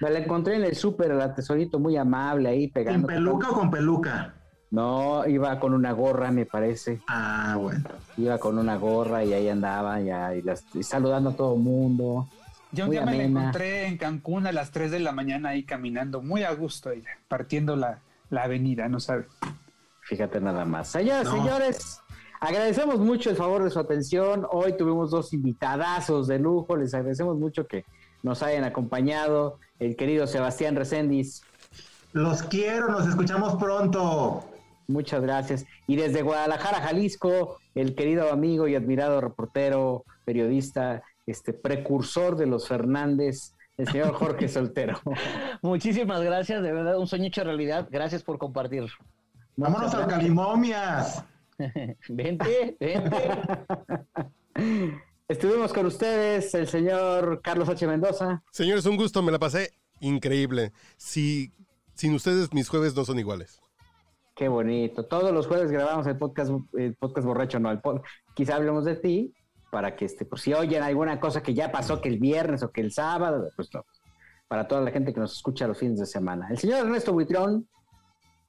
Me la encontré en el súper, la tesorito muy amable ahí ¿Sin pegando. peluca o con peluca? No, iba con una gorra, me parece. Ah, bueno. Iba con una gorra y ahí andaba ya y, las- y saludando a todo el mundo. Yo un día me la encontré en Cancún a las 3 de la mañana ahí caminando, muy a gusto, ella, partiendo la, la avenida, no sabe. Fíjate nada más. Señoras, No. señores, agradecemos mucho el favor de su atención. Hoy tuvimos dos invitadazos de lujo. Les agradecemos mucho que nos hayan acompañado. El querido Sebastián Reséndiz, Los quiero, nos escuchamos pronto. Muchas gracias. Y desde Guadalajara, Jalisco, el querido amigo y admirado reportero, periodista, este precursor de los Fernández, el señor Jorge Soltero. Muchísimas gracias, de verdad, un sueño hecho realidad. Gracias por compartir. Vámonos al Calimomias. Vente, vente. Estuvimos con ustedes, el señor Carlos H. Mendoza. Señores, un gusto, me la pasé increíble. Si, sin ustedes, mis jueves no son iguales. Qué bonito. Todos los jueves grabamos el podcast, el podcast borracho, no, el pod- quizá hablemos de ti, para que este, por si oyen alguna cosa que ya pasó que el viernes o que el sábado, pues no. Para toda la gente que nos escucha los fines de semana. El señor Ernesto Buitrón,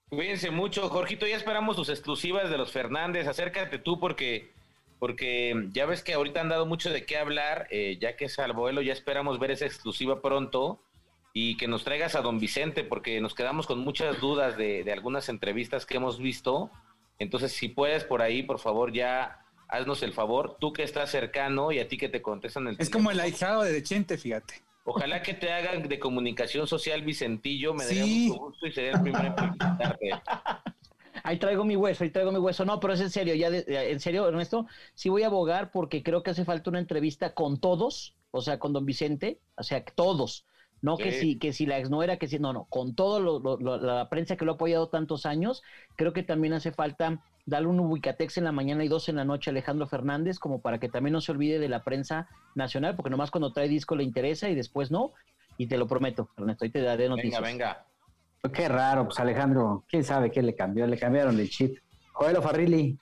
Cuídense mucho, Jorgito, ya esperamos tus exclusivas de los Fernández, acércate tú porque porque ya ves que ahorita han dado mucho de qué hablar, eh, ya que es Salvoelo, ya esperamos ver esa exclusiva pronto y que nos traigas a don Vicente porque nos quedamos con muchas dudas de, de algunas entrevistas que hemos visto, entonces si puedes por ahí, por favor, ya haznos el favor, tú que estás cercano y a ti que te contestan el Es como el ahijado de Chente, fíjate. Ojalá que te hagan de comunicación social Vicentillo, me daría Sí. mucho gusto y sería el primero en felicitarte. Ahí traigo mi hueso, ahí traigo mi hueso. No, pero es en serio, ya de- en serio, Ernesto, sí voy a abogar porque creo que hace falta una entrevista con todos, o sea, con don Vicente, o sea, todos. No que Sí. si, que si la ex no era, que si, no, no, con todo lo- lo- lo- la prensa que lo ha apoyado tantos años, creo que también hace falta darle un ubicatex en la mañana y dos en la noche a Alejandro Fernández, como para que también no se olvide de la prensa nacional, porque nomás cuando trae disco le interesa y después no, y te lo prometo, Ernesto, ahí te daré noticias. Venga, venga. Qué raro, pues Alejandro, quién sabe qué le cambió, le cambiaron el chip. Joel Farrilli.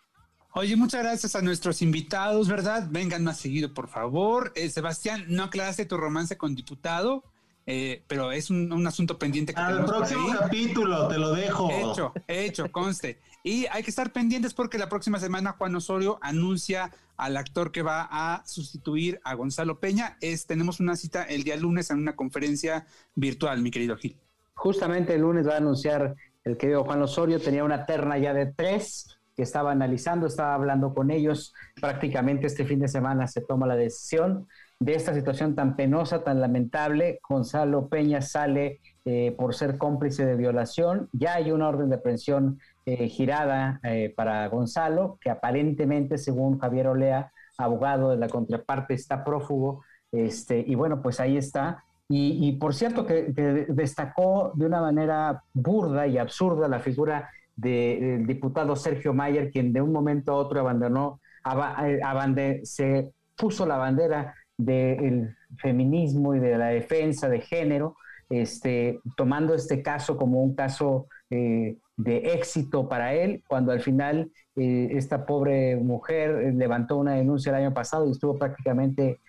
Oye, muchas gracias a nuestros invitados, ¿verdad? Vengan más seguido, por favor. Eh, Sebastián, no aclaraste tu romance con diputado, eh, pero es un, un asunto pendiente que Al próximo ahí. capítulo, te lo dejo. Hecho, hecho, conste. Y hay que estar pendientes porque la próxima semana Juan Osorio anuncia al actor que va a sustituir a Gonzalo Peña. Es, tenemos una cita el día lunes en una conferencia virtual, mi querido Gil. Justamente el lunes va a anunciar el querido Juan Osorio, tenía una terna ya de tres que estaba analizando, estaba hablando con ellos. Prácticamente este fin de semana se toma la decisión de esta situación tan penosa, tan lamentable. Gonzalo Peña sale eh, por ser cómplice de violación. Ya hay una orden de aprehensión eh, girada eh, para Gonzalo, que aparentemente, según Javier Olea, abogado de la contraparte, está prófugo. Este, y bueno, pues ahí está. Y, por cierto que, destacó de una manera burda y absurda la figura de- del diputado Sergio Mayer, quien de un momento a otro abandonó, aba- eh, se puso la bandera del feminismo y de la defensa de género, este, tomando este caso como un caso eh, de éxito para él, cuando al final eh, esta pobre mujer eh, levantó una denuncia el año pasado y estuvo prácticamente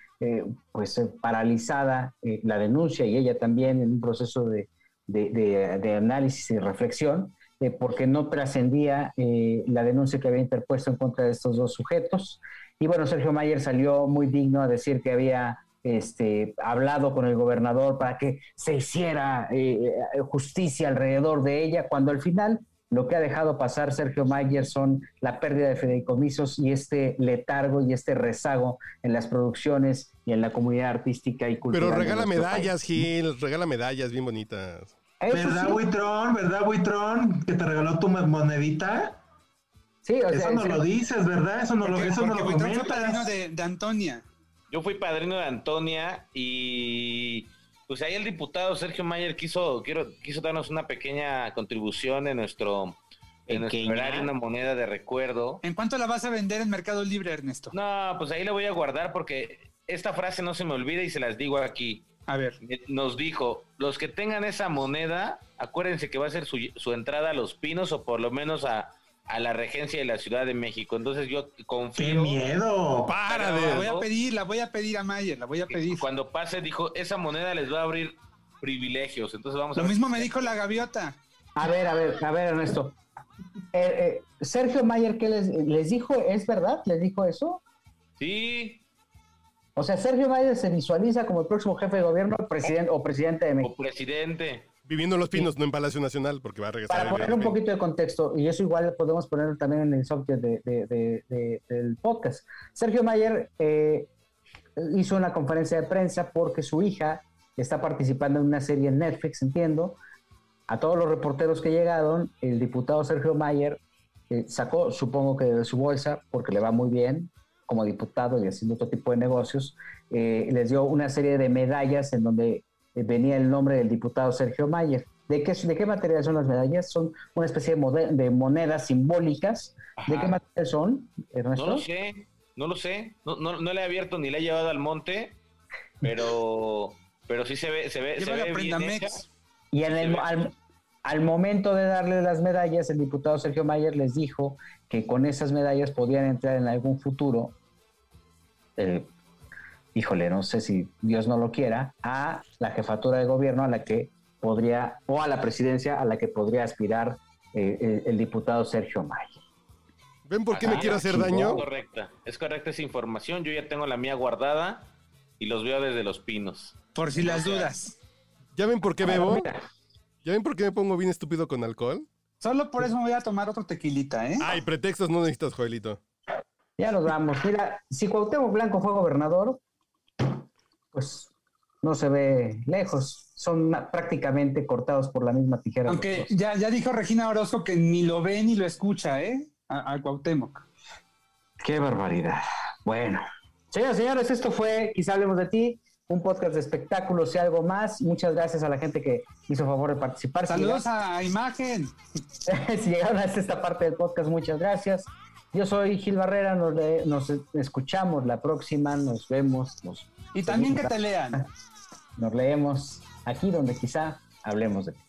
pues paralizada la denuncia y ella también en un proceso de, de- análisis y reflexión, porque no trascendía la denuncia que había interpuesto en contra de estos dos sujetos. Y bueno, Sergio Mayer salió muy digno a decir que había este, hablado con el gobernador para que se hiciera eh, eh, justicia alrededor de ella, cuando al final lo que ha dejado pasar Sergio Mayer son la pérdida de fideicomisos y este letargo y este rezago en las producciones y en la comunidad artística y cultural. Pero regala medallas, país. Gil, regala medallas bien bonitas. Eso ¿Verdad, sí. Buitrón? ¿Verdad, Buitrón? Que te regaló tu monedita. Sí, o sea, Eso no es- lo dices, ¿verdad? Eso no lo, Porque, eso no lo Buitrón fue padrino comentas. de, de Antonia. Yo fui padrino de Antonia y pues ahí el diputado Sergio Mayer quiso, quiero, quiso darnos una pequeña contribución en nuestro, en nuestro una moneda de recuerdo. ¿En cuánto la vas a vender en Mercado Libre, Ernesto? No, pues ahí la voy a guardar porque esta frase no se me olvida y se las digo aquí. A ver. Nos dijo, los que tengan esa moneda, acuérdense que va a ser su, su entrada a Los Pinos o por lo menos a, a la regencia de la Ciudad de México. Entonces yo ¡Qué confío. miedo! Para La voy a pedir, la voy a pedir a Mayer, la voy a pedir. Cuando pase, dijo, esa moneda les va a abrir privilegios. Entonces vamos a Lo mismo me dijo la gaviota. A ver, a ver, a ver, Ernesto. Eh, eh, Sergio Mayer, ¿qué les, les dijo? ¿Es verdad? ¿Les dijo eso? Sí, O sea, Sergio Mayer se visualiza como el próximo jefe de gobierno presidente, o presidente de o México. presidente. Viviendo en Los Pinos, no en Palacio Nacional, porque va a regresar. Para a poner un poquito de contexto, y eso igual podemos poner también en el software de, de- de- de- del podcast. Sergio Mayer eh, hizo una conferencia de prensa porque su hija está participando en una serie en Netflix, entiendo. A todos los reporteros que llegaron, el diputado Sergio Mayer eh, sacó, supongo que de su bolsa, porque le va muy bien como diputado y haciendo otro tipo de negocios, eh, les dio una serie de medallas en donde venía el nombre del diputado Sergio Mayer. ¿De qué, ¿De qué material son las medallas? Son una especie de, monedas simbólicas. ¿De qué material son, Ernesto? No lo sé, no lo sé. No, no, no le he abierto ni le he llevado al monte, pero, pero sí se ve, se ve, se ve bien. Y en el, al, al momento de darle las medallas, el diputado Sergio Mayer les dijo que con esas medallas podían entrar en algún futuro, eh, híjole, no sé si Dios no lo quiera, a la jefatura de gobierno a la que podría, o a la presidencia a la que podría aspirar eh, el, el diputado Sergio Mayer. ¿Ven por qué me Ajá, quiere hacer es daño? correcta, es correcta esa información. Yo ya tengo la mía guardada y los veo desde los pinos. Por si las dudas. ¿Ya ven por qué bebo? Mira, ¿Ya ven por qué me pongo bien estúpido con alcohol? Solo por eso me voy a tomar otro tequilita, ¿eh? Ay, pretextos no necesitas, Joelito. ya nos vamos. Mira, si Cuauhtémoc Blanco fue gobernador, pues no se ve lejos. Son prácticamente cortados por la misma tijera. Aunque ya, ya dijo Regina Orozco que ni lo ve ni lo escucha, ¿eh? A, a Cuauhtémoc. Qué barbaridad. Bueno, señoras y señores, esto fue Quizá hablemos de ti, un podcast de espectáculos y algo más. Muchas gracias a la gente que hizo favor de participar. Si Saludos a Imagen. si llegaron hasta esta parte del podcast, muchas gracias. Yo soy Gil Barrera, nos, le- nos escuchamos la próxima, nos vemos, nos, y también que te lean. Nos leemos aquí donde quizá hablemos de ti.